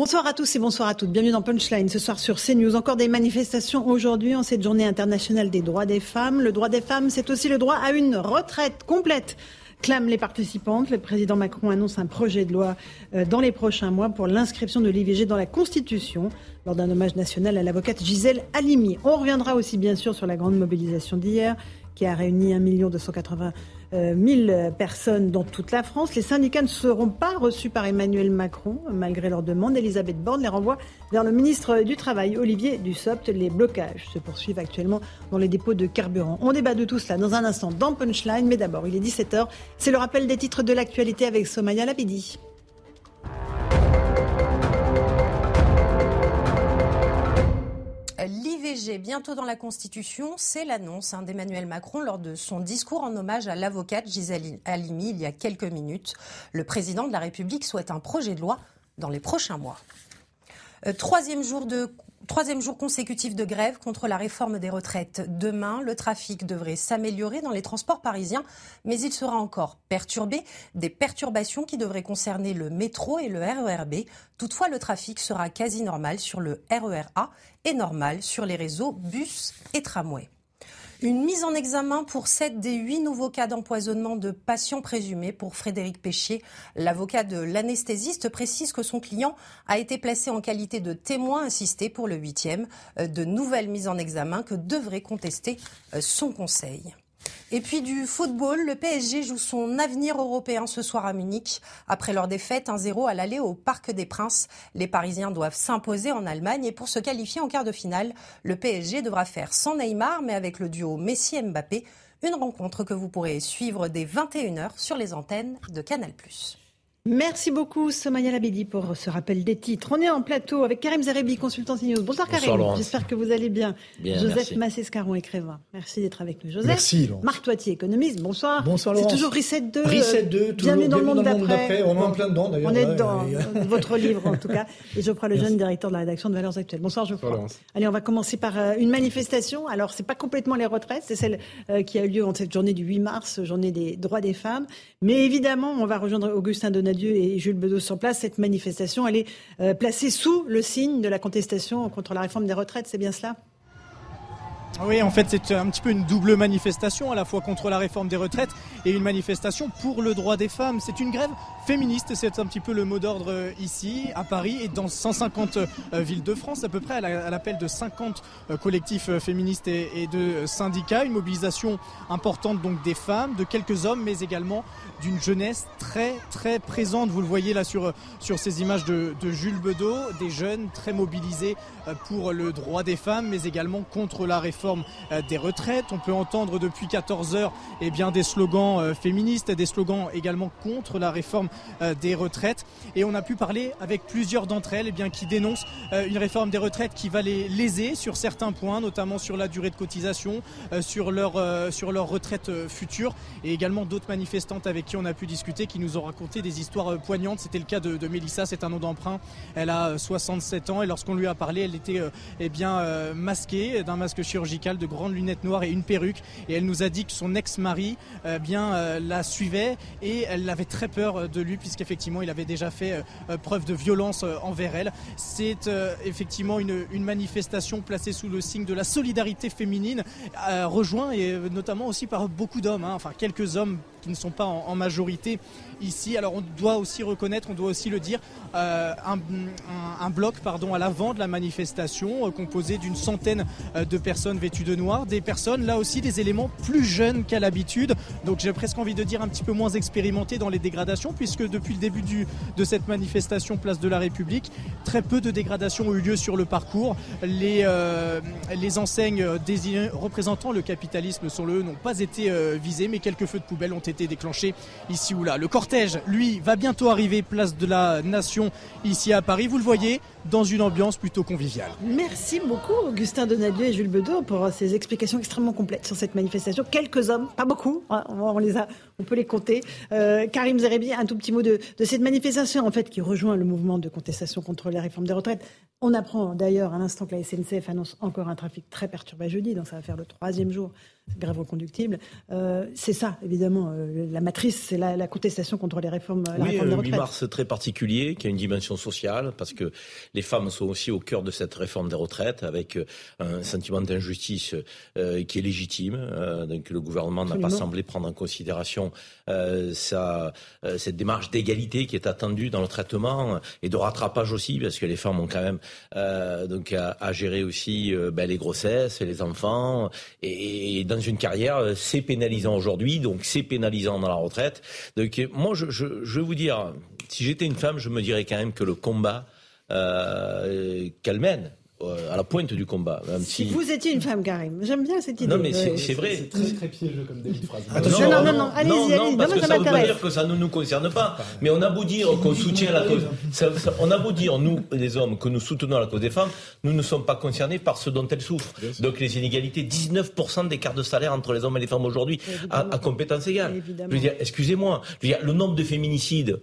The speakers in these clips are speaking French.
Bonsoir à tous et bonsoir à toutes. Bienvenue dans Punchline. Ce soir sur CNews, encore des manifestations aujourd'hui en cette journée internationale des droits des femmes. Le droit des femmes, c'est aussi le droit à une retraite complète clament les participantes. Le président Macron annonce un projet de loi euh, dans les prochains mois pour l'inscription de l'IVG dans la Constitution lors d'un hommage national à l'avocate Gisèle Halimi. On reviendra aussi bien sûr sur la grande mobilisation d'hier qui a réuni 1 280 000 personnes dans toute la France. Les syndicats ne seront pas reçus par Emmanuel Macron, malgré leur demande. Elisabeth Borne les renvoie vers le ministre du Travail, Olivier Dussopt. Les blocages se poursuivent actuellement dans les dépôts de carburant. On débat de tout cela dans un instant dans Punchline, mais d'abord, il est 17h. C'est le rappel des titres de l'actualité avec Somaya Labidi. L'IVG bientôt dans la Constitution, c'est l'annonce hein, d'Emmanuel Macron lors de son discours en hommage à l'avocate Gisèle Halimi il y a quelques minutes. Le président de la République souhaite un projet de loi dans les prochains mois. Euh, troisième jour de Troisième jour consécutif de grève contre la réforme des retraites. Demain, le trafic devrait s'améliorer dans les transports parisiens, mais il sera encore perturbé. Des perturbations qui devraient concerner le métro et le RERB. Toutefois, le trafic sera quasi normal sur le RERA et normal sur les réseaux bus et tramway. Une mise en examen pour sept des huit nouveaux cas d'empoisonnement de patients présumés pour Frédéric Péchier. L'avocat de l'anesthésiste précise que son client a été placé en qualité de témoin assisté pour le huitième. Euh, de nouvelles mises en examen que devrait contester euh, son conseil. Et puis du football, le PSG joue son avenir européen ce soir à Munich. Après leur défaite 1-0 à l'aller au Parc des Princes, les Parisiens doivent s'imposer en Allemagne et pour se qualifier en quart de finale, le PSG devra faire sans Neymar mais avec le duo Messi-Mbappé, une rencontre que vous pourrez suivre dès 21h sur les antennes de Canal+. Merci beaucoup, Somaya Labidi, pour ce rappel des titres. On est en plateau avec Karim Zerebi, consultant CNews. Bonsoir, Karim. J'espère que vous allez bien. Joseph Massescaron, écrivain. Merci d'être avec nous, Joseph. Merci, Laurent. Marc Toitier, économiste. Bonsoir. Bonsoir, Laurent. C'est toujours Reset 2. Reset 2, toujours. Bienvenue dans le monde d'après. On est en plein dedans, d'ailleurs. On est dans votre livre, en tout cas. Et Geoffroy Lejeune, directeur de la rédaction de Valeurs Actuelles. Bonsoir, Geoffroy. Bonsoir, Allez, on va commencer par euh, une manifestation. Alors, c'est pas complètement les retraites. C'est celle euh, qui a eu lieu en cette journée du 8 mars, journée des droits des femmes. Mais évidemment, on va rejoindre Augustin Donadieu et Jules sur place, cette manifestation, elle est euh, placée sous le signe de la contestation contre la réforme des retraites, c'est bien cela? Oui, en fait, c'est un petit peu une double manifestation, à la fois contre la réforme des retraites et une manifestation pour le droit des femmes. C'est une grève féministe, c'est un petit peu le mot d'ordre euh, ici, à Paris et dans 150 euh, villes de France, à peu près à l'appel de 50 euh, collectifs féministes et de syndicats. Une mobilisation importante donc des femmes, de quelques hommes, mais également d'une jeunesse très très présente. Vous le voyez là sur, sur ces images de, de Jules Bedeau, des jeunes très mobilisés pour le droit des femmes, mais également contre la réforme euh, des retraites. On peut entendre depuis 14 heures eh bien, des slogans euh, féministes, des slogans également contre la réforme euh, des retraites. Et on a pu parler avec plusieurs d'entre elles eh bien, qui dénoncent une réforme des retraites qui va les léser sur certains points, notamment sur la durée de cotisation, sur leur, sur retraite future, et également d'autres manifestantes avec qui on a pu discuter qui nous ont raconté des histoires poignantes. C'était le cas de, de Mélissa, c'est un nom d'emprunt. Elle a 67 ans et lorsqu'on lui a parlé, elle était eh bien, masquée d'un masque chirurgical de grandes lunettes noires et une perruque. Et elle nous a dit que son ex-mari euh, bien euh, la suivait et elle avait très peur de lui puisqu'effectivement il avait déjà fait euh, preuve de violence envers elle. C'est effectivement une, manifestation placée sous le signe de la solidarité féminine, rejoint et notamment aussi par beaucoup d'hommes, hein. enfin quelques hommes qui ne sont pas en, majorité ici. Alors on doit aussi reconnaître, on doit aussi le dire, euh, un, bloc pardon, à l'avant de la manifestation euh, composé d'une centaine euh, de personnes vêtues de noir, des personnes là aussi des éléments plus jeunes qu'à l'habitude, donc j'ai presque envie de dire un petit peu moins expérimentés dans les dégradations puisque depuis le début de cette manifestation place de la République, très peu de dégradations ont eu lieu sur le parcours. Les, enseignes représentant le capitalisme sur le n'ont pas été visées mais quelques feux de poubelle ont été été déclenchés ici ou là. Le cortège, lui, va bientôt arriver place de la Nation ici à Paris. Vous le voyez, dans une ambiance plutôt conviviale. Merci beaucoup Augustin Donadieu et Jules Bedeau pour ces explications extrêmement complètes sur cette manifestation. Quelques hommes, pas beaucoup, hein, on, les a, on peut les compter. Euh, Karim Zerebi, un tout petit mot de, de cette manifestation en fait qui rejoint le mouvement de contestation contre la réforme des retraites. On apprend d'ailleurs à l'instant que la SNCF annonce encore un trafic très perturbé jeudi, donc ça va faire le troisième jour grève reconductible. Euh, c'est ça, évidemment, euh, la matrice, c'est la, contestation contre les réformes, la oui, réforme des retraites. 8 mars très particulier, qui a une dimension sociale, parce que les femmes sont aussi au cœur de cette réforme des retraites, avec euh, un sentiment d'injustice qui est légitime. donc le gouvernement n'a pas semblé prendre en considération sa, cette démarche d'égalité qui est attendue dans le traitement et de rattrapage aussi, parce que les femmes ont quand même donc à, gérer aussi ben, les grossesses, les enfants, et, dans une carrière, euh, c'est pénalisant aujourd'hui, donc c'est pénalisant dans la retraite. Donc euh, moi, je, je, vais vous dire, si j'étais une femme, je me dirais quand même que le combat euh, qu'elle mène, euh, à la pointe du combat. si, vous étiez une femme, Karim, j'aime bien cette idée. Non, mais c'est vrai. C'est très, très piégeux comme début de phrase. non, non, non, non, allez-y, allez-y. Non, parce que ça ne veut pas dire que ça ne nous concerne pas. Mais on a beau dire qu'on soutient la cause. on a beau dire, nous, les hommes, que nous soutenons la cause des femmes, nous ne sommes pas concernés par ce dont elles souffrent. Donc les inégalités, 19% d'écart de salaire entre les hommes et les femmes aujourd'hui, à, à, compétence égale. Je veux dire, excusez-moi, le nombre de féminicides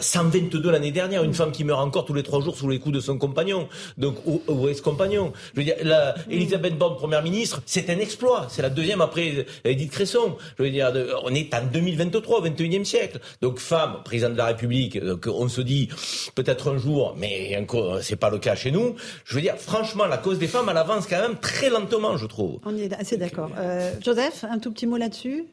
122 l'année dernière, une femme qui meurt encore tous les trois jours sous les coups de son compagnon, donc ou, ex-compagnon. Je veux dire, la, Elisabeth Borne, première ministre, c'est un exploit. C'est la deuxième après Edith Cresson. Je veux dire, on est en 2023, au 21e siècle. Donc femme, présidente de la République, donc on se dit peut-être un jour, mais c'est pas le cas chez nous. Je veux dire, franchement, la cause des femmes, elle avance quand même très lentement, je trouve. On est assez d'accord. Euh, Joseph, un tout petit mot là-dessus?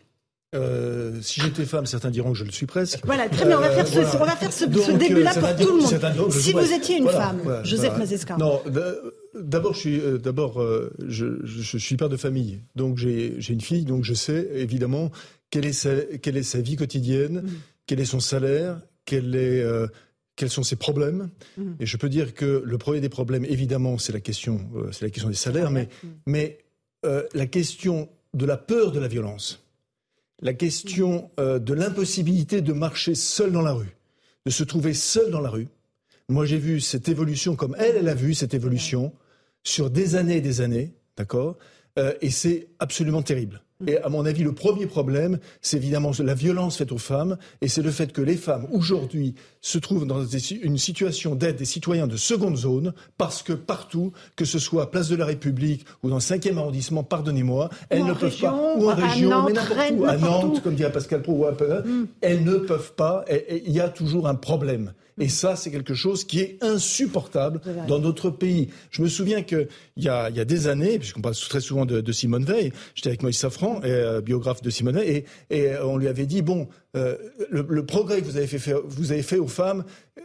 Euh, si j'étais femme, certains diront que je le suis presque. Voilà, très bien, on va faire ce, on va faire ce, début-là euh, pour tout le monde. Si vous étiez une femme, Joseph Mazesca. Non, d'abord, je suis, euh, d'abord, je, je, suis père de famille, donc j'ai une fille, donc je sais évidemment quelle est sa, quelle est sa vie quotidienne, mm. quel est son salaire, quel est, quels sont ses problèmes. Mm. Et je peux dire que le premier des problèmes, évidemment, c'est la question, c'est la question des salaires, mais, mais la question de la peur de la violence la question euh, de l'impossibilité de marcher seul dans la rue, de se trouver seul dans la rue. Moi, j'ai vu cette évolution comme elle, elle a vu cette évolution sur des années et des années, d'accord? Euh, Et c'est absolument terrible. Et à mon avis, le premier problème, c'est évidemment la violence faite aux femmes, et c'est le fait que les femmes, aujourd'hui, se trouvent dans une situation d'aide des citoyens de seconde zone, parce que partout, que ce soit place de la République ou dans le 5e arrondissement, pardonnez-moi, elles ne peuvent pas, ou en région, mais n'importe où, à Nantes, comme dirait Pascal Pro, ou à mm. elles ne peuvent pas, il y a toujours un problème. Et ça, c'est quelque chose qui est insupportable dans notre pays. Je me souviens qu'il y a, il y a des années, puisqu'on parle très souvent de, Simone Veil, j'étais avec Moïse Safran, euh, biographe de Simone Veil, et, on lui avait dit, bon, euh, le, progrès que vous avez fait, vous avez fait aux femmes,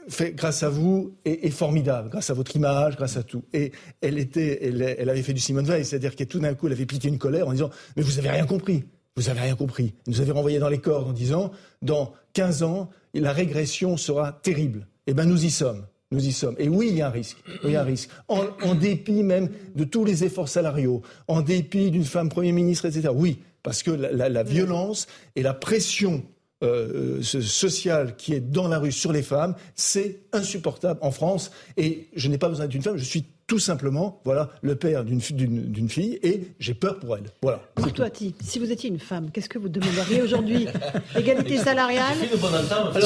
fait grâce à vous, est, formidable, grâce à votre image, grâce à tout. Et elle était, elle, avait fait du Simone Veil, c'est-à-dire qu'elle tout d'un coup, elle avait piqué une colère en disant, mais vous avez rien compris. Vous avez rien compris. Vous nous avez renvoyé dans les cordes en disant, dans 15 ans, la régression sera terrible. Eh bien, nous y sommes. Nous y sommes. Et oui, il y a un risque. il y a un risque. En, dépit même de tous les efforts salariaux, en dépit d'une femme Premier ministre, etc. Oui, parce que la, violence et la pression euh, sociale qui est dans la rue sur les femmes, c'est insupportable en France. Et je n'ai pas besoin d'une femme, je suis tout simplement, voilà, le père d'une fille et j'ai peur pour elle. Voilà. Pour toi, si vous étiez une femme, qu'est-ce que vous demanderiez aujourd'hui? Égalité salariale?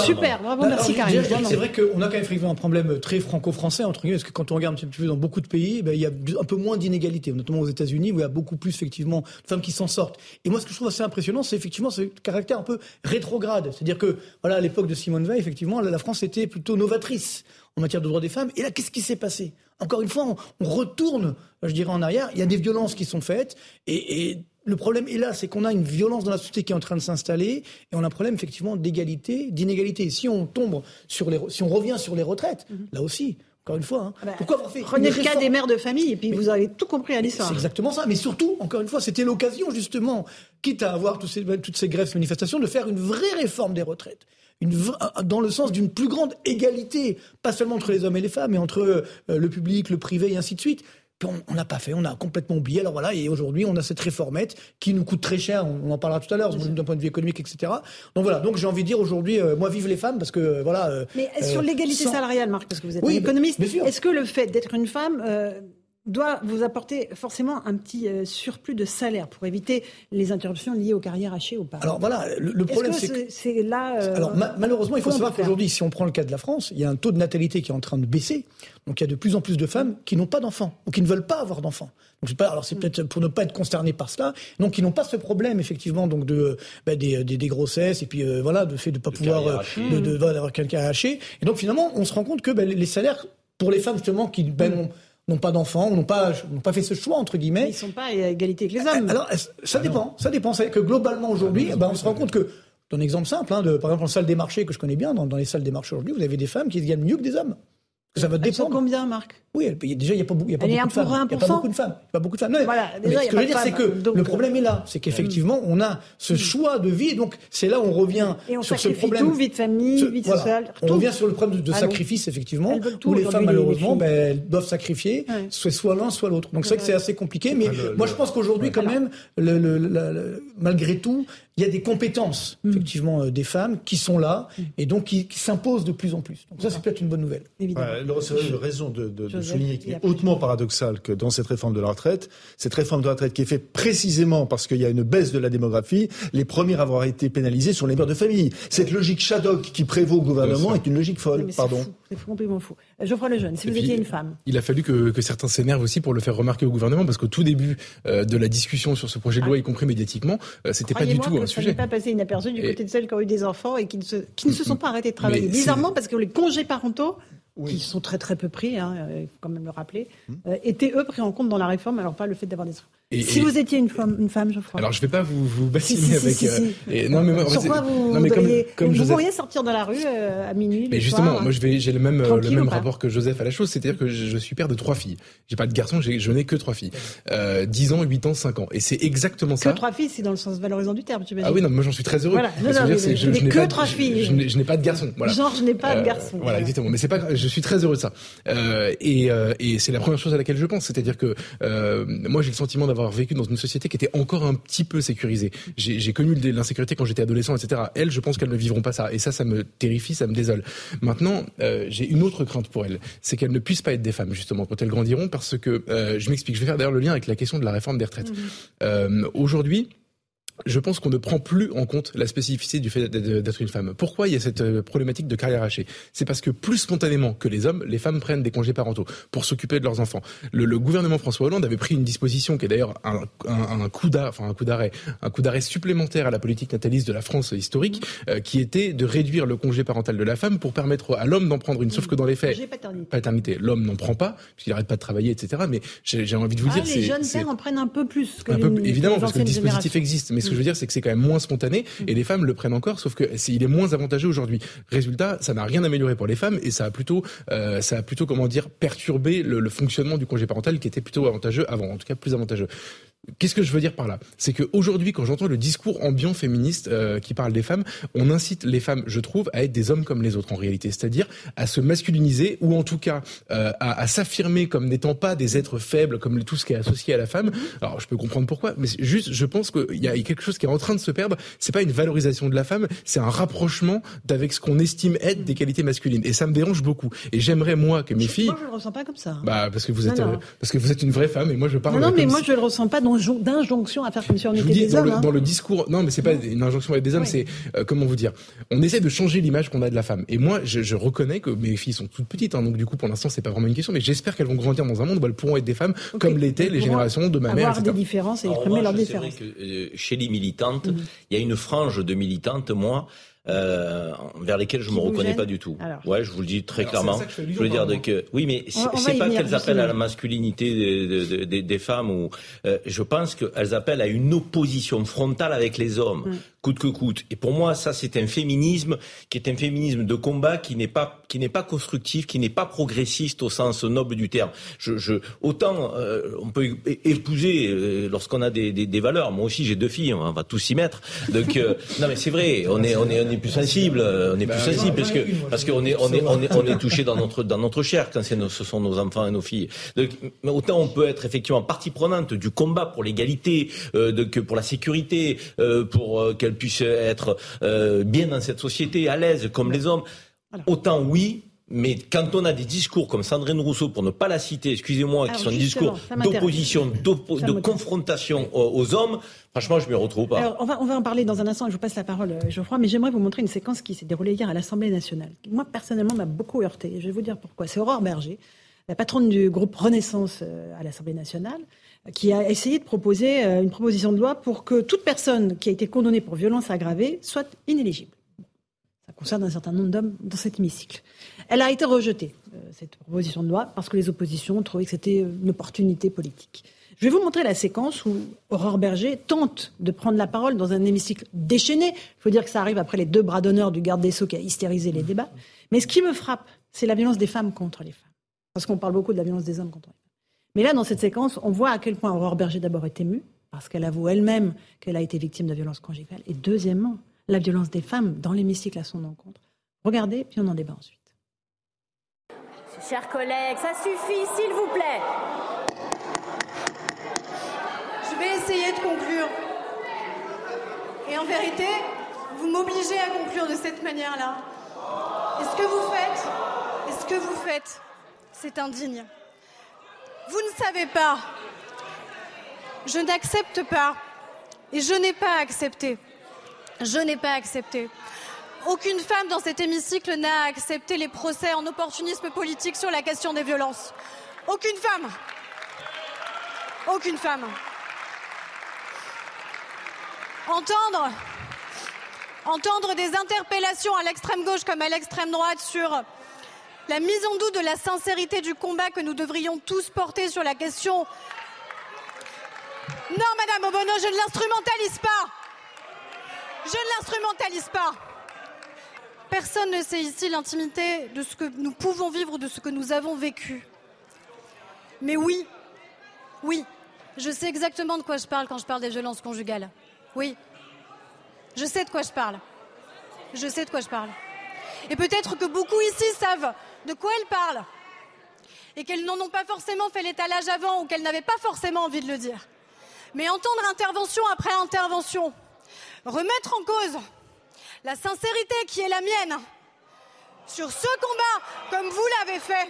Super, bravo, merci Karim. C'est vrai qu'on a quand même effectivement un problème très franco-français, entre guillemets, parce que quand on regarde un petit peu dans beaucoup de pays, ben, il y a un peu moins d'inégalités, notamment aux États-Unis, où il y a beaucoup plus effectivement de femmes qui s'en sortent. Et moi, ce que je trouve assez impressionnant, c'est effectivement ce caractère un peu rétrograde. C'est-à-dire que, voilà, à l'époque de Simone Veil, effectivement, la France était plutôt novatrice en matière de droits des femmes. Et là, qu'est-ce qui s'est passé? Encore une fois, on, retourne, je dirais, en arrière. Il y a des violences qui sont faites. Et, le problème est là, c'est qu'on a une violence dans la société qui est en train de s'installer. Et on a un problème, effectivement, d'égalité, d'inégalité. Si on tombe sur les, si on revient sur les retraites, mhm. là aussi, encore une fois. Hein. Ah bah, Pourquoi avoir fait Prenez le cas des mères de famille et puis vous avez tout compris à l'histoire. C'est exactement ça. Mais surtout, encore une fois, c'était l'occasion justement, quitte à avoir toutes ces, toutes ces grèves, manifestations, de faire une vraie réforme des retraites dans le sens d'une plus grande égalité, pas seulement entre les hommes et les femmes, mais entre euh, le public, le privé et ainsi de suite on n'a pas fait, on a complètement oublié. Alors voilà, et aujourd'hui, on a cette réformette qui nous coûte très cher. On en parlera tout à l'heure, d'un point de vue économique, etc. Donc voilà. Donc j'ai envie de dire aujourd'hui, euh, moi, vive les femmes, parce que euh, voilà. Euh, Mais sur l'égalité salariale, Marc, parce que vous êtes économiste, est-ce que le fait d'être une femme doit vous apporter forcément un petit surplus de salaire pour éviter les interruptions liées aux carrières hachées ou pas Alors voilà, le, problème c'est que c'est là. Alors malheureusement, il faut savoir qu'aujourd'hui, si on prend le cas de la France, il y a un taux de natalité qui est en train de baisser. Donc il y a de plus en plus de femmes qui n'ont pas d'enfants ou qui ne veulent pas avoir d'enfants. Donc pas, alors c'est peut-être pour ne pas être concerné par cela, donc qui n'ont pas ce problème effectivement donc de bah, des, des, grossesses et puis euh, voilà de fait de pas pouvoir euh, de, de, d'avoir quelqu'un à hacher. Et donc finalement on se rend compte que bah, les salaires pour les femmes justement qui ben, n'ont pas d'enfants, n'ont pas, n'ont pas fait ce choix entre guillemets. Ils sont pas à égalité avec les hommes. Alors ça ah dépend, ça dépend. C'est que globalement aujourd'hui, ben, on se rend compte que un exemple simple, hein, de, par exemple en salle des marchés que je connais bien, dans, dans les salles des marchés aujourd'hui, vous avez des femmes qui gagnent mieux que des hommes. Ça va dépendre. combien, Marc Oui, déjà, il n'y a pas, y a pas beaucoup de femmes. Il n'y a pas beaucoup de femmes. Pas beaucoup de femmes. Non, voilà, déjà, ce que je veux dire, c'est que le problème est là. C'est qu'effectivement, on a ce choix de vie. Et donc, c'est là où on revient et on sur ce problème. tout, vie de famille, vie sociale. On revient sur le problème de, sacrifice, effectivement, où les femmes, malheureusement, ben, doivent sacrifier soit l'un, soit l'autre. Donc, c'est vrai que c'est assez compliqué. Mais moi, je pense qu'aujourd'hui, quand même, malgré tout, il y a des compétences, mm. effectivement, euh, des femmes qui sont là mm. et donc qui, s'imposent de plus en plus. Donc ça, c'est peut-être une bonne nouvelle. Évidemment. Ouais, raison de, de, souligner qu'il est hautement paradoxal que dans cette réforme de la retraite, cette réforme de la retraite qui est faite précisément parce qu'il y a une baisse de la démographie, les premiers à avoir été pénalisés sont les mères de famille. Cette logique Shadok qui prévaut au gouvernement est une logique folle. Pardon. C'est complètement fou. Euh, Geoffroy Lejeune, si vous étiez une femme. Il a fallu que, que certains s'énervent aussi pour le faire remarquer au gouvernement parce qu'au tout début euh, de la discussion sur ce projet de loi, ah. y compris médiatiquement, euh, c'était pas du tout un sujet. pas passé inaperçu du côté de celles qui ont eu des enfants et qui ne se, qui ne se sont pas arrêtés de travailler. Bizarrement, parce que les congés parentaux qui sont très très peu pris, hein, il faut quand même le rappeler, hum. étaient eux pris en compte dans la réforme, alors pas le fait d'avoir des enfants si vous étiez une femme, une femme, Geoffroy. Alors je vais pas vous, vous bassiner avec. Euh, et, non mais Sur quoi vous, non, mais comme, comme vous pourriez sortir dans la rue euh, à minuit. Mais justement, moi je j'ai le même le même rapport que Joseph à la chose, c'est-à-dire que je, suis père de trois filles. J'ai pas de garçon, je n'ai que trois filles. Euh, 10 ans, 8 ans, 5 ans, et c'est exactement ça. Que trois filles, c'est dans le sens valorisant du terme, tu Ah oui, non, moi j'en suis très heureux. Voilà, non, non, je, je, n'ai que trois filles. Je n'ai pas de garçon. Genre, je n'ai pas de euh, garçon. Voilà, exactement. Mais c'est pas, je suis très heureux de ça. Et c'est la première chose à laquelle je pense, c'est-à-dire que moi j'ai le sentiment d'avoir vécu dans une société qui était encore un petit peu sécurisée. J'ai connu l'insécurité quand j'étais adolescent, etc. Elles, je pense qu'elles ne vivront pas ça. Et ça, ça me terrifie, ça me désole. Maintenant, euh, j'ai une autre crainte pour elles, c'est qu'elles ne puissent pas être des femmes, justement, quand elles grandiront, parce que, euh, je m'explique, je vais faire d'ailleurs le lien avec la question de la réforme des retraites. Mmh. Euh, Aujourd'hui, je pense qu'on ne prend plus en compte la spécificité du fait d'être une femme. Pourquoi il y a cette euh, problématique de carrière hachée? C'est parce que plus spontanément que les hommes, les femmes prennent des congés parentaux pour s'occuper de leurs enfants. Le, gouvernement François Hollande avait pris une disposition qui est d'ailleurs un, un, coup d'arrêt, enfin un coup d'arrêt, un coup d'arrêt supplémentaire à la politique nataliste de la France historique, euh, qui était de réduire le congé parental de la femme pour permettre à l'homme d'en prendre une. Sauf que dans les faits, paternité, paternité l'homme n'en prend pas puisqu'il n'arrête pas de travailler, etc. Mais j'ai envie de vous ah, dire, les jeunes pères en prennent un peu plus. Que un peu, évidemment, parce que le dispositif existe. Mais que je veux dire, c'est que c'est quand même moins spontané mm. et les femmes le prennent encore, sauf que il est moins avantageux aujourd'hui. Résultat, ça n'a rien amélioré pour les femmes et ça a plutôt, euh, ça a plutôt comment dire perturbé le, le fonctionnement du congé parental qui était plutôt avantageux avant, en tout cas plus avantageux. Qu'est-ce que je veux dire par là? C'est qu'aujourd'hui, quand j'entends le discours ambiant féministe euh, qui parle des femmes, on incite les femmes, je trouve, à être des hommes comme les autres en réalité, c'est-à-dire à se masculiniser ou en tout cas euh, à, à s'affirmer comme n'étant pas des êtres faibles, comme tout ce qui est associé à la femme. Alors, je peux comprendre pourquoi, mais juste, je pense qu'il y a quelque chose qui est en train de se perdre. C'est pas une valorisation de la femme, c'est un rapprochement d'avec ce qu'on estime être des qualités masculines, et ça me dérange beaucoup. Et j'aimerais moi que mes filles. Moi, je le ressens pas comme ça. Bah, parce que vous êtes, euh, parce que vous êtes une vraie femme, et moi je parle. Non, non mais moi je le ressens pas d'injonction à faire comme si on était des dans hommes. Le, hein. Dans le discours, non, mais c'est pas une injonction à être des hommes, c'est euh, comment vous dire On essaie de changer l'image qu'on a de la femme. Et moi, je, je, reconnais que mes filles sont toutes petites, hein, donc du coup, pour l'instant, c'est pas vraiment une question, mais j'espère qu'elles vont grandir dans un monde où elles pourront être des femmes comme l'étaient les générations de ma mère. Avoir des différences et exprimer leurs différences. Que, euh, chez les militantes, mhm. il y a une frange de militantes, moi, euh, vers lesquelles je ne me reconnais pas du tout. ouais, je vous le dis très clairement. Je, veux dire que oui, mais c'est pas qu'elles appellent à la masculinité des, des, femmes ou euh, je pense qu'elles appellent à une opposition frontale avec les hommes. Coûte que coûte. Et pour moi, ça, c'est un féminisme qui est un féminisme de combat qui n'est pas qui n'est pas constructif, qui n'est pas progressiste au sens noble du terme. Je, je autant euh, on peut épouser euh, lorsqu'on a des, des, des, valeurs. Moi aussi, j'ai deux filles, on va tous s'y mettre. Donc euh, non, mais c'est vrai, on est on est on est plus sensible, on est plus bah, sensible parce que parce qu'on est on est on est on est touché dans notre dans notre chair quand ce sont nos enfants et nos filles. Donc autant on peut être effectivement partie prenante du combat pour l'égalité, de, que pour la sécurité, pour qu'elle puisse être bien dans cette société, à l'aise comme les hommes. Autant oui, mais quand on a des discours comme Sandrine Rousseau, pour ne pas la citer, excusez-moi, qui sont des discours d'opposition, de confrontation aux, hommes, franchement, je ne m'y retrouve pas. Alors, on va, on va en parler dans un instant, je vous passe la parole, euh, Geoffroy, mais j'aimerais vous montrer une séquence qui s'est déroulée hier à l'Assemblée nationale. Moi, personnellement, m'a beaucoup heurté. Je vais vous dire pourquoi. C'est Aurore Berger, la patronne du groupe Renaissance euh, à l'Assemblée nationale, qui a essayé de proposer euh, une proposition de loi pour que toute personne qui a été condamnée pour violence aggravée soit inéligible. Ça concerne un certain nombre d'hommes dans cet hémicycle. Elle a été rejetée, euh, cette proposition de loi, parce que les oppositions ont trouvé que c'était une opportunité politique. Je vais vous montrer la séquence où Aurore Berger tente de prendre la parole dans un hémicycle déchaîné. Il faut dire que ça arrive après les deux bras d'honneur du garde des Sceaux qui a hystérisé les débats. Mais ce qui me frappe, c'est la violence des femmes contre les femmes. Parce qu'on parle beaucoup de la violence des hommes contre les femmes. Mais là, dans cette séquence, on voit à quel point Aurore Berger d'abord est émue, parce qu'elle avoue elle-même qu'elle a été victime de violences conjugales. Et deuxièmement, la violence des femmes dans l'hémicycle à son encontre. Regardez, puis on en débat ensuite. Chers collègues, ça suffit, s'il vous plaît. Je vais essayer de conclure. Et en vérité, vous m'obligez à conclure de cette manière-là. Et ce que vous faites, et ce que vous faites, c'est indigne. Vous ne savez pas. Je n'accepte pas. Et je n'ai pas accepté. Je n'ai pas accepté. Aucune femme dans cet hémicycle n'a accepté les procès en opportunisme politique sur la question des violences. Aucune femme. Aucune femme. Entendre, entendre des interpellations à l'extrême gauche comme à l'extrême droite sur la mise en doute de la sincérité du combat que nous devrions tous porter sur la question. Non, Madame Obono, je ne l'instrumentalise pas. Je ne l'instrumentalise pas. Personne ne sait ici l'intimité de ce que nous pouvons vivre, de ce que nous avons vécu. Mais oui, oui, je sais exactement de quoi je parle quand je parle des violences conjugales. Oui, je sais de quoi je parle. Je sais de quoi je parle. Et peut-être que beaucoup ici savent de quoi elles parlent et qu'elles n'en ont pas forcément fait l'étalage avant ou qu'elles n'avaient pas forcément envie de le dire. Mais entendre intervention après intervention, remettre en cause la sincérité qui est la mienne sur ce combat, comme vous l'avez fait,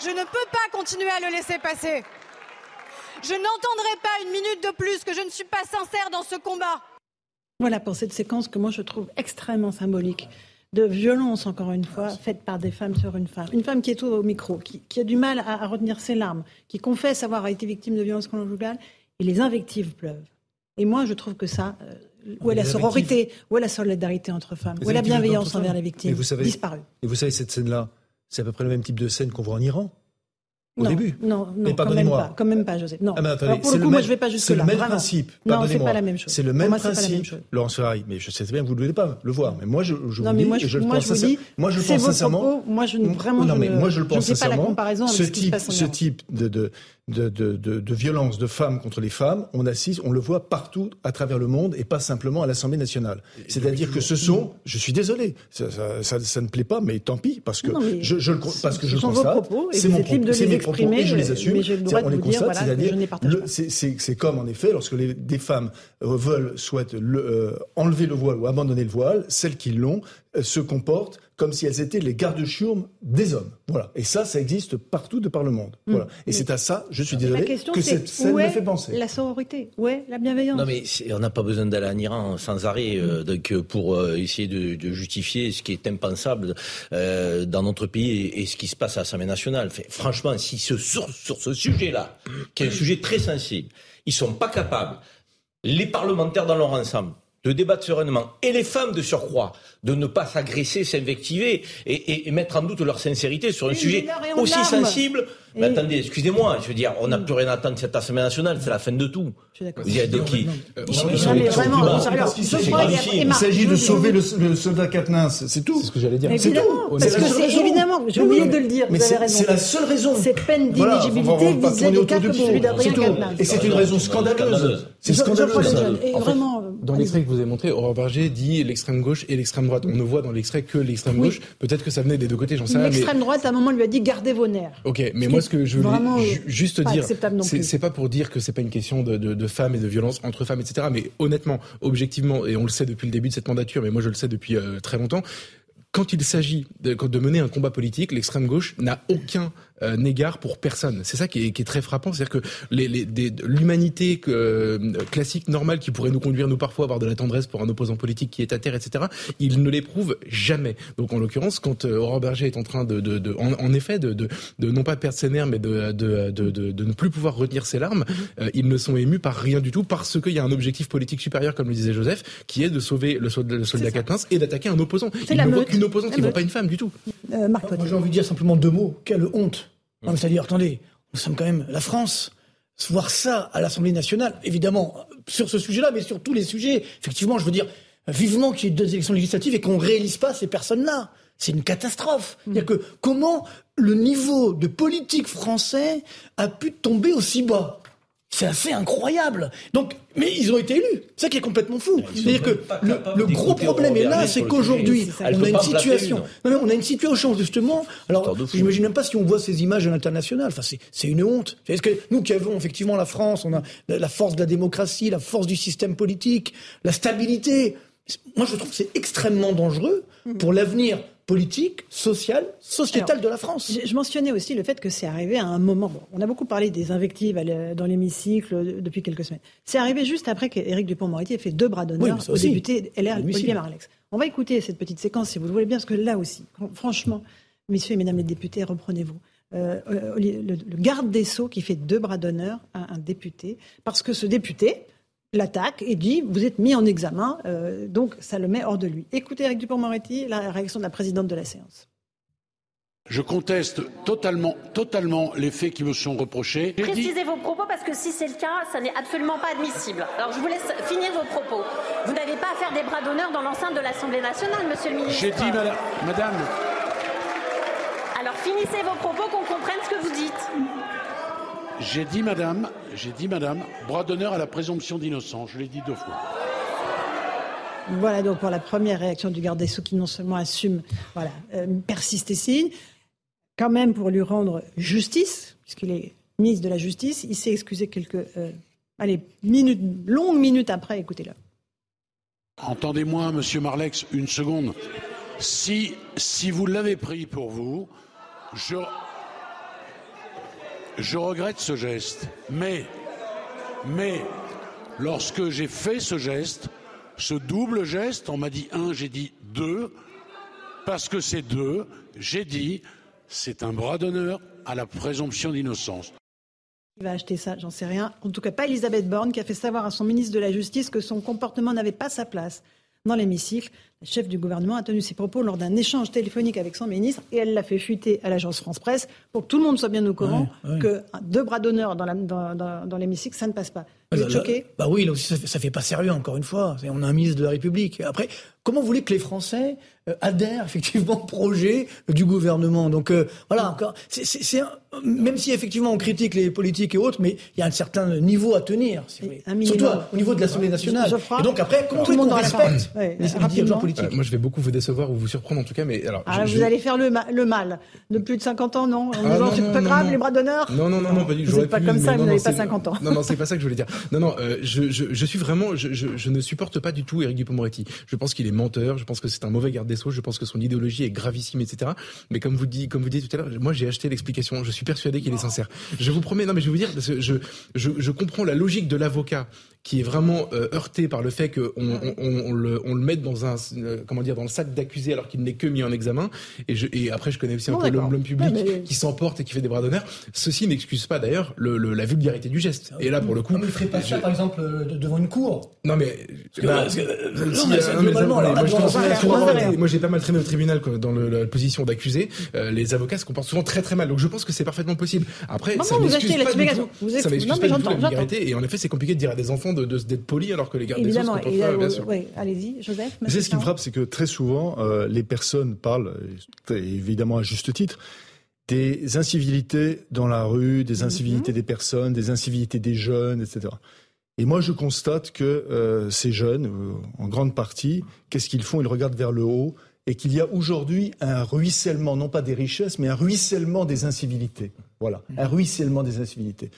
je ne peux pas continuer à le laisser passer. Je n'entendrai pas une minute de plus que je ne suis pas sincère dans ce combat. Voilà pour cette séquence que moi je trouve extrêmement symbolique de violence, encore une fois, faite par des femmes sur une femme. Une femme qui est au micro, qui, a du mal à, retenir ses larmes, qui confesse avoir été victime de violences conjugales, et les invectives pleuvent. Et moi, je trouve que ça, euh, où est la sororité, où est la solidarité entre femmes, où est la bienveillance envers les victimes, vous savez, disparu. Et vous savez, cette scène-là, c'est à peu près le même type de scène qu'on voit en Iran au non, début. Non, non, quand même pas, quand même pas, Joseph. Non. Ah ben attendez, pour le coup, le moi, je vais pas jusque là. C'est le même principe. Non, c'est pas la même chose. C'est le même principe, Laurence Ferrari. Mais je sais bien que vous ne voulez pas le voir. Mais moi, je, je non, vous dis, moi, je, je le moi, pense je vous dis, moi, je pense sincèrement. moi, je vraiment, non, mais je moi, je le pense je sincèrement. Ce type, ce type de, de, de, de, de, de violence de femmes contre les femmes, on assiste, on le voit partout à travers le monde et pas simplement à l'Assemblée nationale. C'est-à-dire que ce sont, je suis désolé, ça, ça, ça, ça, ne plaît pas, mais tant pis, parce que je, je, parce que je constate, c'est mon propos, c'est mes propos et je les assume. on les constate, c'est-à-dire, c'est comme en effet lorsque les, des femmes veulent, souhaitent le, euh, enlever le voile ou abandonner le voile, celles qui l'ont euh, se comportent comme si elles étaient les gardes-chiourmes des hommes. Voilà. Et ça, ça existe partout de par le monde. Voilà. Et c'est à ça, je suis désolé, que cette scène me fait penser. La sororité, est la bienveillance? Non, mais on n'a pas besoin d'aller en Iran sans arrêt euh, donc, pour euh, essayer de, de, justifier ce qui est impensable euh, dans notre pays et, et, ce qui se passe à l'Assemblée nationale. franchement, si ce, sur, sur ce sujet-là, qui est un sujet très sensible, ils sont pas capables, les parlementaires dans leur ensemble, de débattre sereinement, et les femmes de surcroît, de ne pas s'agresser, s'invectiver et, et, mettre en doute leur sincérité sur un sujet aussi sensible. Mais attendez, excusez-moi, je veux dire, on n'a plus rien à attendre de cette Assemblée nationale, c'est la fin de tout. Je suis d'accord. Il s'agit de sauver le, soldat Katnins, c'est tout. C'est ce que j'allais dire. C'est tout. Parce que c'est évidemment, j'ai oublié de le dire, vous avez raison. C'est la seule raison. Cette peine d'inéligibilité visait des cas comme celui d'Adrien Katnins. Et c'est une raison scandaleuse. C'est scandaleux. Dans l'extrait que vous avez montré, Aurore Berger dit l'extrême gauche et l'extrême droite. On ne voit dans l'extrait que l'extrême gauche. Peut-être que ça venait des deux côtés, j'en sais rien. L'extrême droite, à un moment, lui a dit gardez vos nerfs. Ok, mais moi, ce que je voulais juste dire, c'est pas pour dire que c'est pas une question de, de, de femmes et de violence entre femmes, etc. Mais honnêtement, objectivement, et on le sait depuis le début de cette mandature, mais moi je le sais depuis euh, très longtemps, quand il s'agit de, de, mener un combat politique, l'extrême gauche n'a aucun euh, n'égard pour personne. C'est ça qui est, qui est, très frappant, c'est-à-dire que l'humanité euh, classique, normale, qui pourrait nous conduire, nous parfois, à avoir de la tendresse pour un opposant politique qui est à terre, etc., il ne l'éprouve jamais. Donc en l'occurrence, quand euh, Aurore Berger est en train de, de, de en, effet, de, de, de, non pas perdre ses nerfs, mais de, de, de, de, ne plus pouvoir retenir ses larmes, euh, ils ne sont émus par rien du tout, parce qu'il y a un objectif politique supérieur, comme le disait Joseph, qui est de sauver le, soldat, le soldat et d'attaquer un opposant. Il ne voit qu'une opposante, il ne voit pas une femme du tout. Euh, Marc, j'ai envie de dire simplement deux mots. Quelle honte c'est-à-dire, attendez, nous sommes quand même la France. Voir ça à l'Assemblée nationale, évidemment, sur ce sujet-là, mais sur tous les sujets, effectivement, je veux dire, vivement qu'il y ait deux élections législatives et qu'on ne réalise pas ces personnes-là. C'est une catastrophe. C'est-à-dire que comment le niveau de politique français a pu tomber aussi bas? C'est assez incroyable. Donc, mais ils ont été élus. C'est ça qui est complètement fou. C'est-à-dire que le, gros problème est là, c'est qu'aujourd'hui, on a une situation. Non, on a une situation justement. Alors, j'imagine même pas si on voit ces images à l'international. Enfin, c'est une honte. Est-ce que nous qui avons effectivement la France, on a la force de la démocratie, la force du système politique, la stabilité. Moi, je trouve que c'est extrêmement dangereux pour l'avenir politique, sociale, sociétale de la France. Je, mentionnais aussi le fait que c'est arrivé à un moment. Bon, on a beaucoup parlé des invectives dans l'hémicycle depuis quelques semaines. C'est arrivé juste après qu'Éric Dupont-Moretti ait fait deux bras d'honneur au député LR Olivier Marlex. On va écouter cette petite séquence si vous le voulez bien, parce que là aussi, franchement, messieurs et mesdames les députés, reprenez-vous. Euh, le, garde des Sceaux qui fait deux bras d'honneur à un député, parce que ce député, l'attaque et dit vous êtes mis en examen, euh, donc ça le met hors de lui. Écoutez Eric Dupont-Moretti, la réaction de la présidente de la séance. Je conteste totalement, totalement les faits qui me sont reprochés. Précisez vos propos parce que si c'est le cas, ça n'est absolument pas admissible. Alors je vous laisse finir vos propos. Vous n'avez pas à faire des bras d'honneur dans l'enceinte de l'Assemblée nationale, monsieur le ministre. J'ai dit, madame, madame. Alors finissez vos propos qu'on comprenne ce que vous dites. J'ai dit, madame, j'ai dit, madame, bras d'honneur à la présomption d'innocence. Je l'ai dit deux fois. Voilà donc pour la première réaction du garde des Sceaux qui non seulement assume, voilà, euh, persiste et signe, quand même pour lui rendre justice, puisqu'il est ministre de la Justice, il s'est excusé quelques, euh, allez, minutes, longues minutes après, écoutez-le. Entendez-moi, monsieur Marlex, une seconde. Si, si vous l'avez pris pour vous, je, je regrette ce geste, mais, lorsque j'ai fait ce geste, ce double geste, on m'a dit un, j'ai dit deux, parce que c'est deux, j'ai dit, c'est un bras d'honneur à la présomption d'innocence. Il va acheter ça, j'en sais rien. En tout cas, pas Elisabeth Borne qui a fait savoir à son ministre de la Justice que son comportement n'avait pas sa place dans l'hémicycle. La chef du gouvernement a tenu ses propos lors d'un échange téléphonique avec son ministre et elle l'a fait fuiter à l'agence France Presse pour que tout le monde soit bien au courant que deux bras d'honneur dans, dans, l'hémicycle, ça ne passe pas. Vous êtes choqué Bah oui, là aussi, ça fait, ça fait pas sérieux, encore une fois. On a un ministre de la République. Après, comment vous voulez que les Français adhèrent effectivement au projet du gouvernement Donc euh, voilà, encore, c'est même si effectivement on critique les politiques et autres, mais il y a un certain niveau à tenir, surtout au niveau de l'Assemblée nationale. et donc après, comment tout le monde respecte les dirigeants politiques euh, Moi, je vais beaucoup vous décevoir ou vous surprendre en tout cas, mais alors. Ah, vous allez faire le, le, mal. De plus de 50 ans, non? Ah, C'est pas grave, les bras d'honneur? Non, non, non, non, pas du Vous n'êtes pas comme ça, vous n'avez pas 50 ans. Non, non, c'est pas ça que je voulais dire. Non, non, euh, je, suis vraiment, je, ne supporte pas du tout Éric Dupond-Moretti. Je pense qu'il est menteur, je pense que c'est un mauvais garde des je pense que son idéologie est gravissime, etc. Mais comme vous dit, comme vous dites tout à l'heure, moi j'ai acheté l'explication. Je suis persuadé qu'il est sincère. Je vous promets, non, mais je vais vous dire, parce que je, je, je comprends la logique de l'avocat qui est vraiment euh, heurté par le fait qu'on on, on, le, on le mette dans un euh, comment dire dans le sac d'accusé alors qu'il n'est que mis en examen. Et, je, et après, je connais aussi un peu l'homme public qui s'emporte et qui fait des bras d'honneur. Ceci n'excuse pas d'ailleurs le, le, la vulgarité du geste. Et là, pour le coup, on ne ferait pas ça, par exemple, devant une cour. Non mais, moi, j'ai pas mal traîné au tribunal dans le, la position d'accusé. les avocats se comportent souvent très très mal. Donc je pense que c'est parfaitement possible. Après, ça m'excuse pas, du tout, ça m'excuse pas du tout la vulgarité. Et en effet, c'est compliqué de dire à des enfants de, d'être polis alors que les gardes Évidemment, des Sceaux bien sûr. Oui, allez-y, Joseph. C'est ce qui me frappe, c'est que très souvent, euh, les personnes parlent, évidemment à juste titre, des incivilités dans la rue, des incivilités mm-hmm. des personnes, des incivilités des jeunes, etc. Et moi, je constate que euh, ces jeunes, euh, en grande partie, qu'est-ce qu'ils font? Ils regardent vers le haut et qu'il y a aujourd'hui un ruissellement, non pas des richesses, mais un ruissellement des incivilités. Voilà, un ruissellement des incivilités.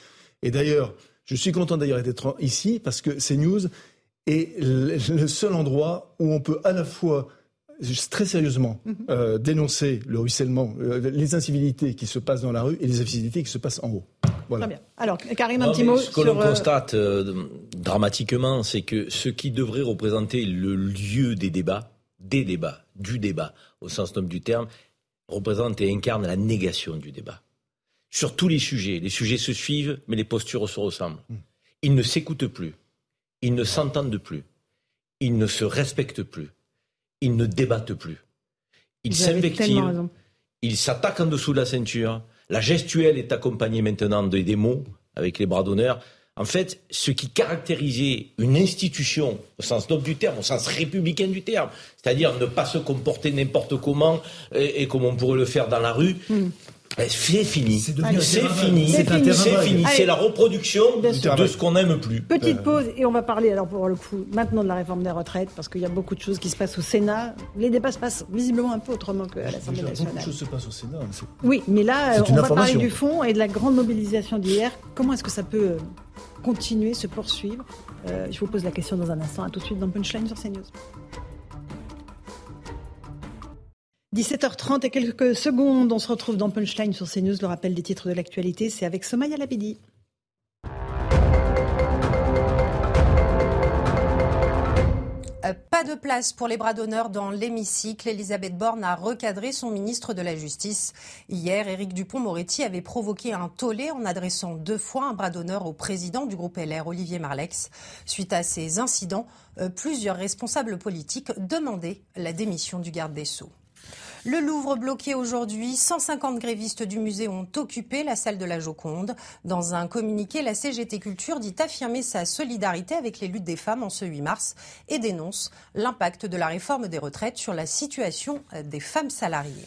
Et d'ailleurs, je suis content d'ailleurs d'être ici parce que CNews est le seul endroit où on peut à la fois très sérieusement mhm. euh, dénoncer le ruissellement, euh, les incivilités qui se passent dans la rue et les incivilités qui se passent en haut. Voilà. Très bien. Alors, Karim, un petit mot. Ce que l'on euh, constate dramatiquement, c'est que ce qui devrait représenter le lieu des débats, des débats, du débat, au sens noble du terme, représente et incarne la négation du débat. Sur tous les sujets, les sujets se suivent, mais les postures se ressemblent. Ils ne s'écoutent plus, ils ne s'entendent plus, ils ne se respectent plus, ils ne débattent plus. Ils s'invectivent, ils s'attaquent en dessous de la ceinture. La gestuelle est accompagnée maintenant de des mots avec les bras d'honneur. En fait, ce qui caractérisait une institution au sens noble du terme, au sens républicain du terme, c'est-à-dire ne pas se comporter n'importe comment et, comme on pourrait le faire dans la rue, hmm. Eh, C'est fini. C'est fini. C'est fini. C'est la reproduction de ce qu'on n'aime plus. Petite euh. pause et on va parler alors pour le coup maintenant de la réforme des retraites parce qu'il y a beaucoup de choses qui se passent au Sénat. Les débats se passent visiblement un peu autrement qu'à l'Assemblée nationale. Beaucoup de choses se passent au Sénat. Oui, mais là on va parler du fond et de la grande mobilisation d'hier. Comment est-ce que ça peut continuer, se poursuivre? Euh, Je vous pose la question dans un instant. À tout de suite dans Punchline sur CNews. 17h30 et quelques secondes, on se retrouve dans Punchline sur CNews. Le rappel des titres de l'actualité, c'est avec Somaya Labidi. Euh, pas de place pour les bras d'honneur dans l'hémicycle. Elisabeth Borne a recadré son ministre de la Justice. Hier, Éric Dupont-Moretti avait provoqué un tollé en adressant deux fois un bras d'honneur au président du groupe LR, Olivier Marlex. Suite à ces incidents, euh, plusieurs responsables politiques demandaient la démission du garde des Sceaux. Le Louvre bloqué aujourd'hui. 150 grévistes du musée ont occupé la salle de la Joconde. Dans un communiqué, la CGT Culture dit affirmer sa solidarité avec les luttes des femmes en ce 8 mars et dénonce l'impact de la réforme des retraites sur la situation des femmes salariées.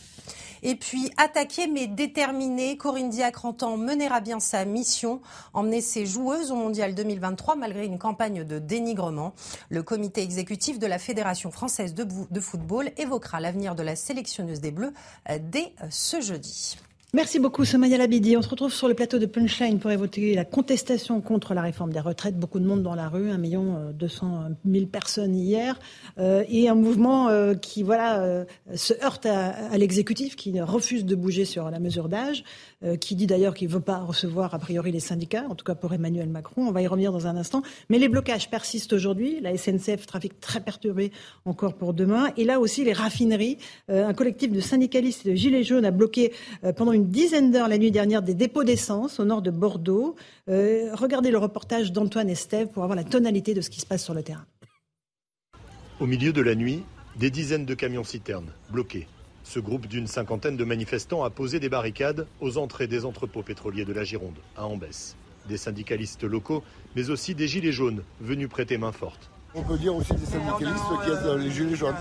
Et puis, attaquée mais déterminée, Corinne Diacre entend mener à bien sa mission, emmener ses joueuses au Mondial 2023 malgré une campagne de dénigrement. Le comité exécutif de la Fédération française de football évoquera l'avenir de la sélectionneuse des Bleus euh, dès euh, ce jeudi. Merci beaucoup, Somaya Labidi. On se retrouve sur le plateau de Punchline pour évoquer la contestation contre la réforme des retraites. Beaucoup de monde dans la rue, 1 million 200 000 personnes hier, euh, et un mouvement euh, qui voilà euh, se heurte à, à l'exécutif, qui refuse de bouger sur la mesure d'âge. Qui dit d'ailleurs qu'il ne veut pas recevoir a priori les syndicats, en tout cas pour Emmanuel Macron. On va y revenir dans un instant. Mais les blocages persistent aujourd'hui. La SNCF, trafic très perturbé encore pour demain. Et là aussi, les raffineries. Un collectif de syndicalistes et de gilets jaunes a bloqué pendant une dizaine d'heures la nuit dernière des dépôts d'essence au nord de Bordeaux. regardez le reportage d'Antoine Estève pour avoir la tonalité de ce qui se passe sur le terrain. Au milieu de la nuit, des dizaines de camions-citernes bloqués. Ce groupe d'une cinquantaine de manifestants a posé des barricades aux entrées des entrepôts pétroliers de la Gironde, à Ambès. Des syndicalistes locaux, mais aussi des gilets jaunes venus prêter main forte. On peut dire aussi des syndicalistes qui aident les gilets jaunes.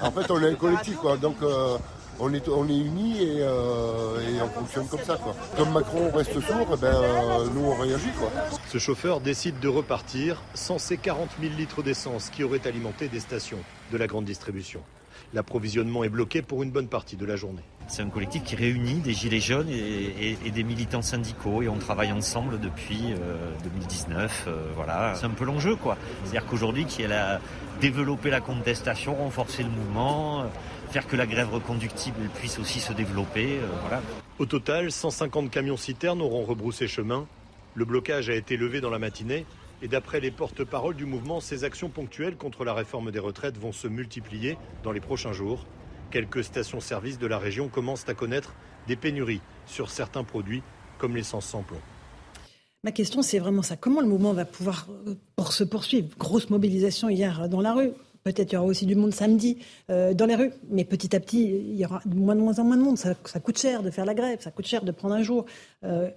En fait, on est un collectif, quoi. Donc, euh, on est, on est unis euh, et, on fonctionne comme ça. Quoi. Comme Macron reste sourd, eh ben, euh, nous on réagit. Quoi. Ce chauffeur décide de repartir sans ces 40 000 litres d'essence qui auraient alimenté des stations de la grande distribution l'approvisionnement est bloqué pour une bonne partie de la journée. C'est un collectif qui réunit des gilets jaunes et, des militants syndicaux et on travaille ensemble depuis 2019. Euh, voilà, c'est un peu l'enjeu quoi. C'est-à-dire qu'aujourd'hui, qui a développé la contestation, renforcer le mouvement, faire que la grève reconductible puisse aussi se développer. Euh, voilà. Au total, 150 camions citernes auront rebroussé chemin. Le blocage a été levé dans la matinée Et d'après les porte-paroles du mouvement, ces actions ponctuelles contre la réforme des retraites vont se multiplier dans les prochains jours. Quelques stations-service de la région commencent à connaître des pénuries sur certains produits comme l'essence sans plomb. Ma question, c'est vraiment ça. Comment le mouvement va pouvoir euh, pour se poursuivre? Grosse mobilisation hier dans la rue. Peut-être il y aura aussi du monde samedi euh, dans les rues, mais petit à petit, il y aura de moins, moins en moins de monde. Ça, coûte cher de faire la grève, ça coûte cher de prendre un jour. Euh,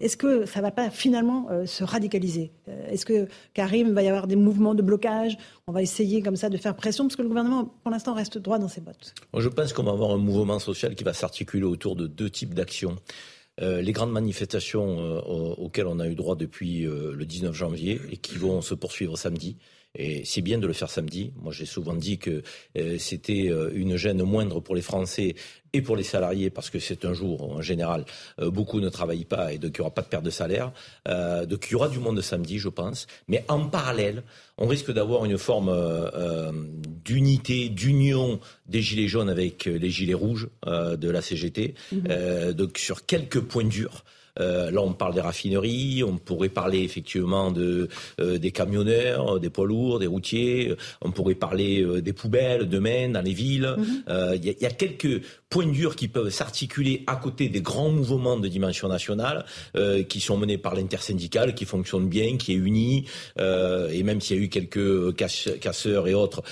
est-ce que ça ne va pas finalement euh, se radicaliser? Est-ce que Karim va y avoir des mouvements de blocage? On va essayer comme ça de faire pression parce que le gouvernement, pour l'instant, reste droit dans ses bottes. je pense qu'on va avoir un mouvement social qui va s'articuler autour de deux types d'actions. les grandes manifestations auxquelles on a eu droit depuis le 19 janvier et qui vont se poursuivre samedi. Et c'est bien de le faire samedi. Moi, j'ai souvent dit que euh, c'était euh, une gêne moindre pour les Français et pour les salariés, parce que c'est un jour, en général, euh, beaucoup ne travaillent pas et donc il n'y aura pas de perte de salaire. donc il y aura du monde samedi, je pense. Mais en parallèle, on risque d'avoir une forme d'unité, d'union des Gilets jaunes avec les Gilets rouges de la CGT, mmh. donc sur quelques points durs. Euh, là, on parle des raffineries, on pourrait parler effectivement de, euh, des camionneurs, des poids lourds, des routiers, on pourrait parler euh, des poubelles demain dans les villes. Mhm. Il y, a quelques points durs qui peuvent s'articuler à côté des grands mouvements de dimension nationale qui sont menés par l'intersyndicale, qui fonctionne bien, qui est uni, et même s'il y a eu quelques casseurs et autres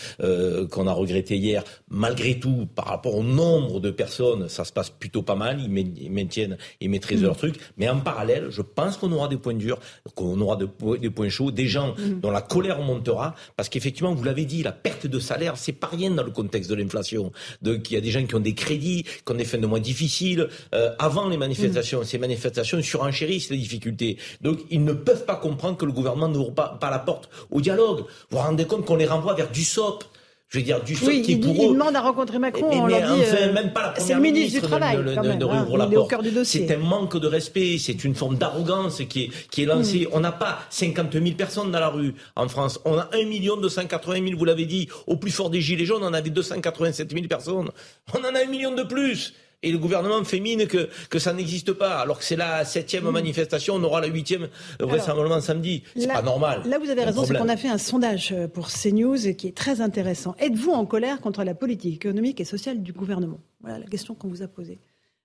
qu'on a regretté hier, malgré tout, par rapport au nombre de personnes, ça se passe plutôt pas mal, ils, maintiennent, ils maîtrisent leur truc. Mais en parallèle, je pense qu'on aura des points durs, qu'on aura des points chauds, des gens mhm. dont la colère montera, parce qu'effectivement, vous l'avez dit, la perte de salaire, c'est pas rien dans le contexte de l'inflation. Donc, il y a des gens qui ont des crédits, ont des fins de mois difficiles. Euh, avant les manifestations, mhm. ces manifestations surenchérissent les difficultés. Donc, ils ne peuvent pas comprendre que le gouvernement n'ouvre pas, pas la porte au dialogue. Vous vous rendez compte qu'on les renvoie vers du SOP je veux dire, du oui, qui pour eux. demande à rencontrer Macron. on leur dit, euh, même pas la première le ministre, du Travail. Ne, quand même, ne, hein. C'est un manque de respect, c'est une forme d'arrogance qui est, qui est lancée. Hmm. On n'a pas 50 000 personnes dans la rue en France. On a 1 million 280 000, vous l'avez dit. Au plus fort des Gilets jaunes, on avait 287 000 personnes. On en a un million de plus et le gouvernement fait mine que, que ça n'existe pas, alors que c'est la septième mmh. manifestation, on aura la huitième vraisemblablement samedi. C'est pas normal. Là, vous avez raison, c'est qu'on a fait un sondage euh, pour CNews qui est très intéressant. Êtes-vous en colère contre la politique économique et sociale du gouvernement? Voilà la question qu'on vous a posée.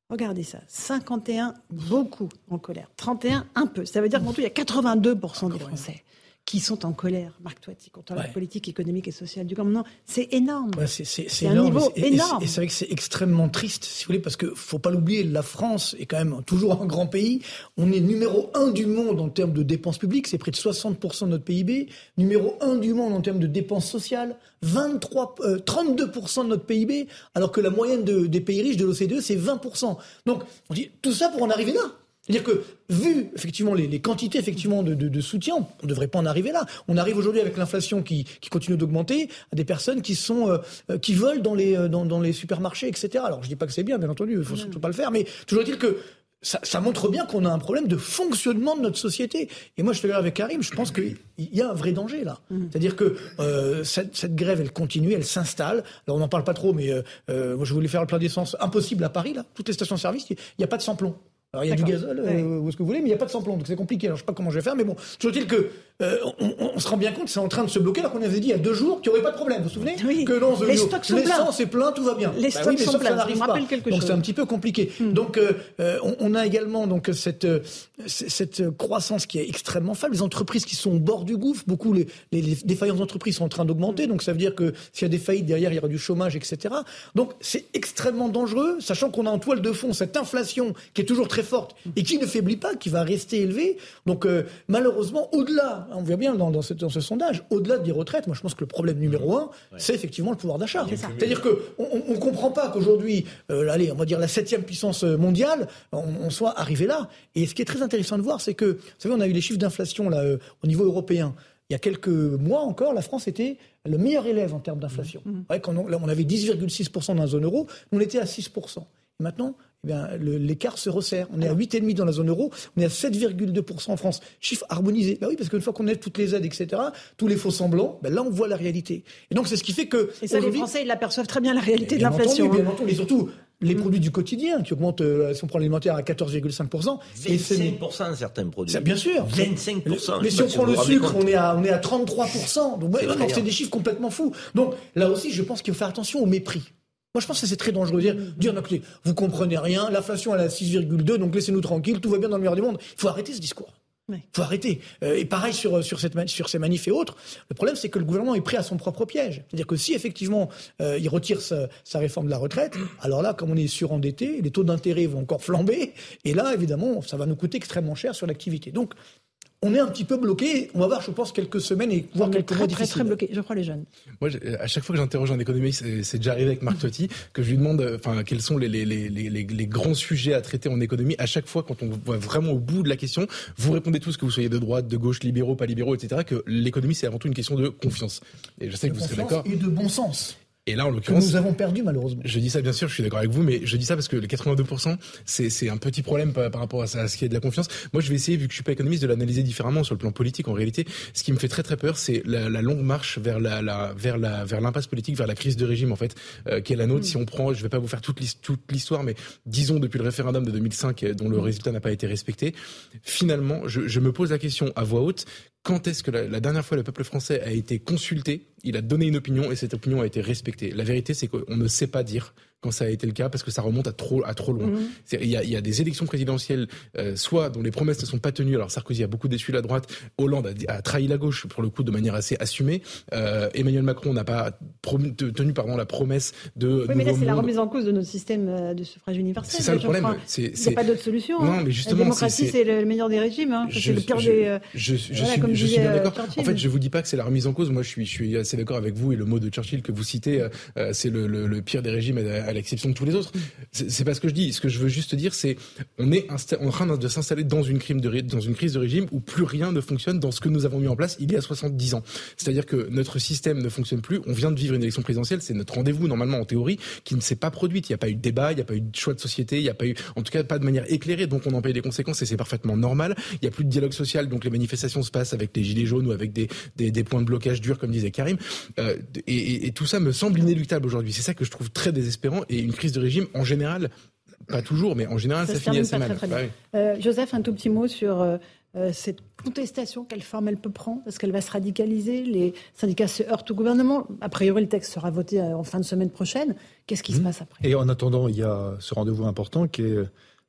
Regardez ça, 51 beaucoup en colère, 31 un peu. Ça veut dire qu'en tout il y a 82% des Français qui sont en colère, Marc Toiti, contre la politique économique et sociale du gouvernement. C'est énorme. c'est un niveau énorme. Et c'est vrai que c'est extrêmement triste, si vous voulez, parce que faut pas l'oublier, la France est quand même toujours un grand pays. On est numéro un du monde en termes de dépenses publiques, c'est près de 60% de notre PIB. Numéro un du monde en termes de dépenses sociales, 23, 32% euh, de notre PIB, alors que la moyenne des pays riches de l'OCDE, c'est 20%. Donc, on dit tout ça pour en arriver là. C'est-à-dire que, vu effectivement les, quantités effectivement de, soutien, on ne devrait pas en arriver là. On arrive aujourd'hui avec l'inflation qui, continue d'augmenter à des personnes qui sont euh, euh, qui volent dans les euh, dans, les supermarchés, etc. Alors je dis pas que c'est bien, bien entendu, il faut surtout pas le faire, mais toujours dire que ça, montre bien qu'on a un problème de fonctionnement de notre société. Et moi, je te avec Karim, je pense qu'il y a un vrai danger là. Mmh. C'est-à-dire que cette, grève, elle continue, elle s'installe. Alors, on n'en parle pas trop, mais moi, je voulais faire le plein d'essence impossible à Paris, là. Toutes les stations-service, il n'y a pas de sans-plomb. Alors il y a du gazole euh, ou ce que vous voulez, mais il n'y a pas de samplon, donc c'est compliqué. Alors je sais pas comment je vais faire, mais bon, toujours est-il que euh, on, se rend bien compte, c'est en train de se bloquer, alors qu'on avait dit il y a deux jours qu'il n'y aurait pas de problème. Vous vous souvenez oui. Que non, les stocks sont l'essence est plein, tout va bien. Les bah stocks sont pleins. Ça n'arrive pas. donc c'est un petit peu compliqué. Hmm. Donc euh, on, a également donc cette cette croissance qui est extrêmement faible. Les entreprises qui sont au bord du gouffre, beaucoup les, les, défaillances d'entreprises sont en train d'augmenter. Donc ça veut dire que s'il y a des faillites derrière, il y aura du chômage, etc. Donc c'est extrêmement dangereux, sachant qu'on a en toile de fond cette inflation qui est toujours très forte et qui ne faiblit pas, qui va rester élevé. Donc euh, malheureusement, au-delà, on voit bien dans, dans, ce, dans ce, sondage, au-delà des retraites, moi je pense que le problème numéro un, c'est effectivement le pouvoir d'achat. C'est-à-dire qu'on ne comprend pas qu'aujourd'hui, euh, allez, on va dire la septième puissance mondiale, on, soit arrivé là. Et ce qui est très intéressant de voir, c'est que, vous savez, on a eu les chiffres d'inflation là euh, au niveau européen. Il y a quelques mois encore, la France était le meilleur élève en termes d'inflation. Mmh. quand on, on avait 10,6% dans la zone euro, on était à 6%. Maintenant, eh l'écart se resserre. On est à 8,5 dans la zone euro, on est à 7,2% en France. Chiffre harmonisé. Ben oui, parce qu'une fois qu'on a toutes les aides, etc., tous les faux semblants, ben là, on voit la réalité. Et donc, c'est ce qui fait que. Et ça, les Français, ils l'aperçoivent très bien, la réalité de l'inflation. Bien hein. entendu, et surtout, les produits du quotidien qui augmentent, euh, si on prend l'alimentaire à 14,5%. Et 25% certains produits. Ça, bien sûr. 25%. Mais si on prend le sucre, on est à, on est à 33%. Donc, c'est des chiffres complètement fous. Donc, là aussi, je pense qu'il faut faire attention au mépris. Moi, je pense que c'est très dangereux de dire, dire non, écoutez, vous comprenez rien, l'inflation elle est à 6,2, donc laissez-nous tranquille, tout va bien dans le meilleur du monde. Il faut arrêter ce discours. Il faut arrêter. Euh, et pareil sur, sur, cette, sur ces manifs et autres. Le problème, c'est que le gouvernement est pris à son propre piège. C'est-à-dire que si effectivement euh, il retire sa, sa, réforme de la retraite, alors là, comme on est surendetté, les taux d'intérêt vont encore flamber. Et là, évidemment, ça va nous coûter extrêmement cher sur l'activité. Donc, on est un petit peu bloqué. On va voir, je pense, quelques semaines et voire quelques très, mois très, très bloqué. Je crois les jeunes. Moi, à chaque fois que j'interroge un économiste, c'est déjà arrivé avec Marc Totti, que je lui demande, enfin, quels sont les, les, les, les, grands sujets à traiter en économie. À chaque fois, quand on voit vraiment au bout de la question, vous répondez tous que vous soyez de droite, de gauche, libéraux, pas libéraux, etc. Que l'économie, c'est avant tout une question de confiance. Et je sais de que vous serez d'accord. Et de bon sens. Et là, en l'occurrence, nous avons perdu malheureusement. Je dis ça bien sûr, je suis d'accord avec vous, mais je dis ça parce que les 82%, c'est un petit problème par, par rapport à, ça, à, ce qui est de la confiance. Moi, je vais essayer, vu que je suis pas économiste, de l'analyser différemment sur le plan politique. En réalité, ce qui me fait très très peur, c'est la, la, longue marche vers la, la vers la vers l'impasse politique, vers la crise de régime en fait, euh, qui est la nôtre. Mm. Si on prend, je vais pas vous faire toute l'histoire, mais disons depuis le référendum de 2005, euh, dont le mm. résultat n'a pas été respecté, finalement, je, je me pose la question à voix haute quand est-ce que la, dernière fois le peuple français a été consulté, il a donné une opinion et cette opinion a été respectée. La vérité, c'est qu'on ne sait pas dire quand ça a été le cas parce que ça remonte à trop à trop loin. Mmh. Il, y a, il y, a, des élections présidentielles, euh, soit dont les promesses ne sont pas tenues. Alors Sarkozy a beaucoup déçu la droite, Hollande a, a, trahi la gauche pour le coup de manière assez assumée. Euh, Emmanuel Macron n'a pas tenu pardon la promesse de. Oui, mais là c'est la remise en cause de notre système euh, de suffrage universel. C'est ça le problème. Il n'y a pas d'autre solution. Non, hein. mais justement, la démocratie c'est le meilleur des régimes. Hein. C'est le pire je, des. Je, je, voilà, suis, je suis bien d'accord. En fait, je vous dis pas que c'est la remise en cause. Moi, je suis, je suis assez d'accord avec vous et le mot de Churchill que vous citez, euh, c'est le, le, le, pire des régimes à, à l'exception de tous les autres. C'est pas ce que je dis. Ce que je veux juste dire, c'est on est en train de s'installer dans une crime de dans une crise de régime où plus rien ne fonctionne dans ce que nous avons mis en place il y a 70 ans. C'est-à-dire que notre système ne fonctionne plus. On vient de vivre une élection présidentielle, c'est notre rendez-vous normalement en théorie qui ne s'est pas produite. Il n'y a pas eu de débat, il n'y a pas eu de choix de société, il n'y a pas eu, en tout cas, pas de manière éclairée. Donc on en paye les conséquences et c'est parfaitement normal. Il n'y a plus de dialogue social, donc les manifestations se passent avec des gilets jaunes ou avec des, des, points de blocage durs, comme disait Karim. Euh, et, et tout ça me semble inéluctable aujourd'hui. C'est ça que je trouve très désespérant. Et une crise de régime, en général, pas toujours, mais en général, ça, ça finit assez mal. Très, très bien. Euh, Joseph, un tout petit mot sur euh, cette contestation, quelle forme elle peut prendre Est-ce qu'elle va se radicaliser Les syndicats se heurtent au gouvernement. A priori, le texte sera voté en fin de semaine prochaine. Qu'est-ce qui mmh. se passe après? Et en attendant, il y a ce rendez-vous important qui est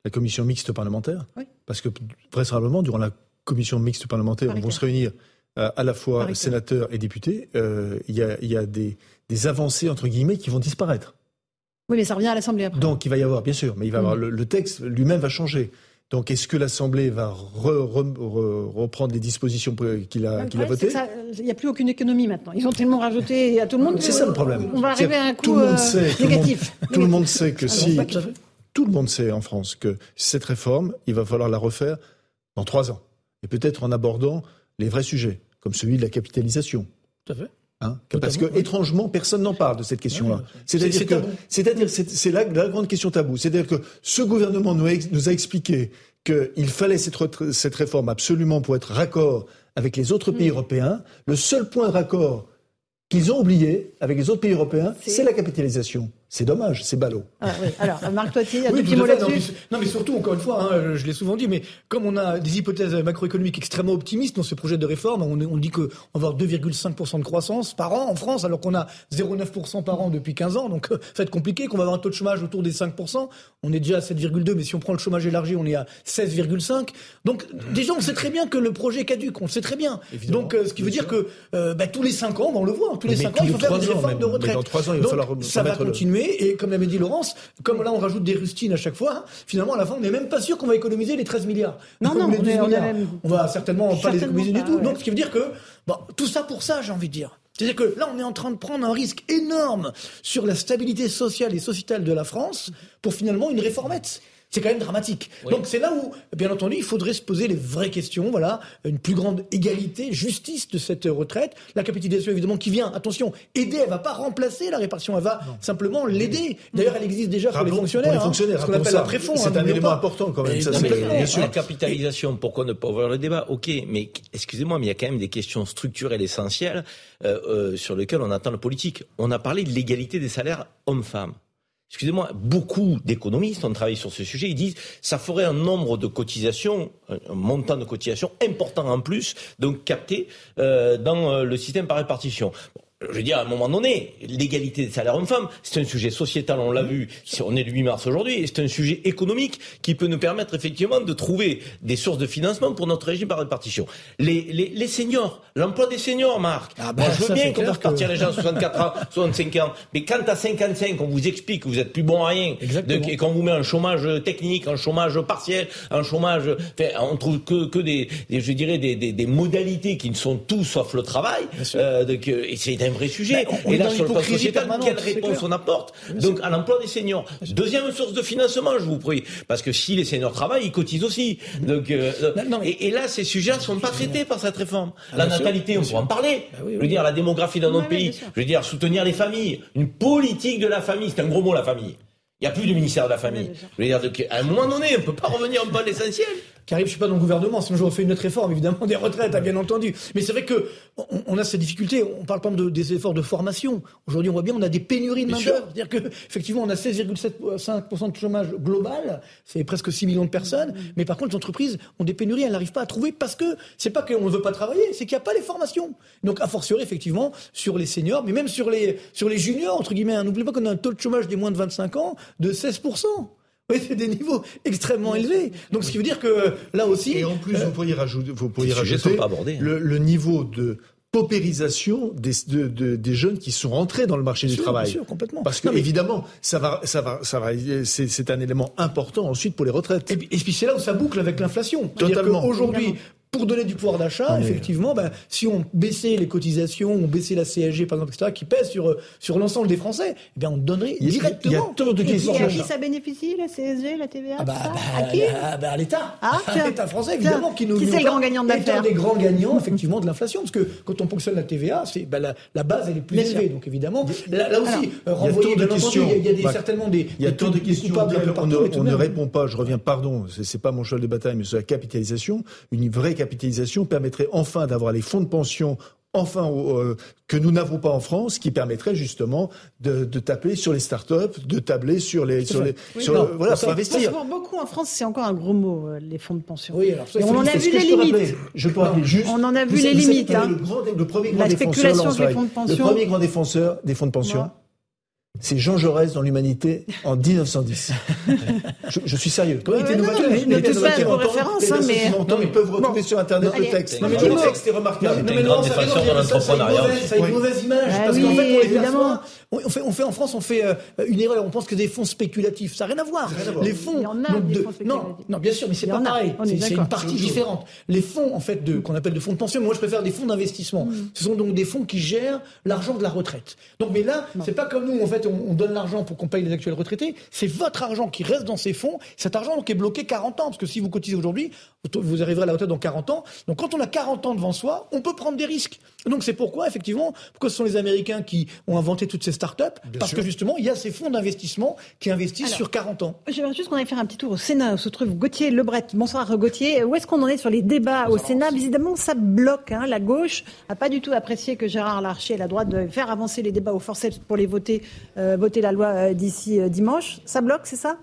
la commission mixte parlementaire. Oui. Parce que vraisemblablement, durant la commission mixte parlementaire, Paritaire. vont se réunir euh, à la fois Paritaire. sénateurs et députés. Euh, il y a, il y a des, des avancées, entre guillemets, qui vont disparaître. Oui, mais ça revient à l'Assemblée après. Donc il va y avoir, bien sûr, mais il va y avoir Mm. le, le texte lui-même va changer. Donc est-ce que l'Assemblée va re- re- re- reprendre les dispositions qu'il a, qu'il votées Il n'y a plus aucune économie maintenant. Ils ont tellement rajouté à tout le monde. C'est ça le problème. On va arriver à un tout coup le monde euh, sait, tout le monde- négatif. Tout le monde sait que Alors, si fait. tout le monde sait en France que cette réforme, il va falloir la refaire dans trois ans, et peut-être en abordant les vrais sujets, comme celui de la capitalisation. Tout à fait. Hein Parce que oui. étrangement, personne n'en parle de cette question-là. C'est-à-dire c'est que, c'est-à-dire, c'est la, la grande question tabou. C'est-à-dire que ce gouvernement nous a, ex- nous a expliqué qu'il fallait cette, cette réforme absolument pour être raccord avec les autres pays européens. Le seul point de raccord qu'ils ont oublié avec les autres pays européens, c'est la capitalisation. C'est dommage, c'est ballot. Ah, oui. Alors, Marc Toiti, un Oui, tout petit mot là-dessus. mais, non, mais surtout, encore une fois, hein, je l'ai souvent dit, mais comme on a des hypothèses macroéconomiques extrêmement optimistes dans ce projet de réforme, on, dit qu'on va avoir 2,5% de croissance par an en France, alors qu'on a 0,9% par an depuis 15 ans. Donc, euh, ça va être compliqué, qu'on va avoir un taux de chômage autour des 5%. On est déjà à 7,2, mais si on prend le chômage élargi, on est à 16,5. Donc, déjà, on sait très bien que le projet est caduque, on le sait très bien. Évidemment, Donc, euh, ce qui veut dire que euh, bah, tous les 5 ans, bah, on le voit, tous les Mais 5 tous ans, il faut faire des réformes de retraite. dans trois ans, il va Donc, falloir ça va remettre et comme l'avait dit Laurence, comme là on rajoute des rustines à chaque fois, finalement à la fin on n'est même pas sûr qu'on va économiser les 13 milliards. Non, non, on 12 est- on même- On va certainement pas les économiser du tout. ouais. Donc ce qui veut dire que bon, tout ça pour ça, j'ai envie de dire. C'est-à-dire que là, on est en train de prendre un risque énorme sur la stabilité sociale et sociétale de la France pour finalement une réformette. C'est quand même dramatique. Donc c'est là où, bien entendu, il faudrait se poser les vraies questions. Voilà, une plus grande égalité, justice de cette retraite. La capitalisation, évidemment, qui vient, attention, aider. Elle va pas remplacer la répartition. Elle va simplement l'aider. D'ailleurs, elle existe déjà pour les fonctionnaires. pour les hein, fonctionnaires, ce qu'on rappelons appelle ça. la préfond. C'est hein, un élément pas. important quand même, ça, non, bien sûr. La capitalisation, pourquoi ne pas ouvrir le débat? Ok, mais excusez-moi, mais il y a quand même des questions structurelles essentielles euh, euh, sur lesquelles on attend le politique. On a parlé de l'égalité des salaires hommes-femmes. Excusez-moi, beaucoup d'économistes ont travaillé sur ce sujet, ils disent ça ferait un nombre de cotisations, un montant de cotisations important en plus, donc capté euh, dans euh, le système par répartition je veux dire, à un moment donné, l'égalité des salaires hommes-femmes, c'est un sujet sociétal, on l'a vu, on est le 8 mars aujourd'hui, et c'est un sujet économique qui peut nous permettre effectivement de trouver des sources de financement pour notre régime par répartition. Les, les, les seniors, l'emploi des seniors, Marc. Ah ben, Moi, je veux bien qu'on fasse partir les gens à 64 ans, 65 ans, mais quand à 55, on vous explique que vous êtes plus bon à rien, et qu'on vous met un chômage technique, un chômage partiel, un chômage, enfin, on trouve que, que des, je dirais, des, des, des, modalités qui ne sont tout sauf le travail, euh, donc, et c'est un vrai sujet. et là, sur le plan sociétal, quelle réponse on apporte Donc, à l'emploi des seniors. Deuxième source de financement, je vous prie. Parce que si les seniors travaillent, ils cotisent aussi. Donc, euh, et, là, ces sujets ne sont pas traités par cette réforme. Ah, la natalité, on pourra en parler. Bah je veux dire, la démographie dans notre pays. Je veux dire, soutenir les familles. Une politique de la famille. C'est un gros mot, la famille. Il n'y a plus de ministère de la famille. Je veux dire, à un moment donné, on ne peut pas revenir un peu à l'essentiel qui arrive, je suis pas dans le gouvernement, sinon j'aurais fait une autre réforme, évidemment, des retraites, hein, bien entendu. Mais c'est vrai que on, a ces difficultés. On parle pas de, des efforts de formation. Aujourd'hui, on voit bien, on a des pénuries de main d'œuvre. C'est-à-dire que effectivement, on a 16,5% de chômage global, c'est presque 6 millions de personnes. Mais par contre, les entreprises ont des pénuries, elles n'arrivent pas à trouver parce que c'est pas qu'on ne veut pas travailler, c'est qu'il n'y a pas les formations. Donc, a fortiori, effectivement, sur les seniors, mais même sur les sur les juniors, entre guillemets. Hein. N'oubliez pas qu'on a un taux de chômage des moins de 25 ans de 16%. Oui, c'est des niveaux extrêmement élevés. Donc, ce qui veut dire que là aussi. Et en plus, vous pourriez rajouter, vous pourriez rajouter hein. le, le, niveau de paupérisation des, de, des jeunes qui sont rentrés dans le marché du travail. Bien sûr, complètement. Parce que évidemment, ça va, ça va, ça va, c'est un élément important ensuite pour les retraites. Et puis, puis c'est là où ça boucle avec l'inflation. Totalement. Aujourd'hui, pour donner du pouvoir d'achat, effectivement, ben, si on baissait les cotisations, on baissait la CSG, par exemple, etc., qui pèse sur, sur l'ensemble des Français, eh bien, on donnerait directement. Il y a tant de questions. Et à qui ça bénéficie, la CSG, la TVA ah bah, bah, À qui bah, À l'État. Ah, à l'État français, évidemment, qui nous. Qui c'est le grand gagnant de l'affaire des grands gagnants, effectivement, de l'inflation. Parce que quand on fonctionne la TVA, c'est, bah, la, la, base, elle est plus élevée. Donc, évidemment, là, aussi, renvoyer, bien entendu, il y a, des, certainement des. Il y a tant de questions on ne répond pas, je reviens, pardon, c'est pas mon cheval de bataille, mais sur la capitalisation. Une vraie capitalisation permettrait enfin d'avoir les fonds de pension enfin euh, que nous n'avons pas en France, qui permettrait justement de, de taper sur les start-up, de tabler sur les sur les sur voilà pour investir. Pour beaucoup en France, c'est encore un gros mot euh, les fonds de pension. Oui, alors on en a vu les limites. Je peux rappeler juste. On en a vu les limites. Hein. Le, premier grand défenseur, le premier grand défenseur des fonds de pension c'est Jean Jaurès dans l'Humanité en 1910. je, je, suis sérieux. Il était novateur, pas vos références, hein, mais... ils peuvent retrouver sur Internet le texte. Non, mais le texte est remarquable. Non, mais non, ça a une mauvaise image. Ah parce qu'en fait, évidemment, on fait, on fait en France, on fait euh, une erreur. On pense que des fonds spéculatifs, ça n'a rien à voir. Les fonds, non, non, bien sûr, mais c'est pas pareil. C'est une partie différente. Les fonds, en fait, qu'on appelle de fonds de pension. Moi, je préfère des fonds d'investissement. Mm. Ce sont donc des fonds qui gèrent l'argent de la retraite. Donc, mais là, c'est pas comme nous, en fait on, donne l'argent pour qu'on paye les actuels retraités, c'est votre argent qui reste dans ces fonds. Cet argent donc est bloqué 40 ans, parce que si vous cotisez aujourd'hui, vous arriverez à la retraite dans 40 ans. Donc quand on a 40 ans devant soi, on peut prendre des risques. Donc c'est pourquoi, effectivement, pourquoi ce sont les Américains qui ont inventé toutes ces start-up Parce que justement, il y a ces fonds d'investissement qui investissent sur 40 ans. J'aimerais juste qu'on aille faire un petit tour au Sénat, où se trouve Gauthier Lebret. Bonsoir Gauthier. Où est-ce qu'on en est sur les débats au Sénat Évidemment, ça bloque. Hein. La gauche n'a pas du tout apprécié que Gérard Larcher et la droite de faire avancer les débats au forceps pour les voter, euh, voter la loi euh, d'ici euh, dimanche. Ça bloque, c'est ça?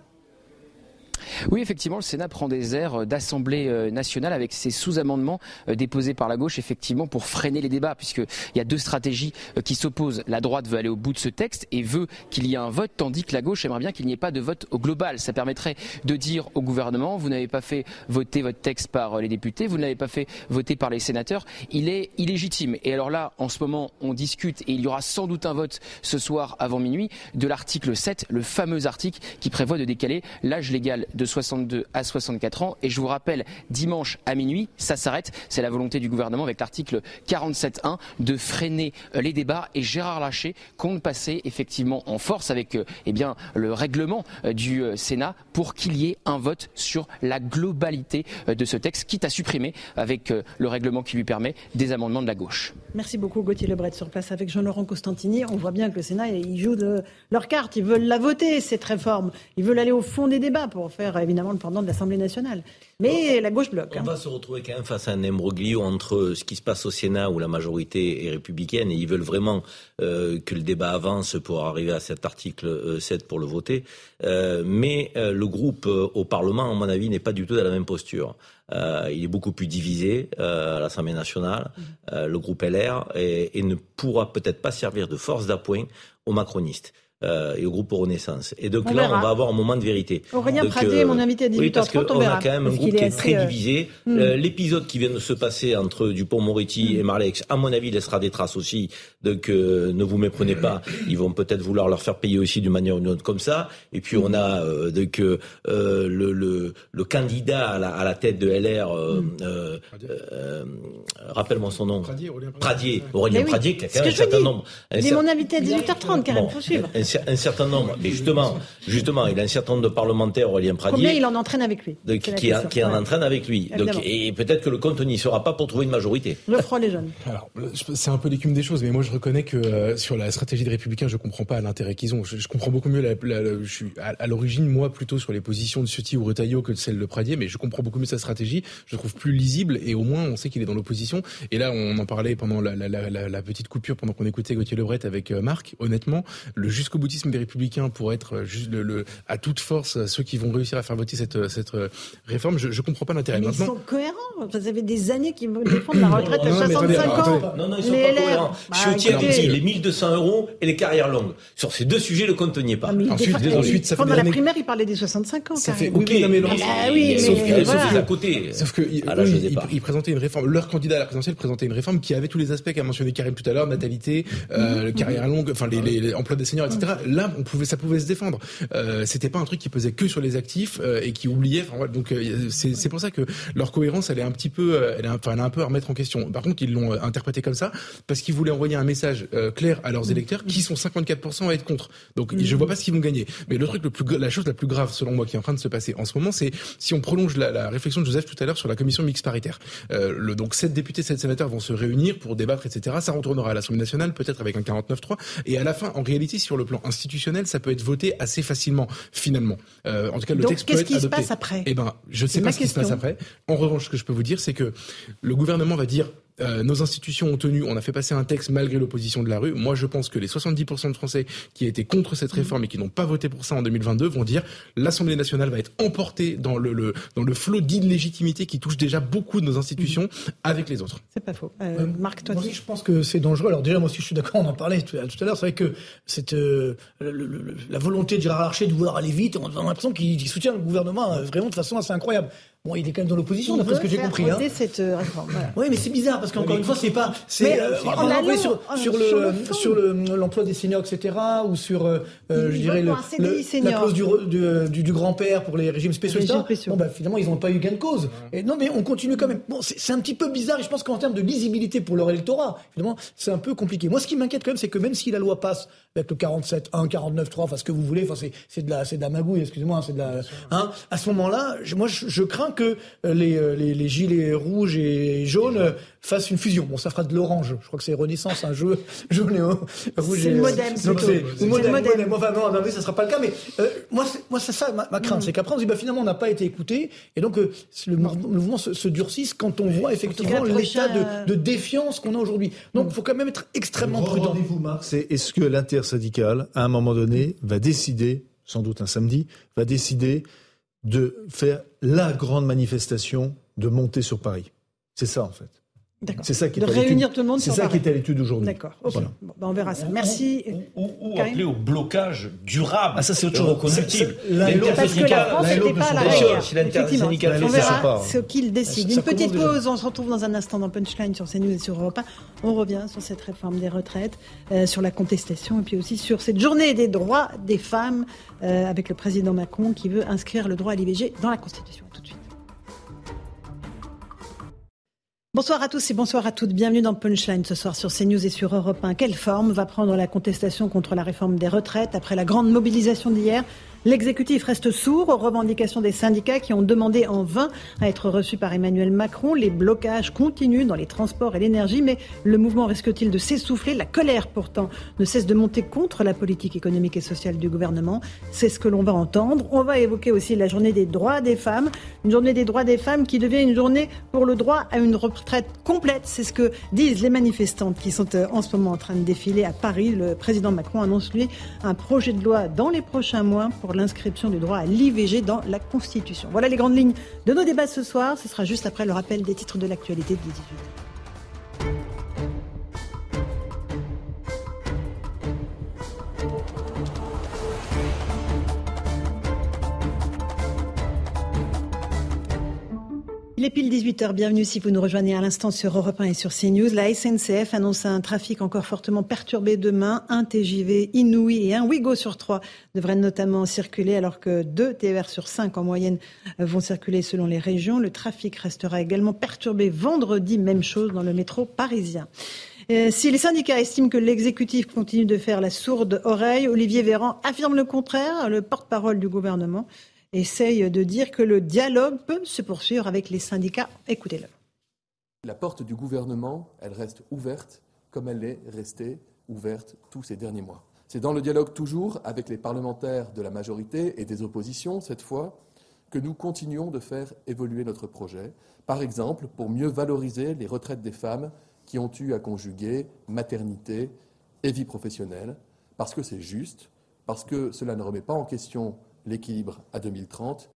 Oui, effectivement, le Sénat prend des airs euh, d'Assemblée euh, nationale avec ses sous-amendements euh, déposés par la gauche, effectivement, pour freiner les débats, puisqu'il y a deux stratégies qui s'opposent. La droite veut aller au bout de ce texte et veut qu'il y ait un vote, tandis que la gauche aimerait bien qu'il n'y ait pas de vote au global. Ça permettrait de dire au gouvernement, vous n'avez pas fait voter votre texte par les députés, vous ne l'avez pas fait voter par les sénateurs, il est illégitime. Et alors là, en ce moment, on discute, et il y aura sans doute un vote ce soir avant minuit, de l'article 7, le fameux article qui prévoit de décaler l'âge légal de 62 à 64 ans. Et je vous rappelle, dimanche à minuit, ça s'arrête. C'est la volonté du gouvernement avec l'article 47.1 de freiner euh, les débats. Et Gérard Larcher compte passer effectivement en force avec euh, eh bien, le règlement euh, du Sénat pour qu'il y ait un vote sur la globalité de ce texte, quitte à supprimer avec le règlement qui lui permet des amendements de la gauche. Merci beaucoup Gauthier Lebret sur place avec Jean-Laurent Costantini. On voit bien que le Sénat, il joue de leur carte. Ils veulent la voter, cette réforme. Ils veulent aller au fond des débats pour faire évidemment le pendant de l'Assemblée nationale. Mais la gauche bloque. On hein. va se retrouver quand même face à un imbroglio entre ce qui se passe au Sénat où la majorité est républicaine et ils veulent vraiment euh, que le débat avance pour arriver à cet article euh, 7 pour le voter. Euh, mais euh, le groupe euh, au Parlement, à mon avis, n'est pas du tout dans la même posture. Euh, il est beaucoup plus divisé euh, à l'Assemblée nationale, euh, le groupe LR, et, et ne pourra peut-être pas servir de force d'appoint aux macronistes. Euh, et au groupe Renaissance. Et donc On là, verra. on va avoir un moment de vérité. Aurélien Donc, Pradier est mon invité à Oui, parce 18h30, on qu'on a quand même un groupe qui est très euh, divisé. hmm. Euh, L'épisode qui vient de se passer entre Dupont-Moretti et Marlex, à mon avis, laissera des traces aussi. Donc euh, ne vous méprenez pas. Ils vont peut-être vouloir leur faire payer aussi d'une manière ou d'une autre comme ça. Et puis on a euh, donc euh, euh, le, le, le candidat à la, à la tête de LR. euh, euh, euh, Rappelle-moi son nom. Pradier, Aurélien Pradier. Aurélien Pradier, qui a quand même un certain nombre. Il est mon invité à 18h30, Karen, Bon, faut suivre. Un, cer- un certain nombre. Mais justement, justement, il a un certain nombre de parlementaires, Aurélien Pradier. Combien il en entraîne avec lui? La qui, a- qui en entraîne avec lui. Donc, et peut-être que le compte n'y sera pas pour trouver une majorité. Geoffroy les jeunes. Alors, c'est un peu l'écume des choses, mais moi je reconnais que euh, sur la stratégie des Républicains, je comprends pas l'intérêt qu'ils ont. Je, je comprends beaucoup mieux. La, la- la- je suis à, à l'origine, moi, plutôt sur les positions de Ciotti ou Retailleau que de celle de Pradier, mais je comprends beaucoup mieux sa stratégie. Je trouve plus lisible et au moins on sait qu'il est dans l'opposition. Et là, on en parlait pendant la, la- la- la- la petite coupure, pendant qu'on écoutait Gauthier Lebret avec euh, Marc. Honnêtement, le jusqu'au boutisme des Républicains pour être euh, juste le, le- à toute force euh, ceux qui vont réussir à faire voter cette, cette euh, réforme, je, je comprends pas l'intérêt. Mais ils sont cohérents. Vous avez des années qui me défendent la retraite à Non, mais 65 attendez, ans. attendez. Non, non, ils sont Les pas LR. cohérents. Bah, écoutez, dit les 1200 euros et les carrières longues. Sur ces deux sujets, le compte n'y est pas. Ah, mais Ensuite, défend- ensuite, ça fait pendant des la années- primaire, il parlait des 65 ans. Ça fait- oui, mais Ah, bah oui, sauf mais que- voilà. sauf à côté. Sauf que Ah, là, je ils, ils présentaient une réforme. Leur candidat à la présidentielle présentait une réforme qui avait tous les aspects qu'a mentionné Karim tout à l'heure, natalité, euh, carrière longue, enfin les emplois des seniors, etc. Là, on pouvait, ça pouvait se défendre. Euh, C'était pas un truc qui pesait que sur les actifs euh, et qui oubliait. Enfin, donc euh, c'est pour ça que leur cohérence, elle est un petit peu, euh, elle est, un- enfin, elle est un peu à remettre en question. Par contre, ils l'ont interprété comme ça parce qu'ils voulaient envoyer un message clair à leurs électeurs qui sont 54% à être contre. Donc je vois pas ce qu'ils vont gagner. Mais le truc le plus, la chose la plus grave selon moi qui est en train de se passer en ce moment, c'est si on prolonge la, la réflexion de Joseph tout à l'heure sur la commission mixte paritaire. Euh, le, donc sept députés, sept sénateurs vont se réunir pour débattre, etc. Ça retournera à l'Assemblée nationale, peut-être avec un 49-3. Et à la fin, en réalité, sur le plan institutionnel, ça peut être voté assez facilement, finalement. Euh, en tout cas, le Donc, texte peut qu'est-ce être qui se adopté. passe après? Eh ben, je ne sais pas ce qui se passe après. En revanche, ce que je peux vous dire, c'est que le gouvernement va dire euh, nos institutions ont tenu, on a fait passer un texte malgré l'opposition de la rue. Moi, je pense que les 70% de Français qui étaient contre cette réforme et qui n'ont pas voté pour ça en 2022 vont dire l'Assemblée nationale va être emportée dans le, le dans le flot d'illégitimité qui touche déjà beaucoup de nos institutions avec les autres. C'est pas faux. Euh, Marc, toi, Moi aussi, je pense que c'est dangereux. Alors déjà, moi aussi, je suis d'accord, on en parlait tout tout à l'heure. C'est vrai que cette, euh, le- le- le- la volonté de Gérard Larcher de vouloir aller vite, on a l'impression qu'il qu'il soutient le gouvernement euh, vraiment de façon assez incroyable. Bon, il est quand même dans l'opposition, d'après ce que j'ai compris. Hein. cette euh, réforme. Voilà. Oui, mais c'est bizarre parce qu'encore une fois, c'est pas. C'est Mais, euh, sur, euh, sur sur le sur le l'emploi des seniors, etc. Ou sur, euh, euh, je dirais le, la clause du, re- du, du, du grand-père pour les régimes spéciaux. Les régimes etc. spéciaux. Bon, bah finalement, ils n'ont pas eu gain de cause. Et non, mais on continue quand même. Bon, c'est c'est un petit peu bizarre. Et je pense qu'en termes de lisibilité pour leur électorat, finalement, c'est un peu compliqué. Moi, ce qui m'inquiète quand même, c'est que même si la loi passe avec le 47-1, 49-3, enfin ce que vous voulez, enfin c'est c'est de la c'est de la magouille, excusez-moi, hein, c'est de la. Hein, à ce moment-là, je- moi, je, je crains que euh, les, euh, les, les gilets rouges et jaunes euh, fassent une fusion. Bon, ça fera de l'orange. Je crois que c'est Renaissance, un jeu jaune et rouge. C'est et, le modem, c'est le modem, modem. Enfin non, non, mais ça sera pas le cas. Mais euh, moi, c'est, moi, c'est ça ma, ma crainte, c'est qu'après on se dit bah finalement on n'a pas été écouté, et donc euh, le, mouvement, se, se durcisse quand on voit effectivement l'état de, de défiance qu'on a aujourd'hui. Donc il faut quand même être extrêmement prudent. rendez-vous, Marc, c'est est-ce que l'intersyndicale, à un moment donné, va décider, sans doute un samedi, va décider de faire la grande manifestation de montée sur Paris C'est ça, en fait. C'est ça qui est De réunir tout le monde C'est ça qui est à l'étude aujourd'hui. D'accord. ok. Voilà. Bon, bah, on verra ça. Merci. Ou, ou Karim appeler au blocage durable. Ah, ça, c'est autre chose. reconductible. Parce que la France n'était pas à. Si l'intersyndicale fait ça, ce qu'il décide. Ça Une petite pause. On se retrouve dans un instant dans Punchline sur CNews et sur Europe 1. On revient sur cette réforme des retraites, euh, sur la contestation et puis aussi sur cette journée des droits des femmes euh, avec le président Macron qui veut inscrire le droit à l'IVG dans la Constitution. Tout de suite. Bonsoir à tous et bonsoir à toutes. Bienvenue dans Punchline ce soir sur CNews et sur Europe 1. Quelle forme va prendre la contestation contre la réforme des retraites après la grande mobilisation d'hier? L'exécutif reste sourd aux revendications des syndicats qui ont demandé en vain à être reçus par Emmanuel Macron. Les blocages continuent dans les transports et l'énergie, mais le mouvement risque-t-il de s'essouffler? La colère pourtant ne cesse de monter contre la politique économique et sociale du gouvernement. C'est ce que l'on va entendre. On va évoquer aussi la journée des droits des femmes, une journée des droits des femmes qui devient une journée pour le droit à une retraite complète. C'est ce que disent les manifestantes qui sont euh, en ce moment en train de défiler à Paris. Le président Macron annonce lui un projet de loi dans les prochains mois pour l'inscription du droit à l'IVG dans la Constitution. Voilà les grandes lignes de nos débats ce soir. Ce sera juste après le rappel des titres de l'actualité de 18 Il est pile 18h, bienvenue si vous nous rejoignez à l'instant sur Europe 1 et sur CNews. La SNCF annonce un trafic encore fortement perturbé demain. Un TJV inouï et un Ouigo sur trois devraient notamment circuler alors que deux TER sur cinq en moyenne vont circuler selon les régions. Le trafic restera également perturbé vendredi, même chose dans le métro parisien. Si les syndicats estiment que l'exécutif continue de faire la sourde oreille, Olivier Véran affirme le contraire, le porte-parole du gouvernement essaye de dire que le dialogue peut se poursuivre avec les syndicats. Écoutez-le. La porte du gouvernement, elle reste ouverte comme elle est restée ouverte tous ces derniers mois. C'est dans le dialogue toujours avec les parlementaires de la majorité et des oppositions, cette fois, que nous continuons de faire évoluer notre projet. Par exemple, pour mieux valoriser les retraites des femmes qui ont eu à conjuguer maternité et vie professionnelle, parce que c'est juste, parce que cela ne remet pas en question l'équilibre à 2030.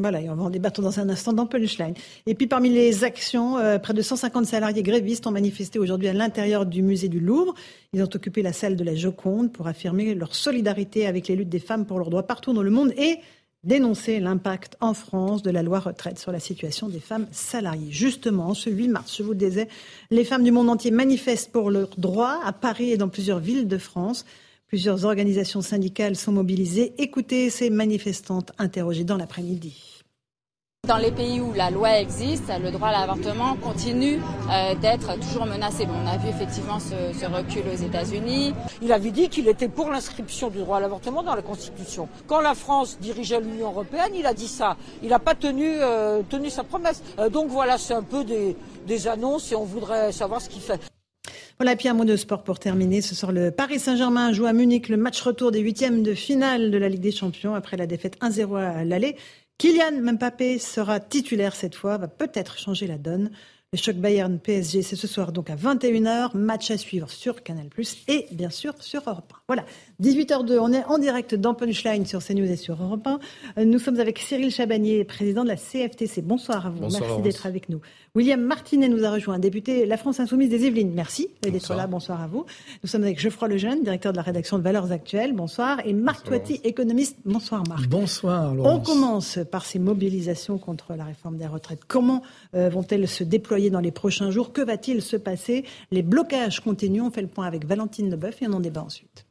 Voilà, et on va en débattre dans un instant dans Punchline. Et puis parmi les actions, euh, près de 150 salariés grévistes ont manifesté aujourd'hui à l'intérieur du musée du Louvre. Ils ont occupé la salle de la Joconde pour affirmer leur solidarité avec les luttes des femmes pour leurs droits partout dans le monde et dénoncer l'impact en France de la loi retraite sur la situation des femmes salariées. Justement, ce 8 mars, je vous le disais, les femmes du monde entier manifestent pour leurs droits à Paris et dans plusieurs villes de France. Plusieurs organisations syndicales sont mobilisées. Écoutez ces manifestantes interrogées dans l'après-midi. Dans les pays où la loi existe, le droit à l'avortement continue euh, d'être toujours menacé. on a vu effectivement ce, recul aux États-Unis. Il avait dit qu'il était pour l'inscription du droit à l'avortement dans la Constitution. Quand la France dirigeait l'Union européenne, il a dit ça. Il n'a pas tenu, euh, tenu sa promesse. Euh, donc voilà, c'est un peu des, des annonces et on voudrait savoir ce qu'il fait. Voilà, puis un mot de sport pour terminer. Ce soir, le Paris Saint-Germain joue à Munich le match retour des huitièmes de finale de la Ligue des Champions après la défaite 1-0 à l'aller. Kylian Mbappé sera titulaire cette fois, va peut-être changer la donne. Le choc Bayern PSG, c'est ce soir donc à 21h. Match à suivre sur Canal et bien sûr sur Europe 1. Voilà, 18h02, on est en direct dans Punchline sur CNews et sur Europe 1. Nous sommes avec Cyril Chabagnier, président de la CFTC. Bonsoir à vous, merci d'être avec nous. William Martinet nous a rejoint, député La France Insoumise des Yvelines. Merci d'être là, bonsoir à vous. Nous sommes avec Geoffroy Lejeune, directeur de la rédaction de Valeurs Actuelles. Bonsoir. Et Marc Toiti, économiste. Bonsoir Marc. Bonsoir On commence par ces mobilisations contre la réforme des retraites. Comment euh, vont-elles se déployer dans les prochains jours Que va-t-il se passer? Les blocages continuent. On fait le point avec Valentine Leboeuf et on en débat ensuite.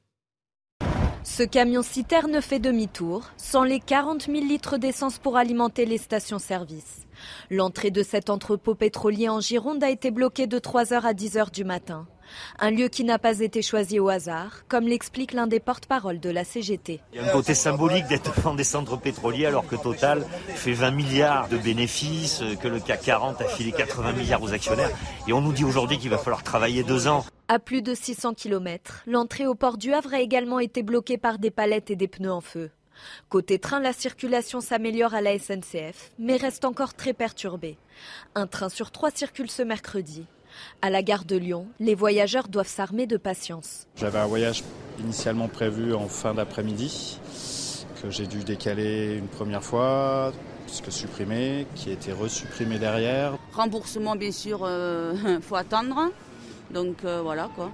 Ce camion-citerne fait demi-tour, sans les 40 000 litres d'essence pour alimenter les stations-service. L'entrée de cet entrepôt pétrolier en Gironde a été bloquée de 3h à 10h du matin. Un lieu qui n'a pas été choisi au hasard, comme l'explique l'un des porte-parole de la CGT. Il y a un côté symbolique d'être dans des centres pétroliers alors que Total fait 20 milliards de bénéfices, que le CAC 40 a filé 80 milliards aux actionnaires. Et on nous dit aujourd'hui qu'il va falloir travailler deux ans. À plus de 600 km, l'entrée au port du Havre a également été bloquée par des palettes et des pneus en feu. Côté train, la circulation s'améliore à la SNCF, mais reste encore très perturbée. Un train sur trois circule ce mercredi. À la gare de Lyon, les voyageurs doivent s'armer de patience. J'avais un voyage initialement prévu en fin d'après-midi, que j'ai dû décaler une première fois, puisque supprimé, qui a été resupprimé derrière. Remboursement, bien sûr, il euh, faut attendre. Donc euh, voilà quoi.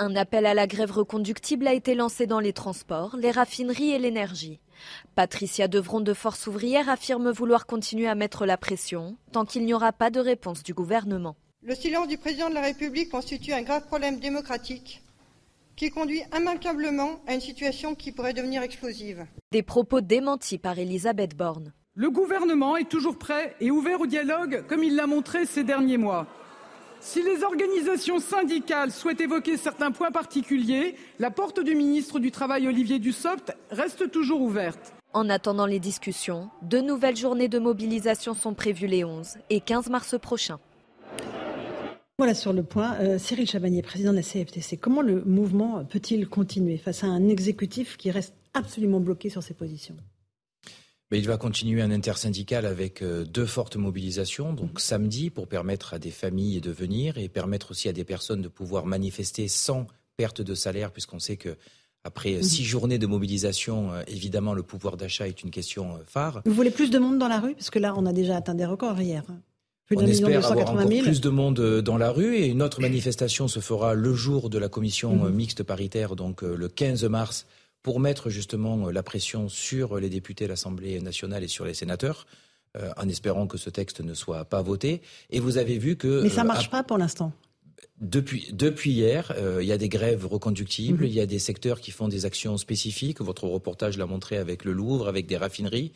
Un appel à la grève reconductible a été lancé dans les transports, les raffineries et l'énergie. Patricia Devron de Force ouvrière affirme vouloir continuer à mettre la pression tant qu'il n'y aura pas de réponse du gouvernement. Le silence du président de la République constitue un grave problème démocratique qui conduit immanquablement à une situation qui pourrait devenir explosive. Des propos démentis par Elisabeth Borne. Le gouvernement est toujours prêt et ouvert au dialogue comme il l'a montré ces derniers mois. Si les organisations syndicales souhaitent évoquer certains points particuliers, la porte du ministre du Travail Olivier Dussopt reste toujours ouverte. En attendant les discussions, deux nouvelles journées de mobilisation sont prévues les 11 et 15 mars prochains. Voilà sur le point. Euh, Cyril Chabagnier, président de la CFTC, comment le mouvement peut-il continuer face à un exécutif qui reste absolument bloqué sur ses positions? Mais il va continuer un intersyndical avec euh, deux fortes mobilisations, donc mmh. samedi pour permettre à des familles de venir et permettre aussi à des personnes de pouvoir manifester sans perte de salaire, puisqu'on sait que après mmh. six journées de mobilisation, euh, évidemment, le pouvoir d'achat est une question phare. Vous voulez plus de monde dans la rue? Parce que là, on a déjà atteint des records hier. On espère avoir encore plus de monde euh, dans la rue et une autre manifestation se fera le jour de la commission mhm. euh, mixte paritaire, donc euh, le 15 mars, pour mettre justement la pression sur les députés de l'Assemblée nationale et sur les sénateurs. en espérant que ce texte ne soit pas voté. Et vous avez vu que... Mais ça ne marche pas pour l'instant. Depuis, depuis hier, il y a des grèves reconductibles, mhm. il y a des secteurs qui font des actions spécifiques. Votre reportage l'a montré avec le Louvre, avec des raffineries.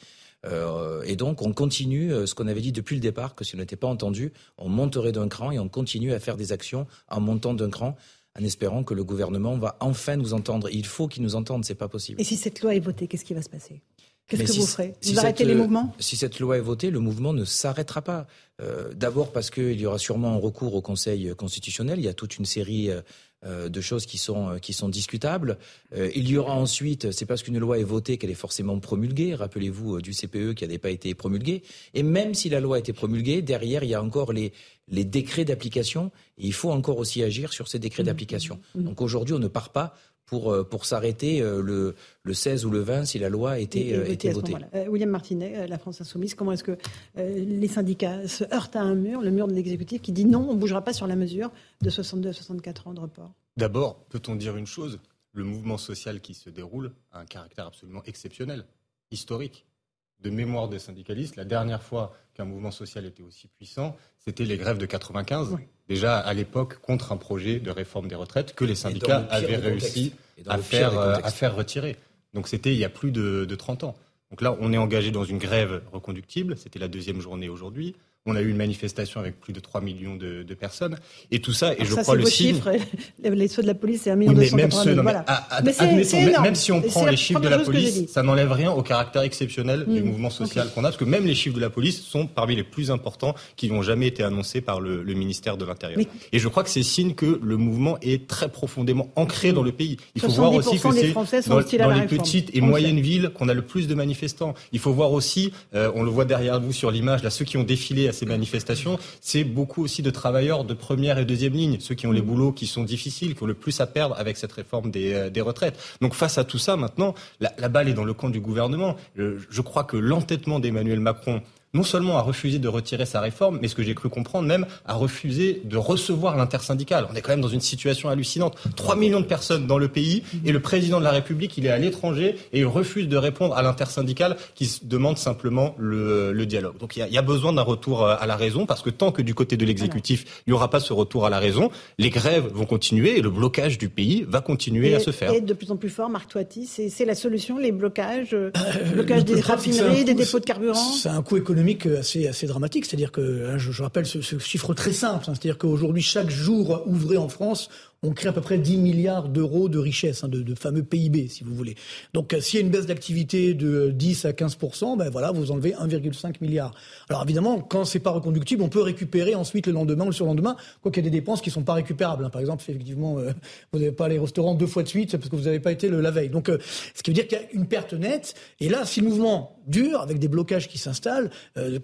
Euh, et donc, on continue euh, ce qu'on avait dit depuis le départ, que si on n'était pas entendu, on monterait d'un cran et on continue à faire des actions en montant d'un cran en espérant que le gouvernement va enfin nous entendre. Il faut qu'il nous entende, c'est pas possible. Et si cette loi est votée, qu'est-ce qui va se passer? Qu'est-ce que vous ferez Vous arrêtez les mouvements Si cette loi est votée, le mouvement ne s'arrêtera pas. Euh, D'abord parce qu'il y aura sûrement un recours au Conseil constitutionnel. Il y a toute une série euh, euh, de choses qui sont, euh, qui sont discutables. Euh, il y aura ensuite, c'est parce qu'une loi est votée qu'elle est forcément promulguée. Rappelez-vous du CPE qui n'avait pas été promulgué. Et même si la loi a été promulguée, derrière, il y a encore les, les décrets d'application. Il faut encore aussi agir sur ces décrets mmh. d'application. Mmh. Donc aujourd'hui, on ne part pas pour, pour s'arrêter le, le 16 ou le 20 si la loi était, était votée. William Martinet, la France Insoumise, comment est-ce que les syndicats se heurtent à un mur, le mur de l'exécutif qui dit non, on ne bougera pas sur la mesure de 62 à 64 ans de report? D'abord, peut-on dire une chose? Le mouvement social qui se déroule a un caractère absolument exceptionnel, historique. De mémoire des syndicalistes, la dernière fois qu'un mouvement social était aussi puissant, c'était les grèves de 95. Déjà à l'époque contre un projet de réforme des retraites que les syndicats avaient réussi à faire, euh, à faire retirer. Donc c'était il y a plus de, de 30 ans. Donc là, on est engagé dans une grève reconductible. C'était la deuxième journée aujourd'hui. On a eu une manifestation avec plus de 3 millions de, de personnes. Et tout ça, et je crois le signe. Chiffres, les ceux de la police, c'est 1 million mais, admettons, même si on prend les chiffres de la police, ça n'enlève rien au caractère exceptionnel du mm. mouvement social qu'on a, parce que même les chiffres de la police sont parmi les plus importants qui n'ont jamais été annoncés par le, le ministère de l'Intérieur. Et je crois que c'est signe que le mouvement est très profondément ancré dans le pays. Il faut voir aussi que c'est dans, dans les petites et moyennes villes qu'on a le plus de manifestants. Il faut voir aussi, euh, on le voit derrière vous sur l'image, là, ceux qui ont défilé ces manifestations, c'est beaucoup aussi de travailleurs de première et deuxième ligne, ceux qui ont les mm. boulots qui sont difficiles, qui ont le plus à perdre avec cette réforme des, euh, des retraites. Donc face à tout ça, maintenant, la, la, balle est dans le camp du gouvernement. je crois que l'entêtement d'Emmanuel Macron non seulement a refusé de retirer sa réforme, mais ce que j'ai cru comprendre même, a refusé de recevoir l'intersyndical. On est quand même dans une situation hallucinante. 3 millions de personnes dans le pays et le président de la République, il est à l'étranger et il refuse de répondre à l'intersyndical qui demande simplement le, le dialogue. Donc il y, a, il y a besoin d'un retour euh, à la raison parce que tant que du côté de l'exécutif, il n'y aura pas ce retour à la raison, les grèves vont continuer et le blocage du pays va continuer et, à se faire. Et de plus en plus fort, Marc Toiti, c'est la solution, les blocages, euh, blocage des raffineries, des dépôts de carburant? C'est un coût économique assez, assez dramatique. C'est-à-dire que, hein, je, rappelle ce, ce, chiffre très simple, hein, c'est-à-dire qu'aujourd'hui, chaque jour ouvré en France, on crée à peu près 10 milliards d'euros de richesse, hein, de, fameux PIB, si vous voulez. Donc, euh, s'il y a une baisse d'activité de 10 à 15% ben voilà, vous enlevez 1,5 milliard. Alors, évidemment, quand c'est pas reconductible, on peut récupérer ensuite le lendemain ou le surlendemain, quoi qu'il y ait des dépenses qui sont pas récupérables. Hein. Par exemple, effectivement, euh, vous n'avez pas les restaurants deux fois de suite parce que vous n'avez pas été le, la veille. Donc, euh, ce qui veut dire qu'il y a une perte nette. Et là, si le mouvement dure, avec des blocages qui s'installent,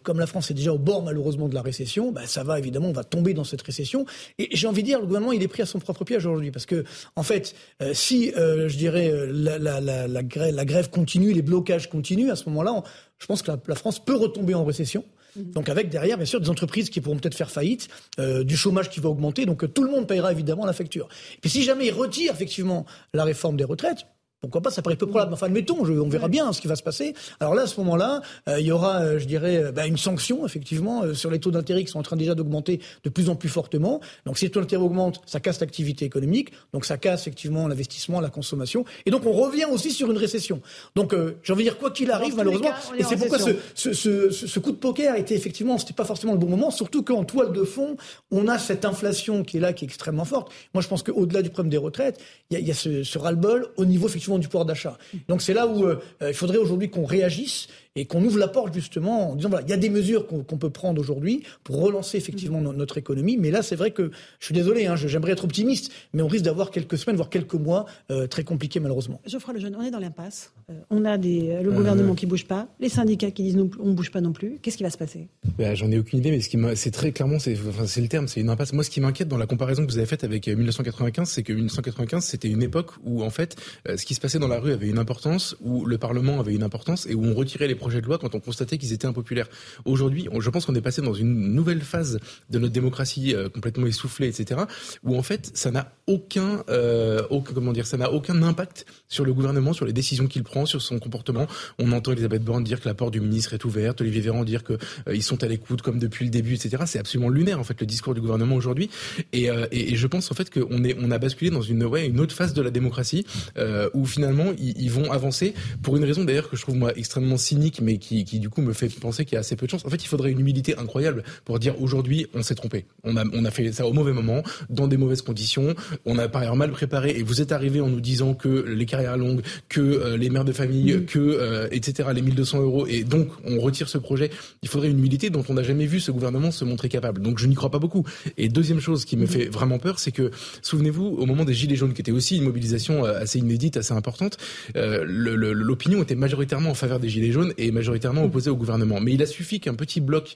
comme la France est déjà au bord malheureusement de la récession, ben, ça va évidemment, on va tomber dans cette récession. Et j'ai envie de dire, le gouvernement, il est pris à son propre piège aujourd'hui, parce que en fait, euh, si euh, je dirais la, la, la, la, grève, la grève continue, les blocages continuent, à ce moment-là, je pense que la, France peut retomber en récession. Mmh. Donc avec derrière, bien sûr, des entreprises qui pourront peut-être faire faillite, euh, du chômage qui va augmenter, donc euh, tout le monde payera évidemment la facture. Et puis si jamais ils retirent effectivement la réforme des retraites, pourquoi pas Ça paraît peu probable. Enfin, admettons, je, on verra bien ce qui va se passer. Alors là, à ce moment-là, euh, il y aura, euh, je dirais, euh, bah, une sanction, effectivement, euh, sur les taux d'intérêt qui sont en train déjà d'augmenter de plus en plus fortement. Donc, si les taux d'intérêt augmentent, ça casse l'activité économique. Donc, ça casse effectivement l'investissement, la consommation. Et donc, on revient aussi sur une récession. Donc, j'ai envie de dire, quoi qu'il arrive, malheureusement, cas, et c'est pourquoi ce, ce, ce, ce, coup de poker était effectivement, c'était pas forcément le bon moment, surtout qu'en toile de fond, on a cette inflation qui est là, qui est extrêmement forte. Moi, je pense qu'au-delà du problème des retraites, il y a, y a ce, ce ras-le-bol au niveau, effectivement, du pouvoir d'achat. Donc c'est là où il faudrait aujourd'hui qu'on réagisse et qu'on ouvre la porte justement en disant voilà, il y a des mesures qu'on peut prendre aujourd'hui pour relancer effectivement notre économie. Mais là, c'est vrai que je suis désolé, hein, j'aimerais être optimiste, mais on risque d'avoir quelques semaines, voire quelques mois euh, très compliqués malheureusement. Geoffroy Lejeune, on est dans l'impasse. Euh, on a des, le gouvernement qui bouge pas, les syndicats qui disent non, on bouge pas non plus. Qu'est-ce qui va se passer? Bah, J'en ai aucune idée, mais ce qui c'est très clairement, c'est enfin, le terme, c'est une impasse. Moi, ce qui m'inquiète dans la comparaison que vous avez faite avec 1995, euh, c'est que 1995, c'était une époque où en fait, ce qui se passait dans la rue avait une importance, où le Parlement avait une importance et où on retirait les projets de loi quand on constatait qu'ils étaient impopulaires. Aujourd'hui, je pense qu'on est passé dans une nouvelle phase de notre démocratie euh, complètement essoufflée, etc., où en fait, ça n'a aucun, euh, comment dire, ça n'a aucun impact sur le gouvernement, sur les décisions qu'il prend, sur son comportement. On entend Elisabeth Borne dire que la porte du ministre est ouverte, Olivier Véran dire que euh, ils sont à l'écoute comme depuis le début, etc. C'est absolument lunaire en fait le discours du gouvernement aujourd'hui. Et, euh, je pense en fait qu'on est, on a basculé dans une, autre phase de la démocratie où finalement ils, ils, vont avancer pour une raison d'ailleurs que je trouve moi extrêmement cynique, mais qui, qui du coup me fait penser qu'il y a assez peu de chance. En fait, il faudrait une humilité incroyable pour dire aujourd'hui on s'est trompé. On a, on a fait ça au mauvais moment, dans des mauvaises conditions. On a par ailleurs mal préparé et vous êtes arrivé en nous disant que les carrières longues, que euh, les mères de famille, mm. que euh, etc. Les 1200 euros et donc on retire ce projet. Il faudrait une humilité dont on n'a jamais vu ce gouvernement se montrer capable. Donc je n'y crois pas beaucoup. Et deuxième chose qui me mm. fait vraiment peur, c'est que souvenez-vous au moment des gilets jaunes, qui était aussi une mobilisation euh, assez inédite, assez importante, l'opinion était majoritairement en faveur des gilets jaunes et majoritairement opposée au gouvernement. Mais il a suffi qu'un petit bloc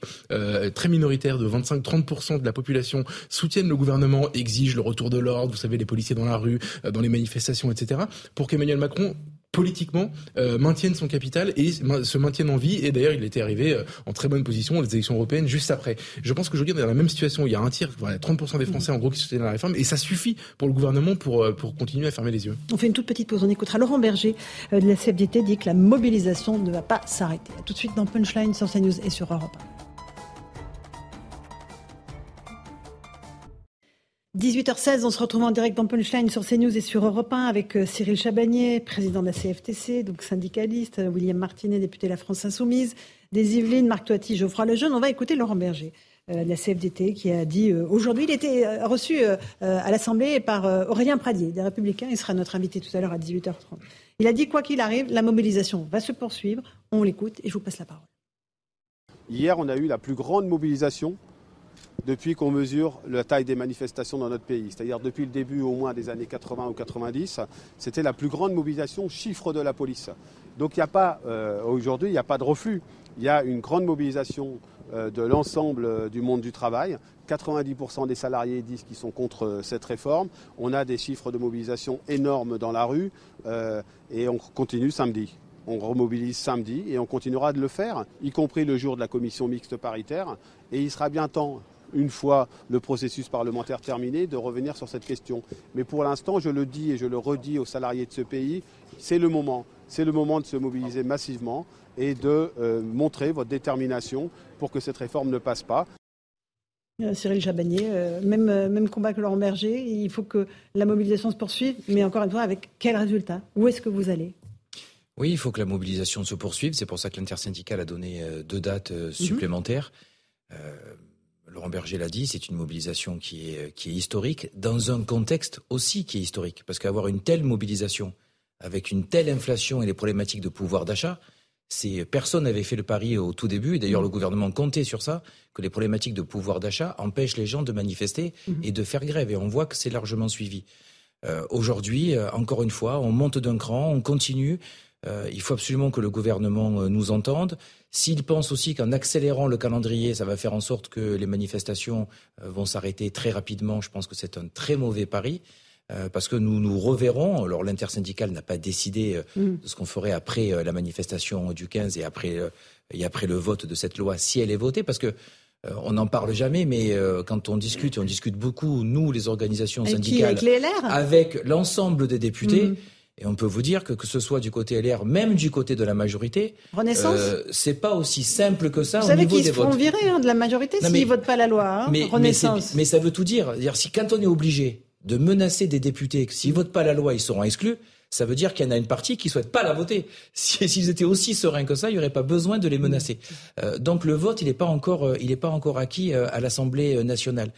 très minoritaire de 25-30% de la population soutienne le gouvernement, exige le retour de l'ordre, vous savez, les policiers dans la rue, euh, dans les manifestations, etc., pour qu'Emmanuel Macron politiquement euh, maintienne son capital et se maintienne en vie. Et d'ailleurs, il était arrivé euh, en très bonne position aux élections européennes juste après. Je pense qu'aujourd'hui, on est dans la même situation. Il y a un tiers, voilà, 30% des Français en gros qui soutiennent la réforme et ça suffit pour le gouvernement pour, pour continuer à fermer les yeux. On fait une toute petite pause. On écoutera Laurent Berger de la CFDT dit que la mobilisation ne va pas s'arrêter. Tout de suite dans Punchline sur CNews et sur Europe 18h16, on se retrouve en direct dans Punchline sur CNews et sur Europe 1 avec euh, Cyril Chabagnier, président de la CFTC, donc syndicaliste, euh, William Martinet, député de la France Insoumise, des Yvelines, Marc Toiti, Geoffroy Lejeune. On va écouter Laurent Berger euh, de la CFDT qui a dit aujourd'hui, il était reçu à l'Assemblée par Aurélien Pradier des Républicains. Il sera notre invité tout à l'heure à 18h30. Il a dit quoi qu'il arrive, la mobilisation va se poursuivre. On l'écoute et je vous passe la parole. Hier, on a eu la plus grande mobilisation depuis qu'on mesure la taille des manifestations dans notre pays. C'est-à-dire depuis le début au moins des années 80 ou 90, c'était la plus grande mobilisation chiffre de la police. Donc il n'y a pas, euh, aujourd'hui, il n'y a pas de reflux. Il y a une grande mobilisation euh, de l'ensemble euh, du monde du travail. 90% des salariés disent qu'ils sont contre cette réforme. On a des chiffres de mobilisation énormes dans la rue et on continue samedi. On remobilise samedi et on continuera de le faire, y compris le jour de la commission mixte paritaire. Et il sera bien temps, une fois le processus parlementaire terminé, de revenir sur cette question. Mais pour l'instant, je le dis et je le redis aux salariés de ce pays, c'est le moment. C'est le moment de se mobiliser massivement et de euh, montrer votre détermination pour que cette réforme ne passe pas. Euh, Cyril Jabanier, euh, même, même combat que Laurent Berger, il faut que la mobilisation se poursuive, mais encore une fois, avec quel résultat? Où est-ce que vous allez? Oui, il faut que la mobilisation se poursuive. C'est pour ça que l'intersyndicale a donné deux dates mhm. supplémentaires. Laurent Berger l'a dit, c'est une mobilisation qui est, qui est historique, dans un contexte aussi qui est historique. Parce qu'avoir une telle mobilisation, avec une telle inflation et les problématiques de pouvoir d'achat, c'est personne n'avait fait le pari au tout début, et d'ailleurs le gouvernement comptait sur ça, que les problématiques de pouvoir d'achat empêchent les gens de manifester mhm. et de faire grève. Et on voit que c'est largement suivi. Euh, Aujourd'hui, euh, encore une fois, on monte d'un cran, on continue. Euh, il faut absolument que le gouvernement euh, nous entende. S'il pense aussi qu'en accélérant le calendrier, ça va faire en sorte que les manifestations euh, vont s'arrêter très rapidement, je pense que c'est un très mauvais pari. parce que nous nous reverrons. Alors l'intersyndicale n'a pas décidé mm. de ce qu'on ferait après la manifestation du 15 et après, et après le vote de cette loi, si elle est votée, parce que on n'en parle jamais, mais quand on discute, et on discute beaucoup, nous, les organisations syndicales, avec l'ensemble des députés, mm. Et on peut vous dire que que ce soit du côté LR, même du côté de la majorité, Renaissance, euh, c'est pas aussi simple que ça vous au niveau des votes. Savez qu'ils se virer hein, de la majorité s'ils ne votent pas la loi. Hein, mais, Renaissance. Mais, ça veut tout dire. dire si quand on est obligé de menacer des députés que s'ils votent pas la loi, ils seront exclus, ça veut dire qu'il y en a une partie qui souhaite pas la voter. S'ils étaient aussi sereins que ça, il n'y aurait pas besoin de les menacer. Euh, donc le vote, il n'est pas encore, euh, il n'est pas encore acquis euh, à l'Assemblée nationale.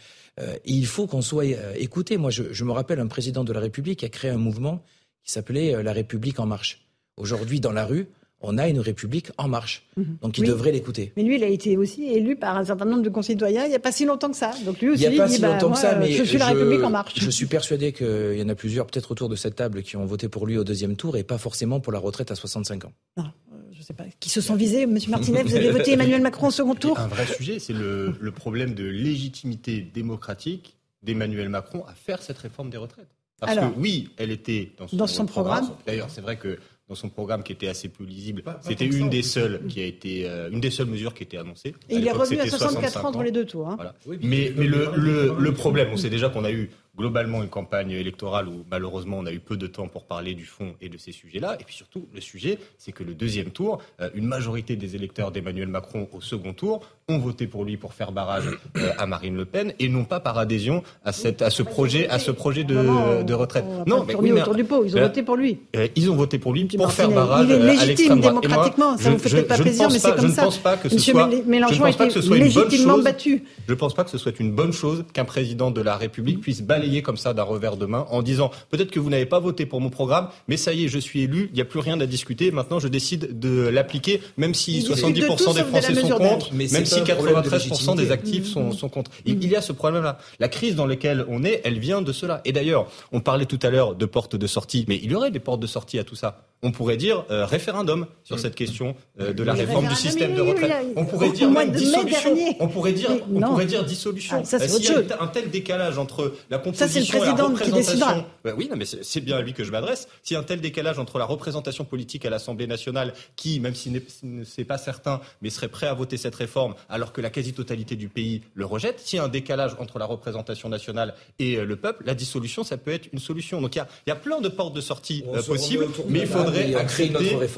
il faut qu'on soit écouté. Moi, je, je me rappelle un président de la République qui a créé un mouvement qui s'appelait La République en marche. Aujourd'hui, dans la rue, on a une République en marche. Mhm. Donc il devrait l'écouter. Mais lui, il a été aussi élu par un certain nombre de concitoyens il n'y a pas si longtemps que ça. Donc lui aussi, il n'y a pas si bah, longtemps que ça, mais je suis la République en marche. Je suis persuadé qu'il y en a plusieurs, peut-être autour de cette table, qui ont voté pour lui au deuxième tour et pas forcément pour la retraite à 65 ans. Non, euh, je sais pas. Qui se sont visés, Monsieur Martinet, vous avez voté Emmanuel Macron au second tour? Un vrai sujet, c'est le, le problème de légitimité démocratique d'Emmanuel Macron à faire cette réforme des retraites. Parce que oui, elle était dans son, programme. D'ailleurs, c'est vrai que dans son programme qui était assez peu lisible. C'était une des seules qui a été euh, une des seules mesures qui était annoncée. Et il est revenu à 64 ans entre les deux tours. Hein. mais, mais le, le, le, problème, on sait déjà qu'on a eu globalement une campagne électorale où malheureusement on a eu peu de temps pour parler du fond et de ces sujets-là. Et puis surtout, le sujet, c'est que le deuxième tour, euh, une majorité des électeurs d'Emmanuel Macron au second tour ont voté pour lui pour faire barrage euh, à Marine Le Pen et non pas par adhésion à, cette, à ce projet, à ce projet de, de retraite. non, mais oui, autour du pot, ils ont voté pour lui. Euh, ils ont voté pour lui pour faire barrage il est légitime démocratiquement. Ça vous fait peut-être pas plaisir, mais c'est comme ça. Je ne pense pas que ce soit, Mélenchon a légitimement battu. Je ne pense pas que ce soit une bonne chose qu'un président de la République puisse balayer comme ça d'un revers de main en disant peut-être que vous n'avez pas voté pour mon programme, mais ça y est, je suis élu, il n'y a plus rien à discuter. Maintenant, je décide de l'appliquer, même si 70% des Français sont contre, même si 93% des actifs sont, sont contre. Il, il y a ce problème-là. La crise dans laquelle on est, elle vient de cela. Et d'ailleurs, on parlait tout à l'heure de portes de sortie, mais il y aurait des portes de sortie à tout ça on pourrait dire euh, référendum sur cette question euh, de la réforme du système de retraite. On pourrait dire même dissolution. On pourrait dire, on pourrait dire dissolution. Ah, S'il y a un tel décalage entre la composition et la représentation, ben oui, non, mais c'est bien à lui que je m'adresse. S'il y a un tel décalage entre la représentation politique à l'Assemblée nationale, qui, même si ce n'est pas certain, mais serait prêt à voter cette réforme, alors que la quasi-totalité du pays le rejette, s'il y a un décalage entre la représentation nationale et euh, le peuple, la dissolution, ça peut être une solution. Donc il y y a plein de portes de sortie possibles, mais il faut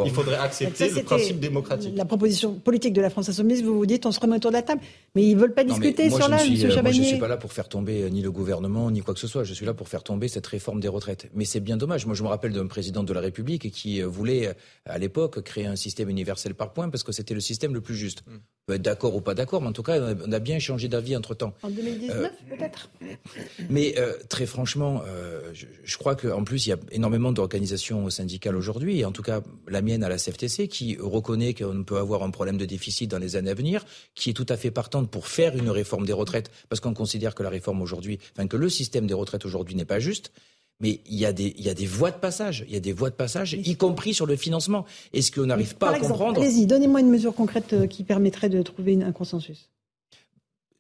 il faudrait accepter le principe démocratique. La proposition politique de la France Insoumise, vous vous dites, on se remet autour de la table. Mais ils ne veulent pas discuter sur l'âge, M. Chabanier. Moi, je ne suis pas là pour faire tomber euh, ni le gouvernement, ni quoi que ce soit. Je suis là pour faire tomber cette réforme des retraites. Mais c'est bien dommage. Moi, je me rappelle d'un président de la République qui euh, voulait, euh, à l'époque, créer un système universel par points parce que c'était le système le plus juste. Peut être d'accord ou pas d'accord, mais en tout cas, on a bien changé d'avis entre-temps. En 2019, peut-être Mais très franchement, je, je, crois qu'en plus, il y a énormément d'organisations syndicales aujourd'hui, et en tout cas la mienne à la CFTC, qui reconnaît qu'on peut avoir un problème de déficit dans les années à venir, qui est tout à fait partante pour faire une réforme des retraites, parce qu'on considère que la réforme aujourd'hui, enfin que le système des retraites aujourd'hui n'est pas juste. Mais il y, a des, il y a des voies de passage, il y a des voies de passage, y compris sur le financement. Est-ce qu'on n'arrive pas à comprendre Allez-y, donnez-moi une mesure concrète euh, qui permettrait de trouver un consensus.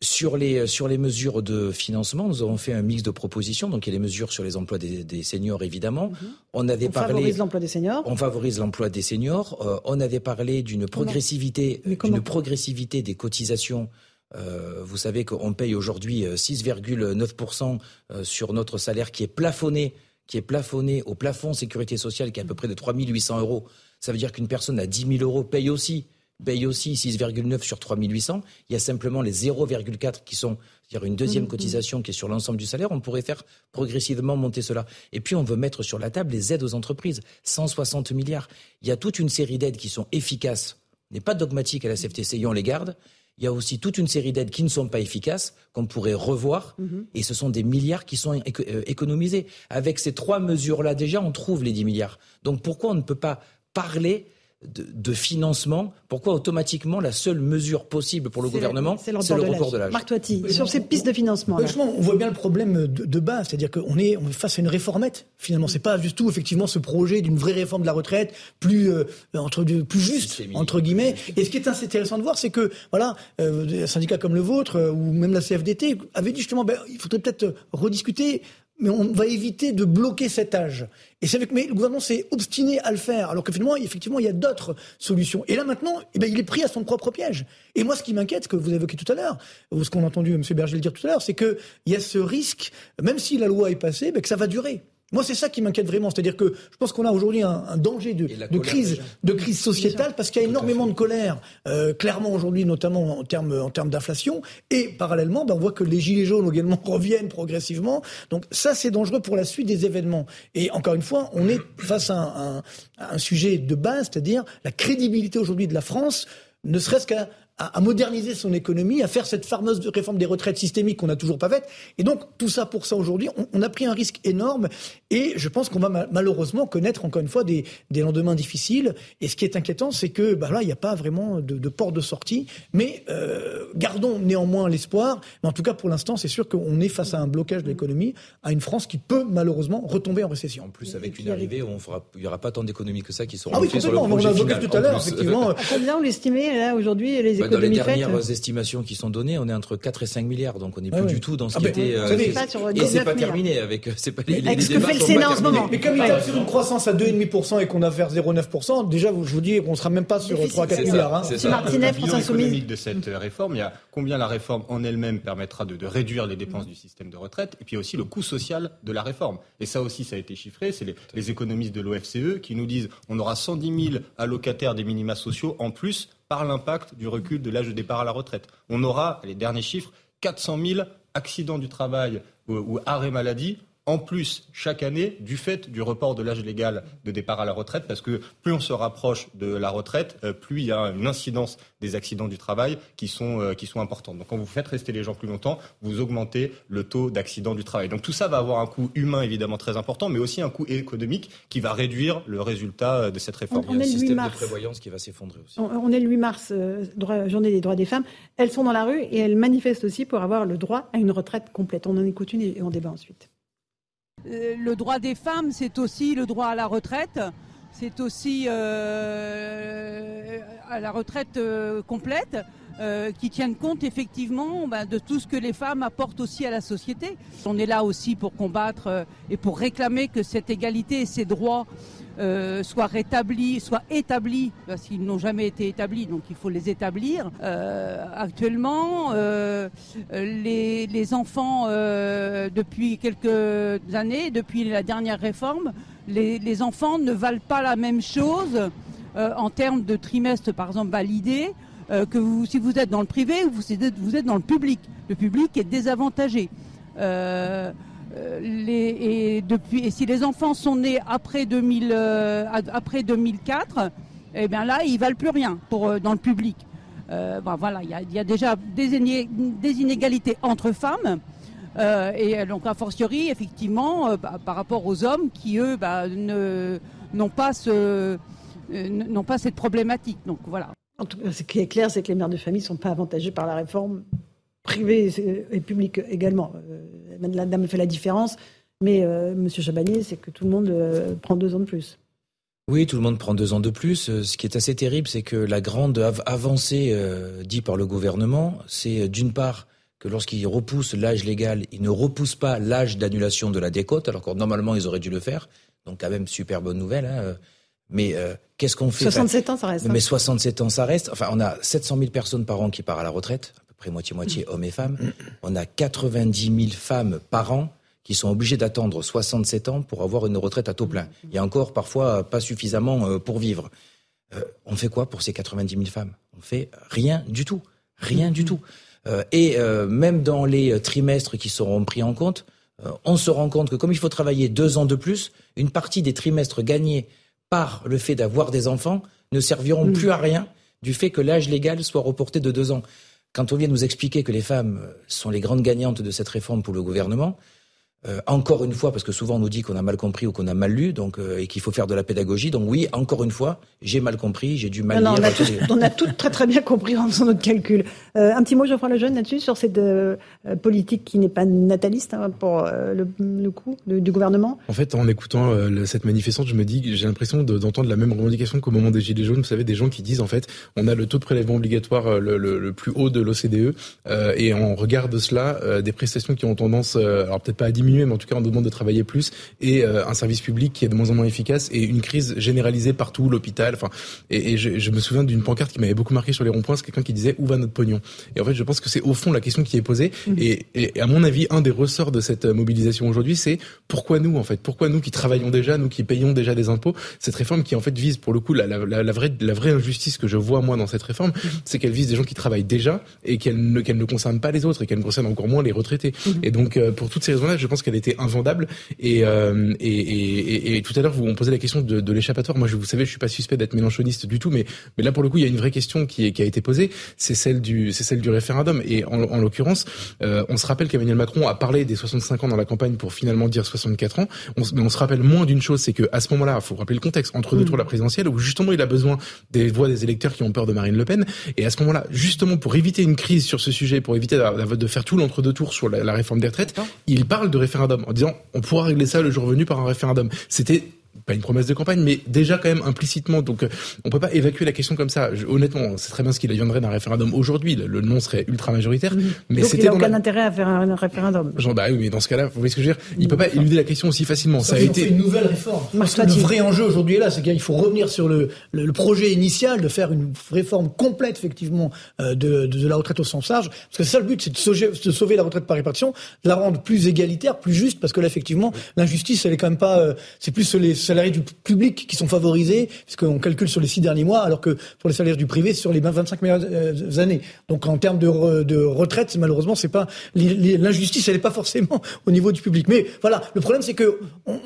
Sur les, sur les mesures de financement, nous avons fait un mix de propositions. Donc, il y a les mesures sur les emplois des, des seniors, évidemment. Mhm. On avait on parlé. favorise l'emploi des seniors. On favorise l'emploi des seniors. Euh, on avait parlé d'une progressivité, d'une progressivité des cotisations. Euh, vous savez qu'on paye aujourd'hui 6,9% euh, sur notre salaire qui est plafonné, qui est plafonné au plafond sécurité sociale qui est à peu près de 3 800 euros. Ça veut dire qu'une personne à 10 000 euros paye aussi paye aussi 6,9 sur 3800. Il y a simplement les 0,4 qui sont, c'est-à-dire une deuxième mmh, mmh. cotisation qui est sur l'ensemble du salaire. On pourrait faire progressivement monter cela. Et puis, on veut mettre sur la table les aides aux entreprises. 160 milliards. Il y a toute une série d'aides qui sont efficaces. n'est pas dogmatique à la CFTC, on les garde. Il y a aussi toute une série d'aides qui ne sont pas efficaces, qu'on pourrait revoir, mmh. et ce sont des milliards qui sont euh, économisés. Avec ces trois mesures-là, déjà, on trouve les 10 milliards. Donc pourquoi on ne peut pas parler de, financement, pourquoi automatiquement la seule mesure possible pour le gouvernement, c'est le, report de l'âge Marc Toiti, sur ces pistes de financement. on voit bien le problème de, base, c'est-à-dire qu'on est, on est face à une réformette. Finalement, c'est pas du tout effectivement ce projet d'une vraie réforme de la retraite, plus euh, entre plus juste entre guillemets. Et ce qui est intéressant de voir, c'est que voilà, euh, un syndicat comme le vôtre euh, ou même la CFDT avait dit justement, ben, il faudrait peut-être rediscuter mais on va éviter de bloquer cet âge. Et c'est avec, mais le gouvernement s'est obstiné à le faire, alors que finalement, effectivement, il y a d'autres solutions. Et là maintenant, eh ben, il est pris à son propre piège. Et moi, ce qui m'inquiète, ce que vous évoquez tout à l'heure, ou ce qu'on a entendu M. Berger le dire tout à l'heure, c'est qu'il y a ce risque, même si la loi est passée, ben, que ça va durer. Moi, c'est ça qui m'inquiète vraiment. C'est-à-dire que je pense qu'on a aujourd'hui un, un, danger de, de crise, de crise sociétale parce qu'il y a énormément de colère, euh, clairement aujourd'hui, notamment en termes en termes d'inflation. Et parallèlement, ben, on voit que les gilets jaunes également reviennent progressivement. Donc ça, c'est dangereux pour la suite des événements. Et encore une fois, on est face à un, un, un sujet de base, c'est-à-dire la crédibilité aujourd'hui de la France, ne serait-ce qu'à à, moderniser son économie, à faire cette fameuse réforme des retraites systémiques qu'on n'a toujours pas faite. Et donc, tout ça pour ça aujourd'hui, on, a pris un risque énorme et je pense qu'on va malheureusement connaître encore une fois des, des, lendemains difficiles. Et ce qui est inquiétant, c'est que bah là, il n'y a pas vraiment de, de porte de sortie. Mais euh, gardons néanmoins l'espoir. Mais en tout cas, pour l'instant, c'est sûr qu'on est face à un blocage de l'économie, à une France qui peut malheureusement retomber en récession. En plus, avec une arrivée, on fera, il n'y aura pas tant d'économies que ça qui seront ah oui, sur le on a tout à l'heure, effectivement. Combien on l'estimait là aujourd'hui les économies Dans les dernières estimations qui sont données, on est entre 4 et 5 milliards, donc on n'est plus du tout dans ce ah qui ben, était. Euh, et c'est pas terminé avec. C'est pas les, fait le Sénat en ce moment. Mais comme il tape sur une croissance à 2,5% et qu'on a vers 0,9%, déjà, je vous dis qu'on sera même pas sur 3-4 milliards. Hein. C'est Martinet, France Insoumise. de cette réforme, il y a combien la réforme en elle-même permettra de, réduire les dépenses du système de retraite, et puis aussi le coût social de la réforme? Et ça aussi, ça a été chiffré. C'est les, les économistes de l'OFCE qui nous disent on aura 110 000 allocataires des minima sociaux en plus par l'impact du recul de l'âge de départ à la retraite. On aura, les derniers chiffres, 400 000 accidents du travail ou, ou arrêts maladie en plus chaque année du fait du report de l'âge légal de départ à la retraite, parce que plus on se rapproche de la retraite, euh, plus il y a une incidence des accidents du travail qui sont, euh, qui sont importantes. Donc quand vous faites rester les gens plus longtemps, vous augmentez le taux d'accidents du travail. Donc tout ça va avoir un coût humain évidemment très important, mais aussi un coût économique qui va réduire le résultat euh, de cette réforme. il y a un système de prévoyance qui va s'effondrer aussi. On, est le 8 mars, journée des droits des femmes. Elles sont dans la rue et elles manifestent aussi pour avoir le droit à une retraite complète. On en écoute une et on débat ensuite. Euh, le droit des femmes, c'est aussi le droit à la retraite, c'est aussi euh, à la retraite euh, qui tiennent compte effectivement ben, de tout ce que les femmes apportent aussi à la société. On est là aussi pour combattre et pour réclamer que cette égalité et ces droits euh, soient rétablis, soient établis, parce qu'ils n'ont jamais été établis, donc il faut les établir. Euh, actuellement, euh, les, les, enfants, euh, depuis quelques années, depuis la dernière réforme, les, les, enfants ne valent pas la même chose euh, en termes de trimestre, par exemple, validé, que vous, si vous êtes dans le privé ou vous êtes, vous êtes dans le public. Le public est désavantagé. Euh, euh, les, et, depuis, et si les enfants sont nés après, 2000, euh, après 2004, eh bien là, ils valent plus rien pour, euh, dans le public. Ben voilà, il y a, y a, déjà des, des, inégalités entre femmes. et donc, a fortiori, effectivement, bah, par rapport aux hommes qui, eux, bah, n'ont pas, ce, n'ont pas cette problématique. Donc voilà. En tout cas, ce qui est clair, c'est que les mères de famille ne sont pas avantagées par la réforme privée et publique également. La dame fait la différence. Mais euh, Monsieur Chabanier, c'est que tout le monde euh, prend deux ans de plus. Oui, tout le monde prend deux ans de plus. Euh, ce qui est assez terrible, c'est que la grande avancée dit par le gouvernement, c'est d'une part que lorsqu'il repousse l'âge légal, il ne repousse pas l'âge d'annulation de la décote, alors que normalement ils auraient dû le faire. Donc quand même super bonne nouvelle. Hein. Mais qu'est-ce qu'on fait? 67 ans, ça reste. Hein. Mais 67 ans, ça reste. Enfin, on a 700 000 personnes par an qui partent à la retraite près moitié-moitié hommes et femmes. On a 90 000 femmes par an qui sont obligées d'attendre 67 ans pour avoir une retraite à taux plein. Il y a encore parfois pas suffisamment euh, pour vivre. Euh, on fait quoi pour ces 90 000 femmes? On fait rien du tout. Rien du tout. Euh, et même dans les trimestres qui seront pris en compte, on se rend compte que comme il faut travailler deux ans de plus, une partie des trimestres gagnés par le fait d'avoir des enfants ne serviront mm. plus à rien du fait que l'âge légal soit reporté de deux ans. Quand on vient nous expliquer que les femmes sont les grandes gagnantes de cette réforme pour le gouvernement, euh, encore une fois, parce que souvent on nous dit qu'on a mal compris ou qu'on a mal lu, donc euh, et qu'il faut faire de la pédagogie. Donc oui, encore une fois, j'ai mal compris, j'ai dû mal lire. On a, tout, très très bien compris en faisant notre calcul. Euh, un petit mot, Geoffroy Lejeune, là-dessus, sur cette politique qui n'est pas nataliste hein, pour le, coup du gouvernement. En fait, en écoutant cette manifestante, je me dis, j'ai l'impression d'entendre la même revendication qu'au moment des Gilets jaunes. Vous savez, des gens qui disent en fait, on a le taux de prélèvement obligatoire le, le plus haut de l'OCDE, et on regarde cela, des prestations qui ont tendance, alors peut-être pas à diminuer mais en tout cas on demande de travailler plus et euh, un service public qui est de moins en moins efficace et une crise généralisée partout, l'hôpital. Enfin, et, et je, je, me souviens d'une pancarte qui m'avait beaucoup marqué sur les ronds-points, c'est quelqu'un qui disait où va notre pognon? Et en fait, je pense que c'est au fond la question qui est posée. Mmh. Et, et, à mon avis, un des ressorts de cette mobilisation aujourd'hui, c'est pourquoi nous en fait, pourquoi nous qui travaillons déjà, nous qui payons déjà des impôts, cette réforme qui en fait vise pour le coup la, la, la, vraie la vraie injustice que je vois moi dans cette réforme, mmh. c'est qu'elle vise des gens qui travaillent déjà et qu'elle ne qu'elle ne concerne pas les autres et qu'elle ne concerne encore moins les retraités. Mmh. Et donc euh, pour toutes ces raisons-là, je pense pense qu'elle était invendable. Et, euh, et, et, et, tout à l'heure, vous on posait la question de, de l'échappatoire. Moi, je, vous savez, je suis pas suspect d'être mélanchoniste du tout, mais, mais là, pour le coup, il y a une vraie question qui, est, qui a été posée. C'est celle du, c'est celle du référendum. Et en, en l'occurrence, euh, on se rappelle qu'Emmanuel Macron a parlé des 65 ans dans la campagne pour finalement dire 64 ans. On, mais on se rappelle moins d'une chose, c'est que à ce moment-là, il faut rappeler le contexte entre deux mm. tours de la présidentielle, où justement il a besoin des voix des électeurs qui ont peur de Marine Le Pen. Et à ce moment-là, justement pour éviter une crise sur ce sujet, pour éviter de, faire tout l'entre-deux tours sur la, la réforme des retraites, il parle de référendum en disant on pourra régler ça le jour venu par un référendum. C'était pas une promesse de campagne, mais déjà quand même implicitement. Donc, euh, on peut pas évacuer la question comme ça. honnêtement, c'est très bien ce qu'il viendrait d'un référendum aujourd'hui. Le, nom serait ultra majoritaire. Mais c'était il n'a aucun intérêt à faire un référendum. Genre, bah oui, mais dans ce cas-là, vous voyez ce que je veux dire? Il peut pas éluder la question aussi facilement. Ça, a été une nouvelle réforme. Parce que le vrai enjeu aujourd'hui est là, c'est qu'il faut revenir sur le, le, projet initial de faire une réforme complète, effectivement, euh, de, de, la retraite au sens large. Parce que c'est ça le but, c'est de sauver, de sauver la retraite par répartition, de la rendre plus égalitaire, plus juste, parce que là, effectivement, l'injustice, elle est quand même pas. Euh, c'est plus les salariés du public qui sont favorisés, puisqu'on calcule sur les six derniers mois, alors que pour les salaires du privé, c'est sur les 25 meilleures euh, années. Donc en termes de, de retraite, malheureusement, c'est pas l'injustice, elle n'est pas forcément au niveau du public. Mais voilà, le problème, c'est que on,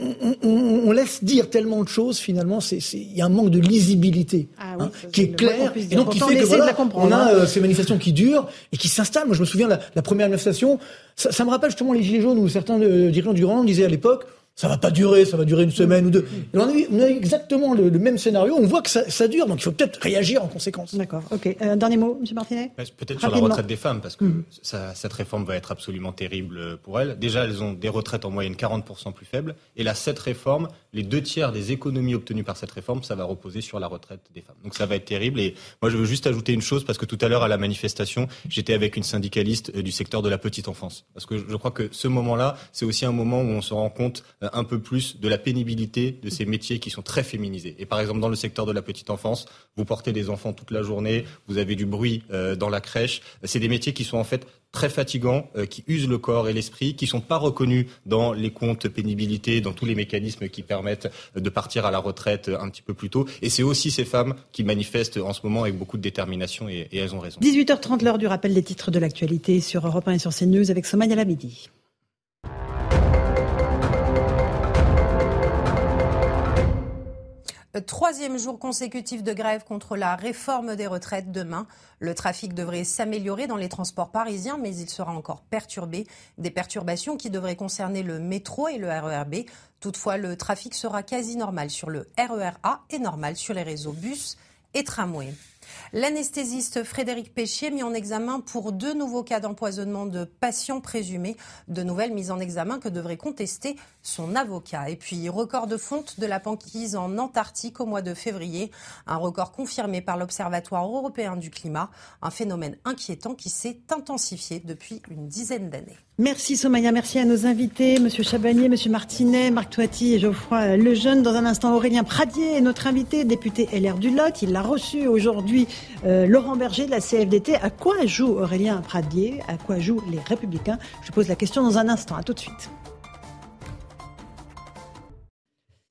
on, on, laisse dire tellement de choses. Finalement, il y a un manque de lisibilité ah hein, qui est clair, et donc qui fait que voilà, on a hein. euh, ces manifestations qui durent et qui s'installent. Moi, je me souviens la, la première manifestation, ça, ça, me rappelle justement les gilets jaunes où certains euh, dirigeants du Grand disaient à l'époque ça va pas durer, ça va durer une semaine ou deux. on, a, exactement le, même scénario, on voit que ça, dure, donc il faut peut-être réagir en conséquence. D'accord, ok. Euh, dernier mot, M. Martinet Peut-être sur la retraite des femmes, parce que mm. cette réforme va être absolument terrible pour elles. Déjà, elles ont des retraites en moyenne 40% plus faibles, et là, cette réforme, les deux tiers des économies obtenues par cette réforme, ça va reposer sur la retraite des femmes. Donc ça va être terrible, et moi je veux juste ajouter une chose, parce que tout à l'heure à la manifestation, j'étais avec une syndicaliste euh, du secteur de la petite enfance. Parce que je crois que ce moment-là, c'est aussi un moment où on se rend compte un peu plus de la pénibilité de ces métiers qui sont très féminisés. Et par exemple, dans le secteur de la petite enfance, vous portez des enfants toute la journée, vous avez du bruit euh, dans la crèche. C'est des métiers qui sont en fait très fatigants, euh, qui usent le corps et l'esprit, qui sont pas reconnus dans les comptes pénibilité, dans tous les mécanismes qui permettent de partir à la retraite un petit peu plus tôt. Et c'est aussi ces femmes qui manifestent en ce moment avec beaucoup de détermination et, elles ont raison. 18h30, l'heure du rappel des titres de l'actualité sur Europe 1 et sur CNews avec Somaya Labidi. Troisième jour consécutif de grève contre la réforme des retraites demain. Le trafic devrait s'améliorer dans les transports parisiens, mais il sera encore perturbé. Des perturbations qui devraient concerner le métro et le RERB. Toutefois, le trafic sera quasi normal sur le RERA et normal sur les réseaux bus et tramway. L'anesthésiste Frédéric Péchier mis en examen pour deux nouveaux cas d'empoisonnement de patients présumés. De nouvelles mises en examen que devrait contester son avocat. Et puis, record de fonte de la banquise en Antarctique au mois de février. Un record confirmé par l'Observatoire européen du climat. Un phénomène inquiétant qui s'est intensifié depuis une dizaine d'années. Merci Somaya, merci à nos invités, Monsieur Chabanier, Monsieur Martinet, Marc Toiti et Geoffroy Lejeune. Dans un instant, Aurélien Pradier est notre invité, député LR du Lot. Il l'a reçu aujourd'hui euh, Laurent Berger de la CFDT. À quoi joue Aurélien Pradier? À quoi jouent les Républicains? Je pose la question dans un instant. À tout de suite.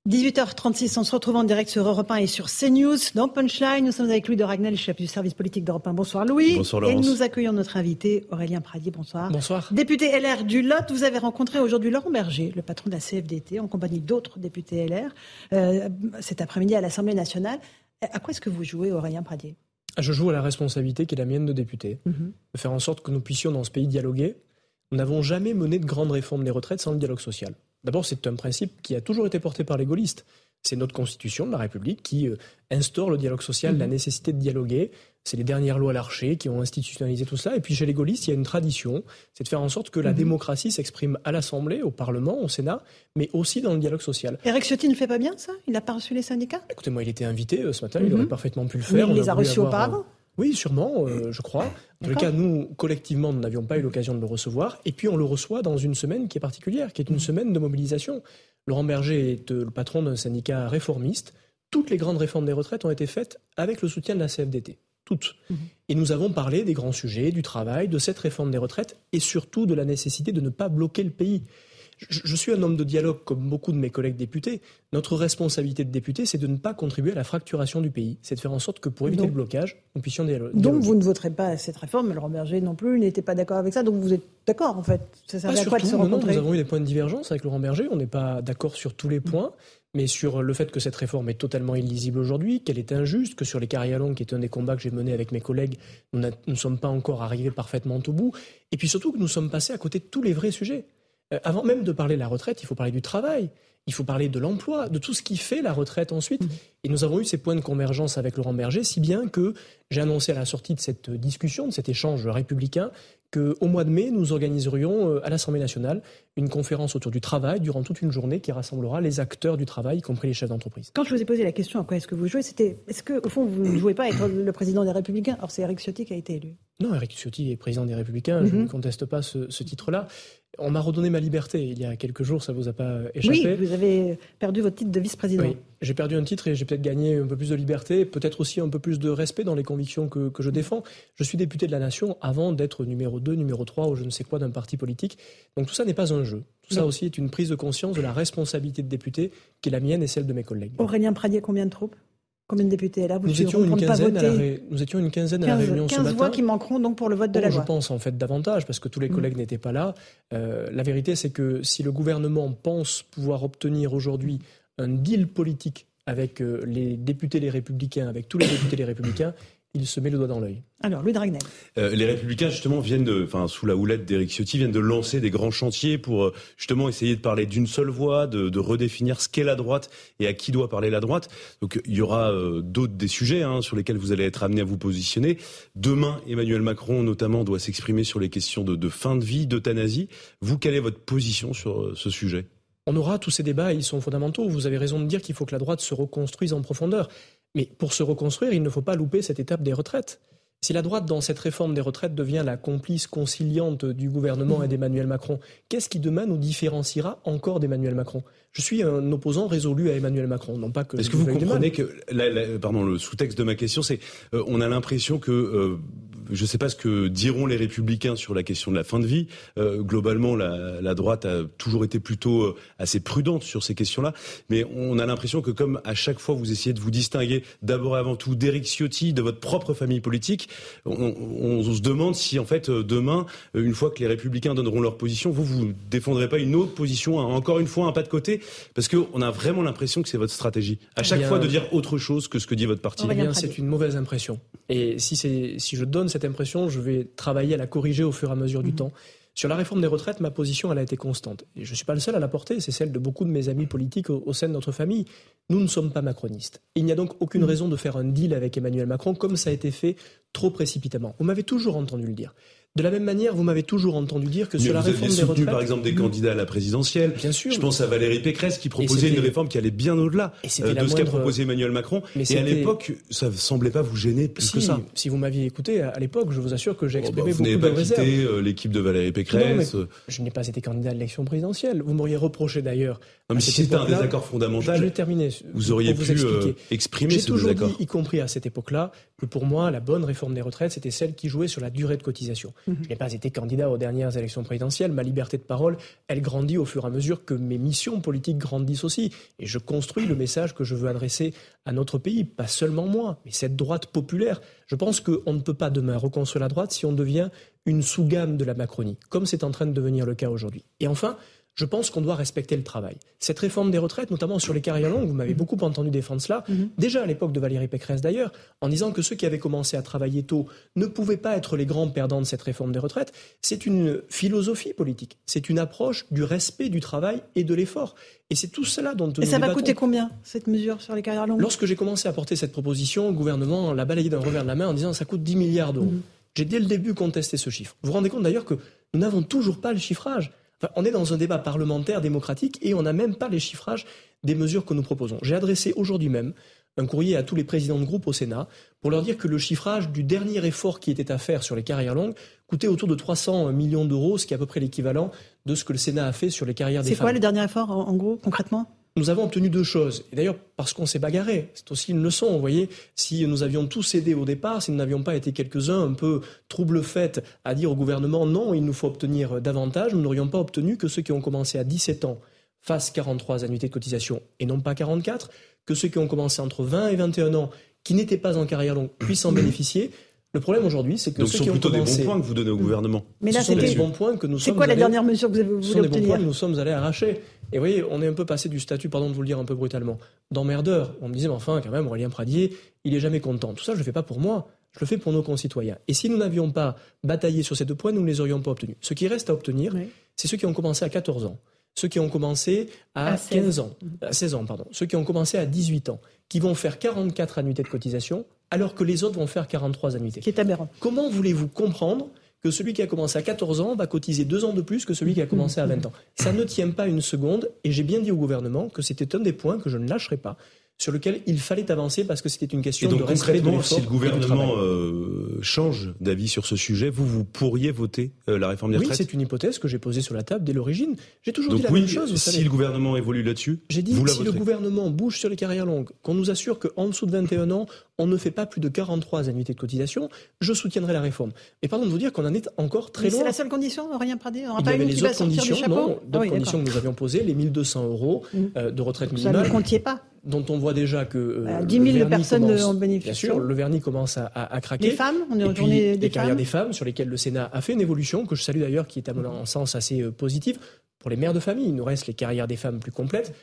18h36, on se retrouve en direct sur Europe 1 et sur CNews. Dans Punchline, nous sommes avec Louis de Ragnel, chef du service politique d'Europe 1. Bonsoir Louis. Bonsoir Laurence. Et nous accueillons notre invité Aurélien Pradier. Bonsoir. Bonsoir. Député LR du Lot, vous avez rencontré aujourd'hui Laurent Berger, le patron de la CFDT, en compagnie d'autres députés LR, euh, cet après-midi à l'Assemblée nationale. À quoi est-ce que vous jouez Aurélien Pradier? Je joue à la responsabilité qui est la mienne de député, mhm. de faire en sorte que nous puissions dans ce pays dialoguer. Nous n'avons jamais mené de grandes réformes des retraites sans le dialogue social. D'abord, c'est un principe qui a toujours été porté par les gaullistes. C'est notre constitution de la République qui euh, instaure le dialogue social, la mhm. nécessité de dialoguer. C'est les dernières lois Larcher qui ont institutionnalisé tout cela. Et puis chez les gaullistes, il y a une tradition, c'est de faire en sorte que la mhm. démocratie s'exprime à l'Assemblée, au Parlement, au Sénat, mais aussi dans le dialogue social. Eric Ciotti ne fait pas bien ça? Il n'a pas reçu les syndicats? Écoutez, moi, il était invité euh, ce matin, il aurait mhm. parfaitement pu le faire. Mais il les a reçus auparavant euh, oui, sûrement, je crois. En tout cas, nous, collectivement, nous n'avions pas eu l'occasion de le recevoir. Et puis, on le reçoit dans une semaine qui est particulière, qui est une semaine de mobilisation. Laurent Berger est euh, le patron d'un syndicat réformiste. Toutes les grandes réformes des retraites ont été faites avec le soutien de la CFDT. Toutes. Mhm. Et nous avons parlé des grands sujets, du travail, de cette réforme des retraites et surtout de la nécessité de ne pas bloquer le pays. Je, suis un homme de dialogue comme beaucoup de mes collègues députés. Notre responsabilité de député, c'est de ne pas contribuer à la fracturation du pays. C'est de faire en sorte que pour éviter le blocage, nous puissions dialoguer. Donc vous ne voterez pas cette réforme. Laurent Berger non plus n'était pas d'accord avec ça. Donc vous êtes d'accord en fait. Ça sert à quoi de se rencontrer Nous avons eu des points de divergence avec Laurent Berger. On n'est pas d'accord sur tous les points mais sur le fait que cette réforme est totalement illisible aujourd'hui, qu'elle est injuste, que sur les carrières longues, qui est un des combats que j'ai mené avec mes collègues, nous ne sommes pas encore arrivés parfaitement au bout, et puis surtout que nous sommes passés à côté de tous les vrais sujets. Euh, avant même de parler de la retraite, il faut parler du travail, il faut parler de l'emploi, de tout ce qui fait la retraite ensuite. Mmh. Et nous avons eu ces points de convergence avec Laurent Berger, si bien que j'ai annoncé à la sortie de cette discussion, de cet échange républicain, qu'au mois de mai, nous organiserions euh, à l'Assemblée nationale une conférence autour du travail durant toute une journée qui rassemblera les acteurs du travail, y compris les chefs d'entreprise. Quand je vous ai posé la question à quoi est-ce que vous jouez, c'était est-ce qu'au fond vous ne jouez pas avec le président des Républicains? Alors c'est Eric Ciotti qui a été élu. Non, Eric Ciotti est président des Républicains, je mhm. ne conteste pas ce, ce titre-là. On m'a redonné ma liberté il y a quelques jours, ça vous a pas échappé Oui, vous avez perdu votre titre de vice-président. Oui, j'ai perdu un titre et j'ai peut-être gagné un peu plus de liberté, peut-être aussi un peu plus de respect dans les convictions que, que je défends. Je suis député de la nation avant d'être numéro 2, numéro 3 ou je ne sais quoi d'un parti politique. Donc tout ça n'est pas un jeu. Tout ça aussi est une prise de conscience de la responsabilité de député qui est la mienne et celle de mes collègues. Aurélien Pradier, combien de troupes? Combien de députés là? Nous, étions une quinzaine à la nous étions une quinzaine à la réunion 15 ce matin. voix qui manqueront donc pour le vote de la loi. Je pense en fait davantage parce que tous les mm. collègues n'étaient pas là. Euh, la vérité, c'est que si le gouvernement pense pouvoir obtenir aujourd'hui un deal politique avec euh, les députés les républicains, avec tous les députés les républicains, il se met le doigt dans l'œil. Alors, Louis Dragnel. Euh, les Républicains, justement, viennent de, enfin, sous la houlette d'Éric Ciotti, viennent de lancer des grands chantiers pour, euh, justement, essayer de parler d'une seule voix, de, redéfinir ce qu'est la droite et à qui doit parler la droite. Donc, il y aura euh, d'autres des sujets hein, sur lesquels vous allez être amené à vous positionner. Demain, Emmanuel Macron, notamment, doit s'exprimer sur les questions de, de fin de vie, d'euthanasie. Vous, quelle est votre position sur ce sujet? On aura tous ces débats, ils sont fondamentaux. Vous avez raison de dire qu'il faut que la droite se reconstruise en profondeur. Mais pour se reconstruire, il ne faut pas louper cette étape des retraites. Si la droite, dans cette réforme des retraites, devient la complice conciliante du gouvernement et d'Emmanuel Macron, qu'est-ce qui demain nous différenciera encore d'Emmanuel Macron? Je suis un opposant résolu à Emmanuel Macron, non pas que. Est-ce que vous comprenez que, pardon, le sous-texte de ma question, c'est, euh, on a l'impression que euh, je ne sais pas ce que diront les républicains sur la question de la fin de vie. Euh, globalement, la, la, droite a toujours été plutôt euh, assez prudente sur ces questions-là. Mais on a l'impression que comme à chaque fois vous essayez de vous distinguer d'abord et avant tout d'Éric Ciotti, de votre propre famille politique, on, on, se demande si en fait euh, demain, une fois que les républicains donneront leur position, vous vous défendrez pas une autre position, encore une fois un pas de côté, parce qu'on a vraiment l'impression que c'est votre stratégie. À chaque fois de dire autre chose que ce que dit votre parti. Eh bien, c'est une mauvaise impression. Et si, si je donne cette impression, je vais travailler à la corriger au fur et à mesure du mhm. temps. Sur la réforme des retraites, ma position, elle a été constante. Et je ne suis pas le seul à la porter, c'est celle de beaucoup de mes amis politiques au, sein de notre famille. Nous ne sommes pas macronistes. Il n'y a donc aucune mhm. raison de faire un deal avec Emmanuel Macron comme ça a été fait trop précipitamment. Vous m'avez toujours entendu le dire. De la même manière, vous m'avez toujours entendu dire que sur la réforme des retraites, par exemple des candidats à la présidentielle. Bien sûr. Je pense à Valérie Pécresse qui proposait une réforme qui allait bien au-delà euh, de ce qu'a proposé Emmanuel Macron. et à l'époque, ça ne semblait pas vous gêner plus que ça. Si vous m'aviez écouté à l'époque, je vous assure que j'ai exprimé oh, bah, beaucoup de réserves. Vous n'avez pas quitté euh, l'équipe de Valérie Pécresse. je n'ai pas été candidat à l'élection présidentielle. Vous m'auriez reproché d'ailleurs. mais si c'était un désaccord fondamental, je vais terminer. Vous auriez pu euh, exprimer ce désaccord. J'ai toujours dit, y compris à cette époque-là, que pour moi, la bonne réforme des retraites, c'était celle qui jouait sur la durée de cotisation. Je n'ai pas été candidat aux dernières élections présidentielles, ma liberté de parole, elle grandit au fur et à mesure que mes missions politiques grandissent aussi. Et je construis le message que je veux adresser à notre pays, pas seulement moi, mais cette droite populaire. Je pense qu'on ne peut pas demain reconstruire la droite si on devient une sous-gamme de la Macronie, comme c'est en train de devenir le cas aujourd'hui. Et enfin, je pense qu'on doit respecter le travail. Cette réforme des retraites, notamment sur les carrières longues, vous m'avez beaucoup entendu défendre cela, mhm. déjà à l'époque de Valérie Pécresse d'ailleurs, en disant que ceux qui avaient commencé à travailler tôt ne pouvaient pas être les grands perdants de cette réforme des retraites, c'est une philosophie politique, c'est une approche du respect du travail et de l'effort. Et c'est tout cela dont Et ça va coûter combien, cette mesure sur les carrières longues? Lorsque j'ai commencé à porter cette proposition, le gouvernement l'a balayé d'un revers de la main en disant que ça coûte 10 milliards d'euros. Mhm. J'ai dès le début contesté ce chiffre. Vous vous rendez compte d'ailleurs que nous n'avons toujours pas le chiffrage on est dans un débat parlementaire démocratique et on n'a même pas les chiffrages des mesures que nous proposons. J'ai adressé aujourd'hui même un courrier à tous les présidents de groupe au Sénat pour leur dire que le chiffrage du dernier effort qui était à faire sur les carrières longues coûtait autour de 300 millions d'euros, ce qui est à peu près l'équivalent de ce que le Sénat a fait sur les carrières des femmes. C'est quoi le dernier effort, en gros, concrètement? Nous avons obtenu deux choses. Et d'ailleurs, parce qu'on s'est bagarré, c'est aussi une leçon. Vous voyez, si nous avions tous cédé au départ, si nous n'avions pas été quelques-uns un peu trouble-fête à dire au gouvernement non, il nous faut obtenir davantage, nous n'aurions pas obtenu que ceux qui ont commencé à 17 ans fassent 43 annuités de cotisation et non pas 44, que ceux qui ont commencé entre 20 et 21 ans, qui n'étaient pas en carrière longue, puissent en bénéficier. Le problème aujourd'hui, c'est que Donc ceux sont qui ont plutôt commencé... des bons points que vous donnez au gouvernement. Mais là, ce sont des bons points que nous C'est sommes quoi la allés- dernière mesure que vous avez ce voulu sont des bons obtenir points que nous sommes allés arracher. Et vous voyez, on est un peu passé du statut, pardon de vous le dire un peu brutalement, d'emmerdeur. On me disait, mais enfin, quand même, Aurélien Pradier, il est jamais content. Tout ça, je le fais pas pour moi. Je le fais pour nos concitoyens. Et si nous n'avions pas bataillé sur ces deux points, nous ne les aurions pas obtenus. Ce qui reste à obtenir, c'est ceux qui ont commencé à 14 ans, ceux qui ont commencé à, À 16. 15 ans, à 16 ans, pardon, ceux qui ont commencé à 18 ans, qui vont faire 44 annuités de cotisation, alors que les autres vont faire 43 annuités. Qui est aberrant. Comment voulez-vous comprendre que celui qui a commencé à 14 ans va cotiser deux ans de plus que celui qui a commencé à 20 ans? Ça ne tient pas une seconde, et j'ai bien dit au gouvernement que c'était un des points que je ne lâcherai pas, sur lequel il fallait avancer parce que c'était une Et question donc de respect de concrètement, si le et gouvernement euh, change d'avis sur ce sujet, vous, vous pourriez voter euh, la réforme des Oui, retraites c'est une hypothèse que j'ai posée sur la table dès l'origine. J'ai toujours Donc dit la oui, même chose, vous si savez. le gouvernement évolue là-dessus, J'ai dit vous la si le gouvernement bouge sur les carrières longues, qu'on nous assure qu'en dessous de 21 ans, on ne fait pas plus de 43 annuités de cotisation, je soutiendrai la réforme. Et pardon de vous dire qu'on en est encore très Mais C'est loin. la seule condition, rien Pradé On y pas avait une qui les va autres sortir conditions, du chapeau non, Ah d'autres oui, conditions que nous avions posées, les 1200 euros euh, de retraite Ça, minimale. vous ne comptiez pas. Dont on voit déjà que euh, Voilà, le 10 000 vernis personnes commence- en bénéficient. Bien sûr, le vernis commence à, à- à craquer. Les femmes, on est journée des carrières femmes. des femmes sur lesquelles le Sénat a fait une évolution que je salue d'ailleurs, qui est à mon sens assez euh, positive pour les mères de famille. Il nous reste les carrières des femmes plus complètes.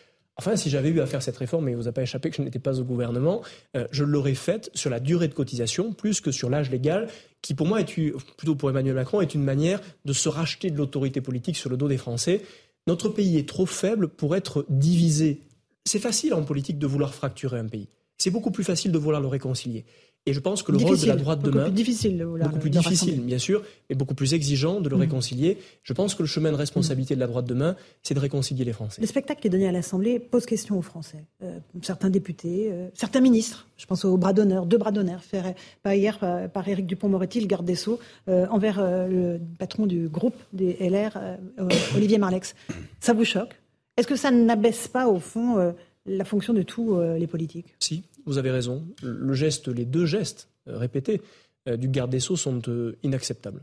Enfin, si j'avais eu à faire cette réforme, et il vous a pas échappé que je n'étais pas au gouvernement, euh, je l'aurais faite sur la durée de cotisation plus que sur l'âge légal, qui pour moi est plutôt pour Emmanuel Macron est une manière de se racheter de l'autorité politique sur le dos des Français. Notre pays est trop faible pour être divisé. C'est facile en politique de vouloir fracturer un pays. C'est beaucoup plus facile de vouloir le réconcilier. Et je pense que le rôle de la droite beaucoup demain, plus difficile beaucoup plus le- le difficile, rassembler. bien sûr, mais beaucoup plus exigeant de le Mm. réconcilier. Je pense que le chemin de responsabilité de la droite demain, c'est de réconcilier les Français. Le spectacle qui est donné à l'Assemblée pose question aux Français. Euh, certains députés, euh, certains ministres, je pense au bras d'honneur, deux bras d'honneur, faits par hier par, par Éric Dupont-Moretti, le garde des Sceaux, euh, envers euh, le patron du groupe des LR, euh, euh, Olivier Marlex. Ça vous choque? Est-ce que ça n'abaisse pas, au fond, euh, la fonction de tous euh, les politiques? Si, vous avez raison. Les deux gestes euh, répétés du garde des Sceaux sont inacceptables.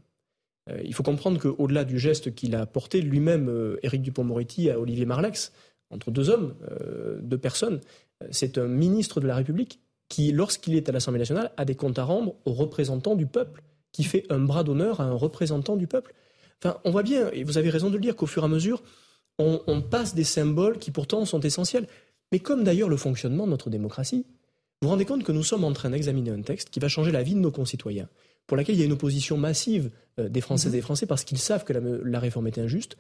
Il faut comprendre qu'au-delà du geste qu'il a porté lui-même, Éric Dupont-Moretti, à Olivier Marlex, entre deux hommes, deux personnes, c'est un ministre de la République qui, lorsqu'il est à l'Assemblée nationale, a des comptes à rendre aux représentants du peuple, qui fait un bras d'honneur à un représentant du peuple. Enfin, on voit bien, et vous avez raison de le dire, qu'au fur et à mesure, on, on passe des symboles qui pourtant sont essentiels. Mais comme d'ailleurs le fonctionnement de notre démocratie, vous vous rendez compte que nous sommes en train d'examiner un texte qui va changer la vie de nos concitoyens, pour laquelle il y a une opposition massive euh, des Françaises et des Français parce qu'ils savent que la, la réforme est injuste,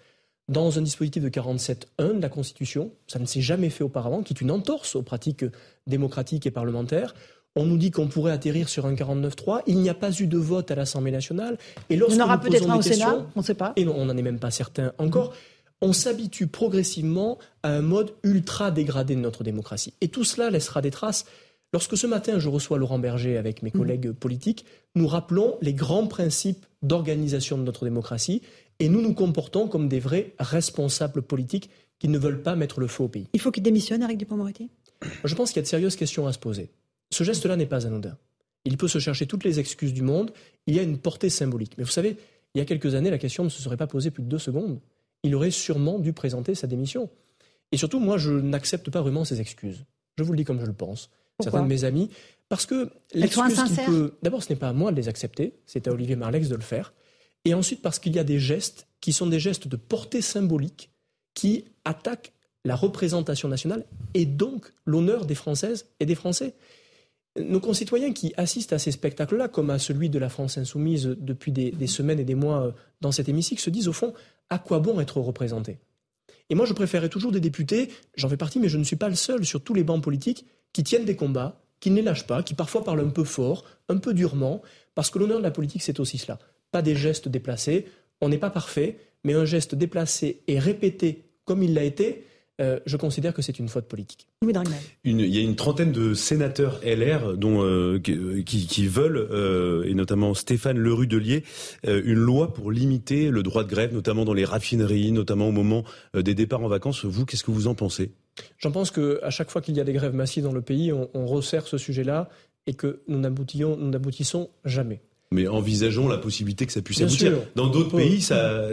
dans un dispositif de 47.1 de la Constitution, ça ne s'est jamais fait auparavant, qui est une entorse aux pratiques démocratiques et parlementaires. On nous dit qu'on pourrait atterrir sur un 49.3. Il n'y a pas eu de vote à l'Assemblée nationale. Et Il lorsque y en aura peut-être un au Sénat, on ne sait pas. et non, on n'en est même pas certain encore. On s'habitue progressivement à un mode ultra dégradé de notre démocratie. Et tout cela laissera des traces. Lorsque ce matin je reçois Laurent Berger avec mes collègues politiques, nous rappelons les grands principes d'organisation de notre démocratie et nous nous comportons comme des vrais responsables politiques qui ne veulent pas mettre le feu au pays. Il faut qu'il démissionne, Éric Dupond-Moretti? Je pense qu'il y a de sérieuses questions à se poser. Ce geste-là n'est pas anodin. Il peut se chercher toutes les excuses du monde. Il y a une portée symbolique. Mais vous savez, il y a quelques années, la question ne se serait pas posée plus de deux secondes. Il aurait sûrement dû présenter sa démission. Et surtout, moi, je n'accepte pas vraiment ces excuses. Je vous le dis comme je le pense. Pourquoi Certains de mes amis, parce que l'excuse qu'il peut. D'abord, ce n'est pas à moi de les accepter, c'est à Olivier Marlex de le faire. Et ensuite, parce qu'il y a des gestes qui sont des gestes de portée symbolique qui attaquent la représentation nationale et donc l'honneur des Françaises et des Français. Nos concitoyens qui assistent à ces spectacles-là, comme à celui de la France insoumise depuis des, des semaines et des mois euh, dans cet hémicycle, se disent au fond, à quoi bon être représenté Et moi, je préférais toujours des députés, j'en fais partie, mais je ne suis pas le seul sur tous les bancs politiques, qui tiennent des combats, qui ne les lâchent pas, qui parfois parlent un peu fort, un peu durement, parce que l'honneur de la politique, c'est aussi cela. Pas des gestes déplacés, on n'est pas parfait, mais un geste déplacé et répété comme il l'a été, euh, je considère que c'est une faute politique. Une- il y a une trentaine de sénateurs LR dont, euh, qui, veulent, euh, et notamment Stéphane Lerudelier, euh, une loi pour limiter le droit de grève, notamment dans les raffineries, notamment au moment euh, des départs en vacances. Vous, qu'est-ce que vous en pensez? J'en pense qu'à chaque fois qu'il y a des grèves massives dans le pays, on, on resserre ce sujet-là et que nous n'aboutissons jamais. Mais envisageons la possibilité que ça puisse aboutir. Dans d'autres pays, ça,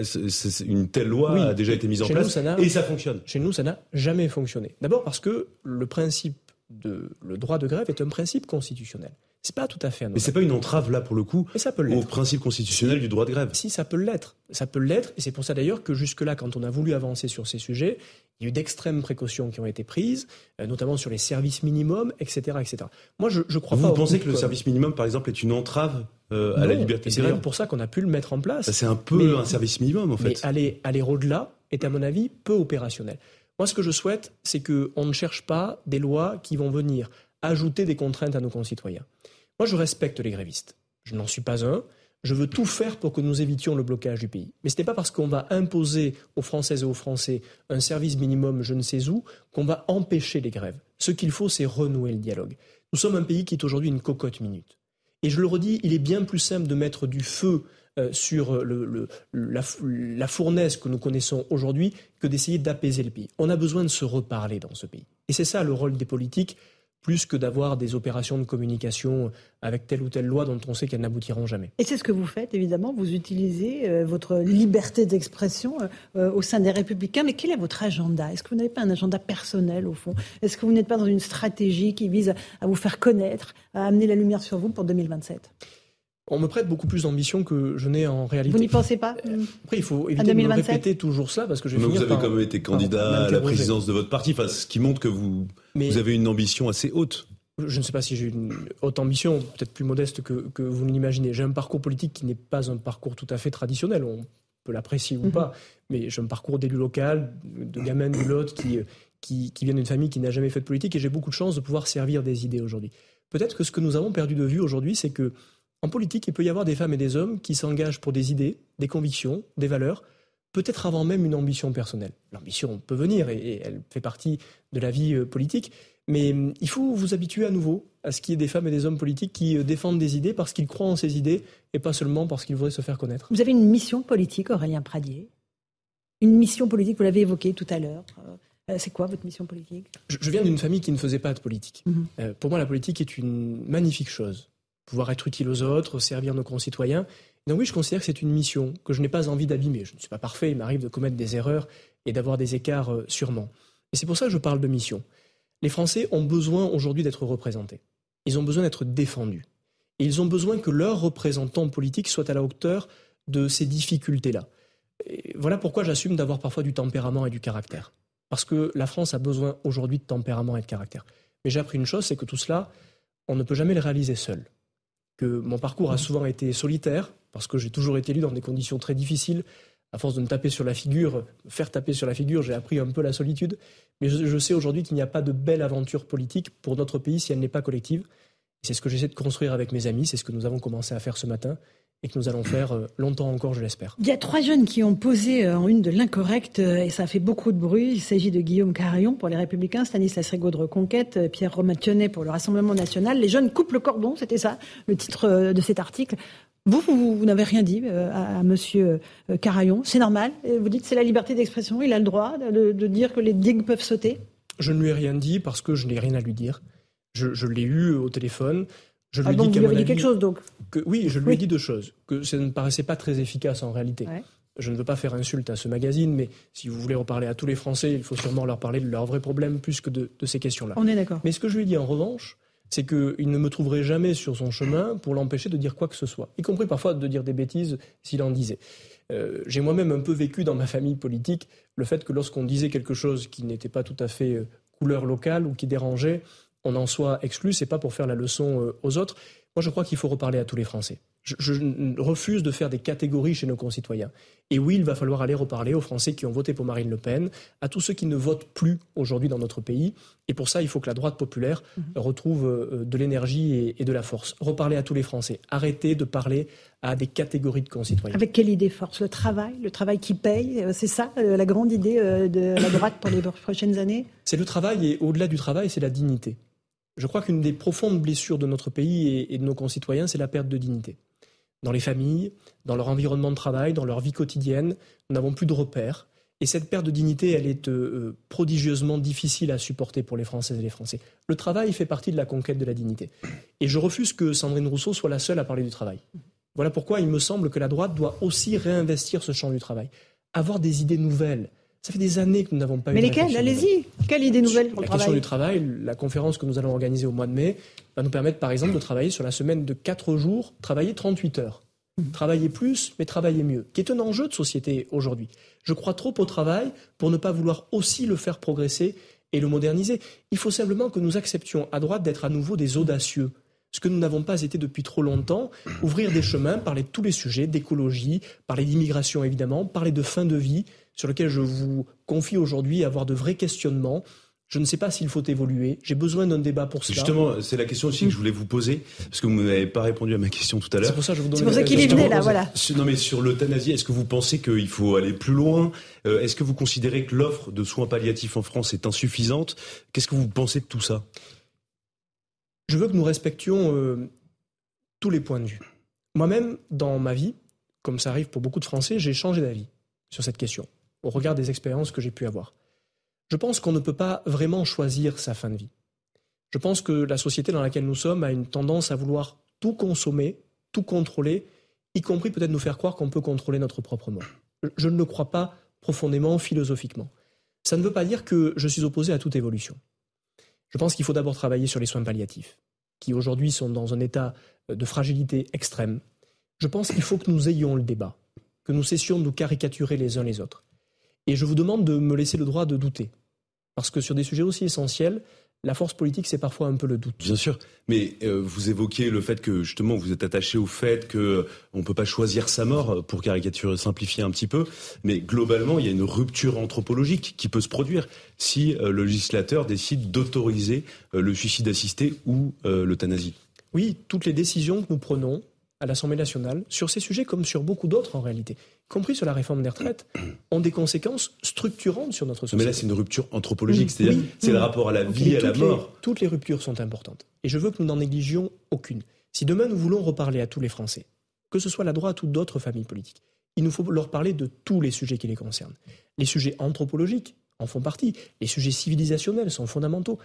une telle loi a déjà été mise en place et ça fonctionne. Chez nous, ça n'a jamais fonctionné. D'abord parce que le principe de le droit de grève est un principe constitutionnel. C'est pas tout à fait Mais c'est pas une entrave là pour le coup ça peut au principe constitutionnel du droit de grève. Si ça peut l'être, ça peut l'être et c'est pour ça d'ailleurs que jusque là quand on a voulu avancer sur ces sujets, il y a eu d'extrêmes précautions qui ont été prises, euh, notamment sur les services minimums, etc., etc. Moi, je, je crois Vous pas. Vous pensez que le service minimum, par exemple, est une entrave euh, à la liberté C'est d'ailleurs pour ça qu'on a pu le mettre en place. C'est un peu un service minimum, en fait. Mais aller, aller au-delà est, à mon avis, peu opérationnel. Moi, ce que je souhaite, c'est qu'on ne cherche pas des lois qui vont venir ajouter des contraintes à nos concitoyens. Moi, je respecte les grévistes. Je n'en suis pas un. Je veux tout faire pour que nous évitions le blocage du pays. Mais ce n'est pas parce qu'on va imposer aux Françaises et aux Français un service minimum je ne sais où qu'on va empêcher les grèves. Ce qu'il faut, c'est renouer le dialogue. Nous sommes un pays qui est aujourd'hui une cocotte minute. Et je le redis, il est bien plus simple de mettre du feu euh, sur la, fournaise que nous connaissons aujourd'hui que d'essayer d'apaiser le pays. On a besoin de se reparler dans ce pays. Et c'est ça le rôle des politiques, plus que d'avoir des opérations de communication avec telle ou telle loi dont on sait qu'elles n'aboutiront jamais. Et c'est ce que vous faites, évidemment. Vous utilisez euh, votre liberté d'expression euh, au sein des Républicains. Mais quel est votre agenda? Est-ce que vous n'avez pas un agenda personnel, au fond? Est-ce que vous n'êtes pas dans une stratégie qui vise à vous faire connaître, à amener la lumière sur vous pour 2027 on me prête beaucoup plus d'ambition que je n'ai en réalité. Vous n'y pensez pas? Après, il faut éviter de répéter toujours ça parce que je vais Mais vous avez quand même été candidat à la présidence de votre parti, enfin, ce qui montre que vous, vous avez une ambition assez haute. Je ne sais pas si j'ai une haute ambition, peut-être plus modeste que, que vous ne l'imaginez. J'ai un parcours politique qui n'est pas un parcours tout à fait traditionnel. On peut l'apprécier ou mhm. pas, mais j'ai un parcours d'élu local, de gamin du Lot qui, qui, qui vient d'une famille qui n'a jamais fait de politique et j'ai beaucoup de chance de pouvoir servir des idées aujourd'hui. Peut-être que ce que nous avons perdu de vue aujourd'hui, c'est que en politique, il peut y avoir des femmes et des hommes qui s'engagent pour des idées, des convictions, des valeurs, peut-être avant même une ambition personnelle. L'ambition peut venir et, elle fait partie de la vie euh, politique, mais hum, il faut vous habituer à nouveau à ce qu'il y ait des femmes et des hommes politiques qui euh, défendent des idées parce qu'ils croient en ces idées et pas seulement parce qu'ils voudraient se faire connaître. Vous avez une mission politique, Aurélien Pradier? Une mission politique, vous l'avez évoqué tout à l'heure. Euh, c'est quoi votre mission politique? Je, viens d'une famille qui ne faisait pas de politique. Mhm. pour moi, la politique est une magnifique chose pouvoir être utile aux autres, servir nos concitoyens. Donc oui, je considère que c'est une mission que je n'ai pas envie d'abîmer. Je ne suis pas parfait, il m'arrive de commettre des erreurs et d'avoir des écarts euh, sûrement. Et c'est pour ça que je parle de mission. Les Français ont besoin aujourd'hui d'être représentés. Ils ont besoin d'être défendus. Et ils ont besoin que leurs représentants politiques soient à la hauteur de ces difficultés-là. voilà pourquoi j'assume d'avoir parfois du tempérament et du caractère. Parce que la France a besoin aujourd'hui de tempérament et de caractère. Mais j'ai appris une chose, c'est que tout cela, on ne peut jamais le réaliser seul que mon parcours a souvent été solitaire, parce que j'ai toujours été élu dans des conditions très difficiles. À force de me taper sur la figure, faire taper sur la figure, j'ai appris un peu la solitude. Mais je, sais aujourd'hui qu'il n'y a pas de belle aventure politique pour notre pays si elle n'est pas collective. C'est ce que j'essaie de construire avec mes amis, c'est ce que nous avons commencé à faire ce matin et que nous allons faire euh, longtemps encore, je l'espère. Il y a trois jeunes qui ont posé euh, en une de l'incorrect euh, et ça a fait beaucoup de bruit. Il s'agit de Guillaume Carillon pour les Républicains, Stanislas Rigaud de Reconquête, Pierre Romain pour le Rassemblement National. Les jeunes coupent le cordon, c'était ça, le titre de cet article. Vous, vous, n'avez rien dit à, à Monsieur Carayon. C'est normal. Vous dites c'est la liberté d'expression. Il a le droit de, de, dire que les digues peuvent sauter. Je ne lui ai rien dit parce que je n'ai rien à lui dire. Je, je l'ai eu au téléphone. Je lui ai dit, vous lui dit quelque chose donc que, Oui, je lui ai dit deux choses. Que ça ne paraissait pas très efficace en réalité. Je ne veux pas faire insulte à ce magazine, mais si vous voulez reparler à tous les Français, il faut sûrement leur parler de leurs vrais problèmes plus que de, ces questions-là. On est d'accord. Mais ce que je lui ai dit en revanche, c'est qu'il ne me trouverait jamais sur son chemin pour l'empêcher de dire quoi que ce soit, y compris parfois de dire des bêtises s'il en disait. Euh, j'ai moi-même un peu vécu dans ma famille politique le fait que lorsqu'on disait quelque chose qui n'était pas tout à fait euh, couleur locale ou qui dérangeait, on en soit exclu, c'est pas pour faire la leçon euh, aux autres. Moi, je crois qu'il faut reparler à tous les Français. Je, refuse de faire des catégories chez nos concitoyens. Et oui, il va falloir aller reparler aux Français qui ont voté pour Marine Le Pen, à tous ceux qui ne votent plus aujourd'hui dans notre pays. Et pour ça, il faut que la droite populaire mhm. retrouve euh, de l'énergie et, de la force. Reparler à tous les Français. Arrêter de parler à des catégories de concitoyens. Avec quelle idée force Le travail? Le travail qui paye? Euh, C'est ça la grande idée de la droite pour les prochaines années? C'est le travail et au-delà du travail, c'est la dignité. Je crois qu'une des profondes blessures de notre pays et de nos concitoyens, c'est la perte de dignité. Dans les familles, dans leur environnement de travail, dans leur vie quotidienne, nous n'avons plus de repères. Et cette perte de dignité, elle est euh, prodigieusement difficile à supporter pour les Françaises et les Français. Le travail fait partie de la conquête de la dignité. Et je refuse que Sandrine Rousseau soit la seule à parler du travail. Voilà pourquoi il me semble que la droite doit aussi réinvestir ce champ du travail. Avoir des idées nouvelles. Ça fait des années que nous n'avons pas eu. Mais lesquelles Allez-y. Quelle idée nouvelle pour La question du travail, la conférence que nous allons organiser au mois de mai va nous permettre, par exemple, de travailler sur la semaine de 4 jours, travailler 38 heures. Travailler plus, mais travailler mieux, qui est un enjeu de société aujourd'hui. Je crois trop au travail pour ne pas vouloir aussi le faire progresser et le moderniser. Il faut simplement que nous acceptions à droite d'être à nouveau des audacieux. Ce que nous n'avons pas été depuis trop longtemps, ouvrir des chemins, parler de tous les sujets, d'écologie, parler d'immigration évidemment, parler de fin de vie, sur lequel je vous confie aujourd'hui avoir de vrais questionnements, je ne sais pas s'il faut évoluer. J'ai besoin d'un débat pour cela. Justement, c'est la question aussi que je voulais vous poser, parce que vous n'avez pas répondu à ma question tout à l'heure. C'est pour ça, je vous C'est pour ça qu'il est venu là, voilà. Non, mais sur l'euthanasie, est-ce que vous pensez qu'il faut aller plus loin? Euh, Est-ce que vous considérez que l'offre de soins palliatifs en France est insuffisante? Qu'est-ce que vous pensez de tout ça? Je veux que nous respections euh, tous les points de vue. Moi-même, dans ma vie, comme ça arrive pour beaucoup de Français, j'ai changé d'avis sur cette question, au regard des expériences que j'ai pu avoir. Je pense qu'on ne peut pas vraiment choisir sa fin de vie. Je pense que la société dans laquelle nous sommes a une tendance à vouloir tout consommer, tout contrôler, y compris peut-être nous faire croire qu'on peut contrôler notre propre mort. Je ne le crois pas profondément, philosophiquement. Ça ne veut pas dire que je suis opposé à toute évolution. Je pense qu'il faut d'abord travailler sur les soins palliatifs, qui aujourd'hui sont dans un état de fragilité extrême. Je pense qu'il faut que nous ayons le débat, que nous cessions de nous caricaturer les uns les autres. Et je vous demande de me laisser le droit de douter. Parce que sur des sujets aussi essentiels, la force politique, c'est parfois un peu le doute. Bien sûr, mais euh, vous évoquiez le fait que justement vous êtes attaché au fait qu'on euh, ne peut pas choisir sa mort, euh, pour caricaturer, simplifier un petit peu, mais globalement, il y a une rupture anthropologique qui peut se produire si le législateur décide d'autoriser le suicide assisté ou l'euthanasie. Oui, toutes les décisions que nous prenons à l'Assemblée nationale, sur ces sujets comme sur beaucoup d'autres en réalité, compris sur la réforme des retraites, ont des conséquences structurantes sur notre société. Mais là, c'est une rupture anthropologique, c'est-à-dire c'est le rapport à la vie et à la mort. toutes les ruptures sont importantes. Et je veux que nous n'en négligions aucune. Si demain nous voulons reparler à tous les Français, que ce soit la droite ou d'autres familles politiques, il nous faut leur parler de tous les sujets qui les concernent. Les sujets anthropologiques en font partie, les sujets civilisationnels sont fondamentaux,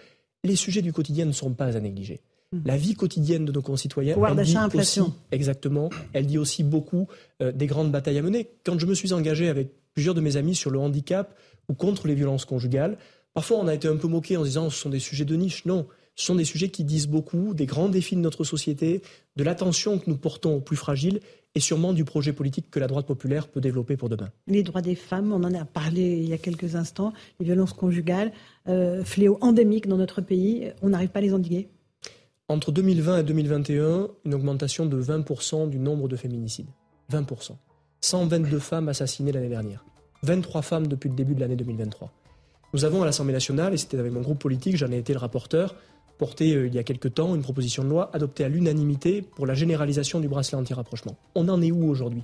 les sujets du quotidien ne sont pas à négliger. La vie quotidienne de nos concitoyens, elle dit aussi, exactement, elle dit aussi beaucoup euh, des grandes batailles à mener. Quand je me suis engagé avec plusieurs de mes amis sur le handicap ou contre les violences conjugales, parfois on a été un peu moqué en disant ce sont des sujets de niche. Non, ce sont des sujets qui disent beaucoup des grands défis de notre société, de l'attention que nous portons aux plus fragiles et sûrement du projet politique que la droite populaire peut développer pour demain. Les droits des femmes, on en a parlé il y a quelques instants, les violences conjugales, euh, fléau endémique dans notre pays, on n'arrive pas à les endiguer entre 2020 et 2021, une augmentation de 20% du nombre de féminicides. 20%. 122 femmes assassinées l'année dernière. 23 femmes depuis le début de l'année 2023. Nous avons à l'Assemblée nationale, et c'était avec mon groupe politique, j'en ai été le rapporteur, porté euh, il y a quelque temps une proposition de loi adoptée à l'unanimité pour la généralisation du bracelet anti-rapprochement. On en est où aujourd'hui?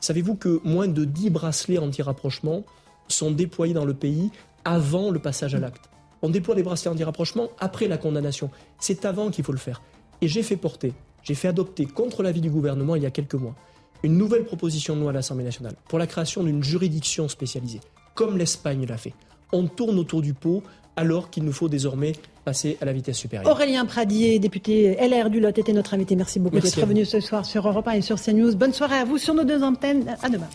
Savez-vous que moins de 10 bracelets anti-rapprochement sont déployés dans le pays avant le passage à l'acte? On déploie les bracelets anti-rapprochement après la condamnation. C'est avant qu'il faut le faire. Et j'ai fait porter, j'ai fait adopter contre l'avis du gouvernement il y a quelques mois une nouvelle proposition de loi à l'Assemblée nationale pour la création d'une juridiction spécialisée, comme l'Espagne l'a fait. On tourne autour du pot alors qu'il nous faut désormais passer à la vitesse supérieure. Aurélien Pradier, député LR du Lot, était notre invité. Merci beaucoup d'être venu ce soir sur Europe 1 et sur CNews. Bonne soirée à vous sur nos deux antennes. À demain.